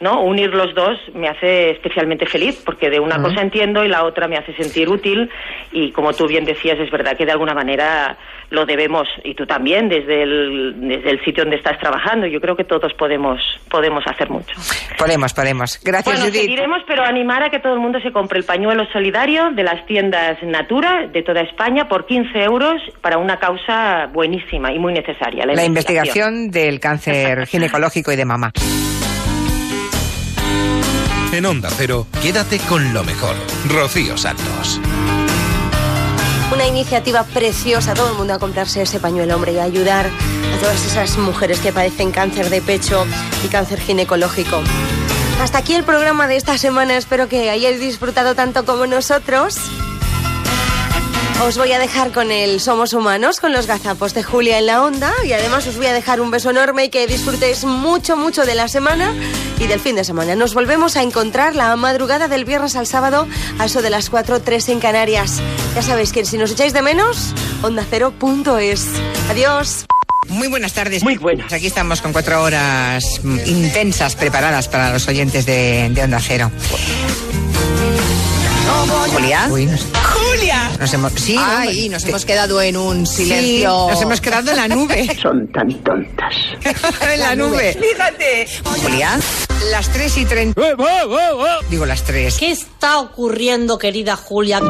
no unir los dos me hace especialmente feliz porque de una cosa entiendo y la otra me hace sentir útil y como tú bien decías es verdad que de alguna manera lo debemos y tú también desde el, desde el sitio donde estás trabajando yo creo que todos podemos podemos hacer mucho Podemos, podemos. Gracias, bueno, Judith. seguiremos, pero animar a que todo el mundo se compre el pañuelo solidario de las tiendas Natura de toda España por 15 euros para una causa buenísima y muy necesaria. La investigación del cáncer ginecológico y de mama. En Onda Cero, quédate con lo mejor. Rocío Santos. Una iniciativa preciosa, todo el mundo a comprarse ese pañuelo, hombre, y ayudar a todas esas mujeres que padecen cáncer de pecho y cáncer ginecológico. Hasta aquí el programa de esta semana, espero que hayáis disfrutado tanto como nosotros. Os voy a dejar con el Somos Humanos, con los gazapos de Julia en la onda y además os voy a dejar un beso enorme y que disfrutéis mucho, mucho de la semana y del fin de semana. Nos volvemos a encontrar la madrugada del viernes al sábado a eso de las 4, 3 en Canarias. Ya sabéis que si nos echáis de menos, ondacero.es. Adiós. Muy buenas tardes. Muy buenas. Aquí estamos con cuatro horas intensas preparadas para los oyentes de, de Onda Cero. Julia. ¡Julia! Nos hemos, sí, Ay, no, nos te- hemos quedado en un Sí, silencio. nos hemos quedado en la nube. Son tan tontas. en la nube. Fíjate. Julia. Las 3 y 30. Digo las 3. ¿Qué está ocurriendo, querida Julia?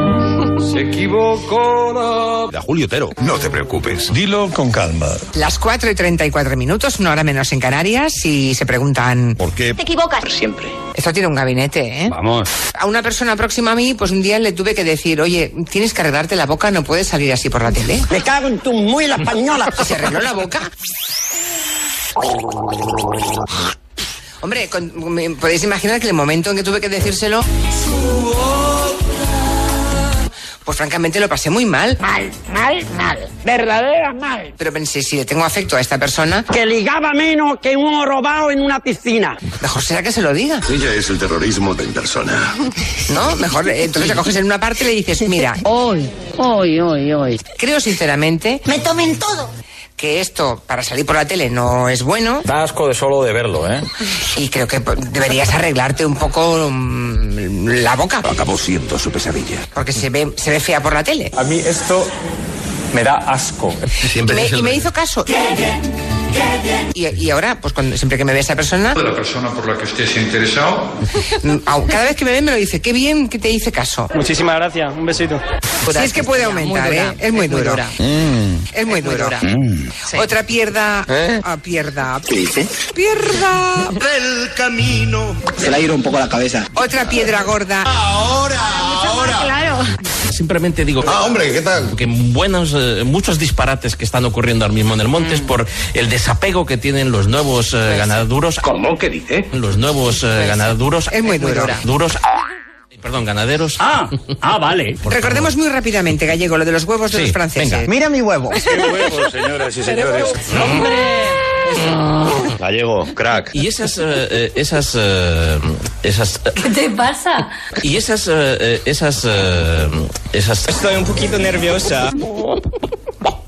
Se equivocó. Da Julio Otero. No te preocupes, dilo con calma. Las 4 y 34 minutos, una hora menos en Canarias, y se preguntan. ¿Por qué? Te equivocas. Siempre. Esto tiene un gabinete, ¿eh? Vamos. A una persona próxima a mí, pues un día le tuve que decir, oye, tienes que arreglarte la boca, no puedes salir así por la tele. Me cago en tu muy la española. ¿Y se arregló la boca? Hombre, con- me- podéis imaginar que el momento en que tuve que decírselo, pues francamente lo pasé muy mal. Mal, mal, mal. Verdadera mal. Pero pensé, si le tengo afecto a esta persona, Que ligaba menos que un robado en una piscina. mejor será que se lo diga. Ella es el terrorismo en persona. ¿No? Mejor, eh, entonces la coges en una parte y le dices, mira, Hoy, hoy, hoy, hoy. creo sinceramente Me tomen todo. Que esto para salir por la tele no es bueno Da asco de solo de verlo, ¿eh? y creo que pues, deberías arreglarte un poco mm, la boca Acabó siendo su pesadilla. porque se ve, se ve fea por la tele. A mí esto me da asco. Y me, y me hizo caso. Y, y ahora, pues cuando, siempre que me ve esa persona, de la persona por la que usted se ha interesado. cada vez que me ve me lo dice, qué bien que te hice caso. Muchísimas gracias, un besito. Si es que puede aumentar, Muy dura, ¿eh? Es muy es muy duro. dura. Es muy duro. Otra pierda. ah, pierda. ¿Qué dice? Pierda. Del camino. Se le ha ido un poco la cabeza. Otra piedra gorda. Ahora, ahora. Claro. Simplemente digo Ah, hombre, ¿qué tal? que buenos, eh, muchos disparates que están ocurriendo ahora mismo en el monte es por el desapego que tienen los nuevos eh, ganaduros. ¿Cómo? ¿Qué dice? Los nuevos eh, ganaduros. Es muy duro. Duros. Perdón, ganaderos. Ah, ah, vale. Recordemos muy rápidamente, Gallego, lo de los huevos de Sí, los franceses. venga. Mira mi huevo. Qué huevos, señoras y señores. ¡Hombre! Gallego, crack. Y esas, eh, eh, esas, eh, esas, eh, ¿Qué te pasa? y esas, eh, esas, esas. Estoy un poquito nerviosa.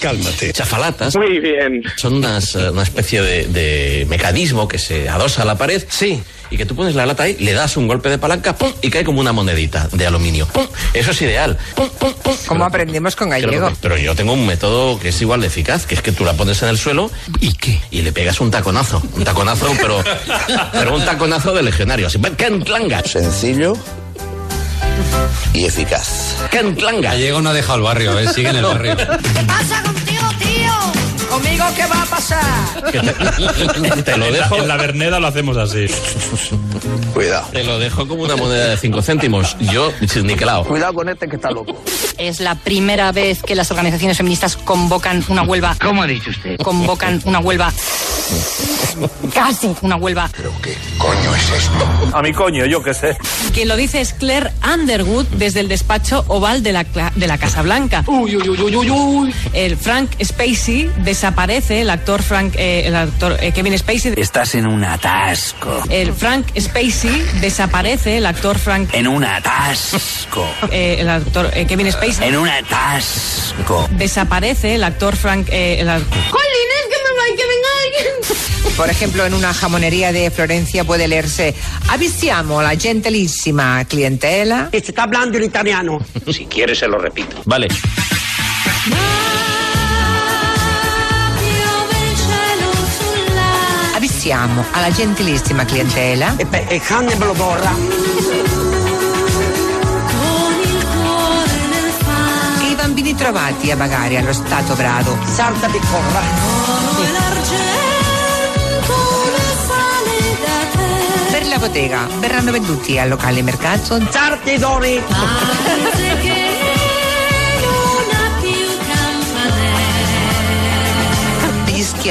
Cálmate. Chafalatas. Muy bien. Son unas, eh, una especie de, de mecanismo que se adosa a la pared. Sí. Y que tú pones la lata ahí, le das un golpe de palanca, ¡pum! y cae como una monedita de aluminio. ¡Pum! Eso es ideal. ¡Pum, pum, pum! ¿Cómo aprendemos con gallego? que- pero yo tengo un método que es igual de eficaz, que es que tú la pones en el suelo y qué y le pegas un taconazo, un taconazo, pero pero un taconazo de legionario, así, ¡canclanga! Sencillo y eficaz. ¡Canclanga! Gallego no ha dejado el barrio, ¿eh? sigue en el barrio. pasa contigo, tío? ¿Conmigo qué va a pasar? Te, te lo dejo. En la Verneda lo hacemos así. Cuidado. Te lo dejo como una moneda de 5 céntimos. Yo, niquelado. Cuidado con este que está loco. Es la primera vez que las organizaciones feministas convocan una huelga. ¿Cómo ha dicho usted? Convocan una huelga. Casi una huelga. Coño es esto. A mi coño, yo qué sé. Quien lo dice es Claire Underwood desde el despacho oval de la, de la Casa Blanca. Uy, uy, uy, uy, uy, uy. El Frank Spacey desaparece, el actor Frank, eh, el actor eh, Kevin Spacey. Estás en un atasco. El Frank Spacey desaparece, el actor Frank, En un atasco. eh, el actor eh, Kevin Spacey. En un atasco. Desaparece el actor Frank, eh, el actor. Jolines, que me va que venga alguien. Por ejemplo, en una jamonería de Florencia puede leerse Avvisiamo la gentilissima clientela. Se está hablando en italiano. Si quieres se lo repito. Vale. Avvisiamo alla gentilissima clientela E, beh, e Hannibal Borra. i bambini trovati a vagare allo Stato Brado Sarda di Corra. per la bottega verranno venduti al locale mercato Sarti Doni.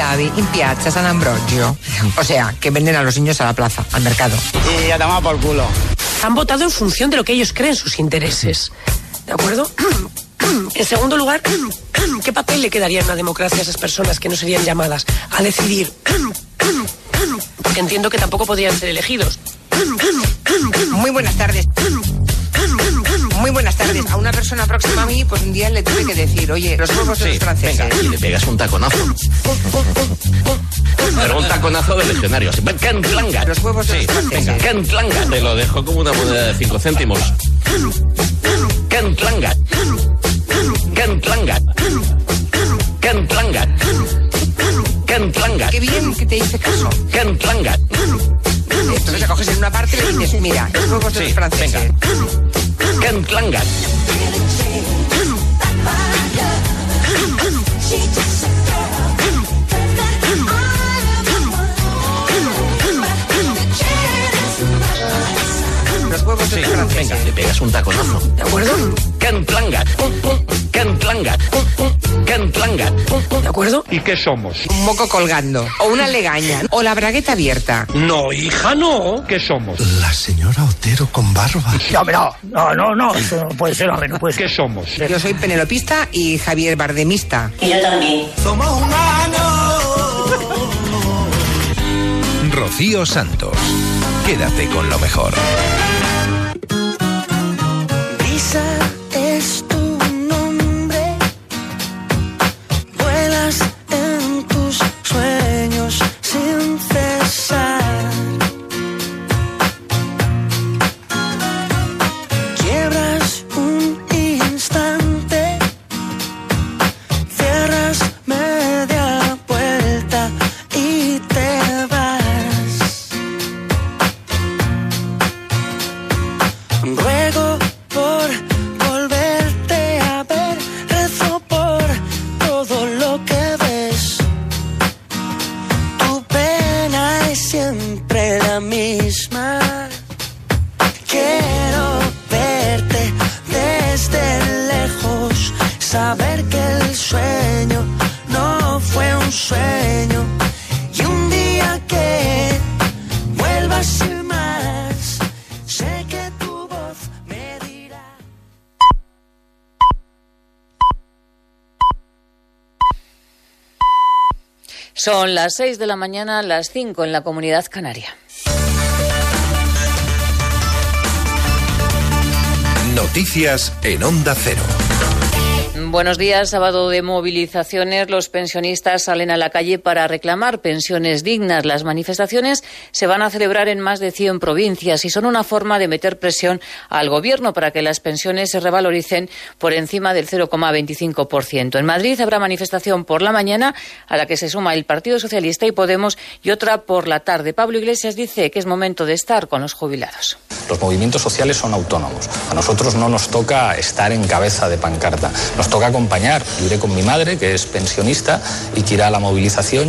Schiavi in piazza San Ambrogio. O sea, que venden a los niños a la plaza, al mercado. Y a tomar por culo. Han votado en función de lo que ellos creen sus intereses. ¿De acuerdo? En segundo lugar, ¿qué papel le quedaría en una democracia a esas personas que no serían llamadas a decidir? Porque entiendo que tampoco podrían ser elegidos. Muy buenas tardes. Muy buenas tardes. A una persona próxima a mí, pues un día le tuve que decir, oye, los huevos de Sí, los franceses. venga, y le pegas un taconazo. Pero un taconazo de legionario. así, ¡canclanga! Los huevos de Sí, los franceses. venga, ¡canclanga! Te lo dejo como una moneda de 5 céntimos. ¡Canclanga! ¡Canclanga! ¡Canclanga! ¡Canclanga! Qué bien que te hice caso. ¡Canclanga! Entonces la coges en una parte y le dices, mira, los huevos de Sí, los franceses. ¡Canclanga! Los huevos de Sí, los franceses. venga, le pegas un taconazo. ¿De acuerdo? ¡Canclanga! ¡Canclanga! ¡Canclanga! ¿De acuerdo? ¿Y qué somos? Un moco colgando. O una legaña. O la bragueta abierta. No, hija, no. ¿Qué somos? La señora Otero con barba. No, no, no, no, no, eso no puede ser, hombre, no puede ser. ¿Qué somos? Yo soy penelopista y Javier Bardemista. Y yo también. Somos humanos. Rocío Santos. Quédate con lo mejor. Son las 6 de la mañana, las 5 en la comunidad canaria. Noticias en Onda Cero. Buenos días. Sábado de movilizaciones. Los pensionistas salen a la calle para reclamar pensiones dignas. Las manifestaciones se van a celebrar en más de 100 provincias y son una forma de meter presión al Gobierno para que las pensiones se revaloricen por encima del 0,25%. En Madrid habrá manifestación por la mañana a la que se suma el Partido Socialista y Podemos y otra por la tarde. Pablo Iglesias dice que es momento de estar con los jubilados. Los movimientos sociales son autónomos. A nosotros no nos toca estar en cabeza de pancarta. Acompañar. Yo con mi madre, que es pensionista, y que irá a la movilización.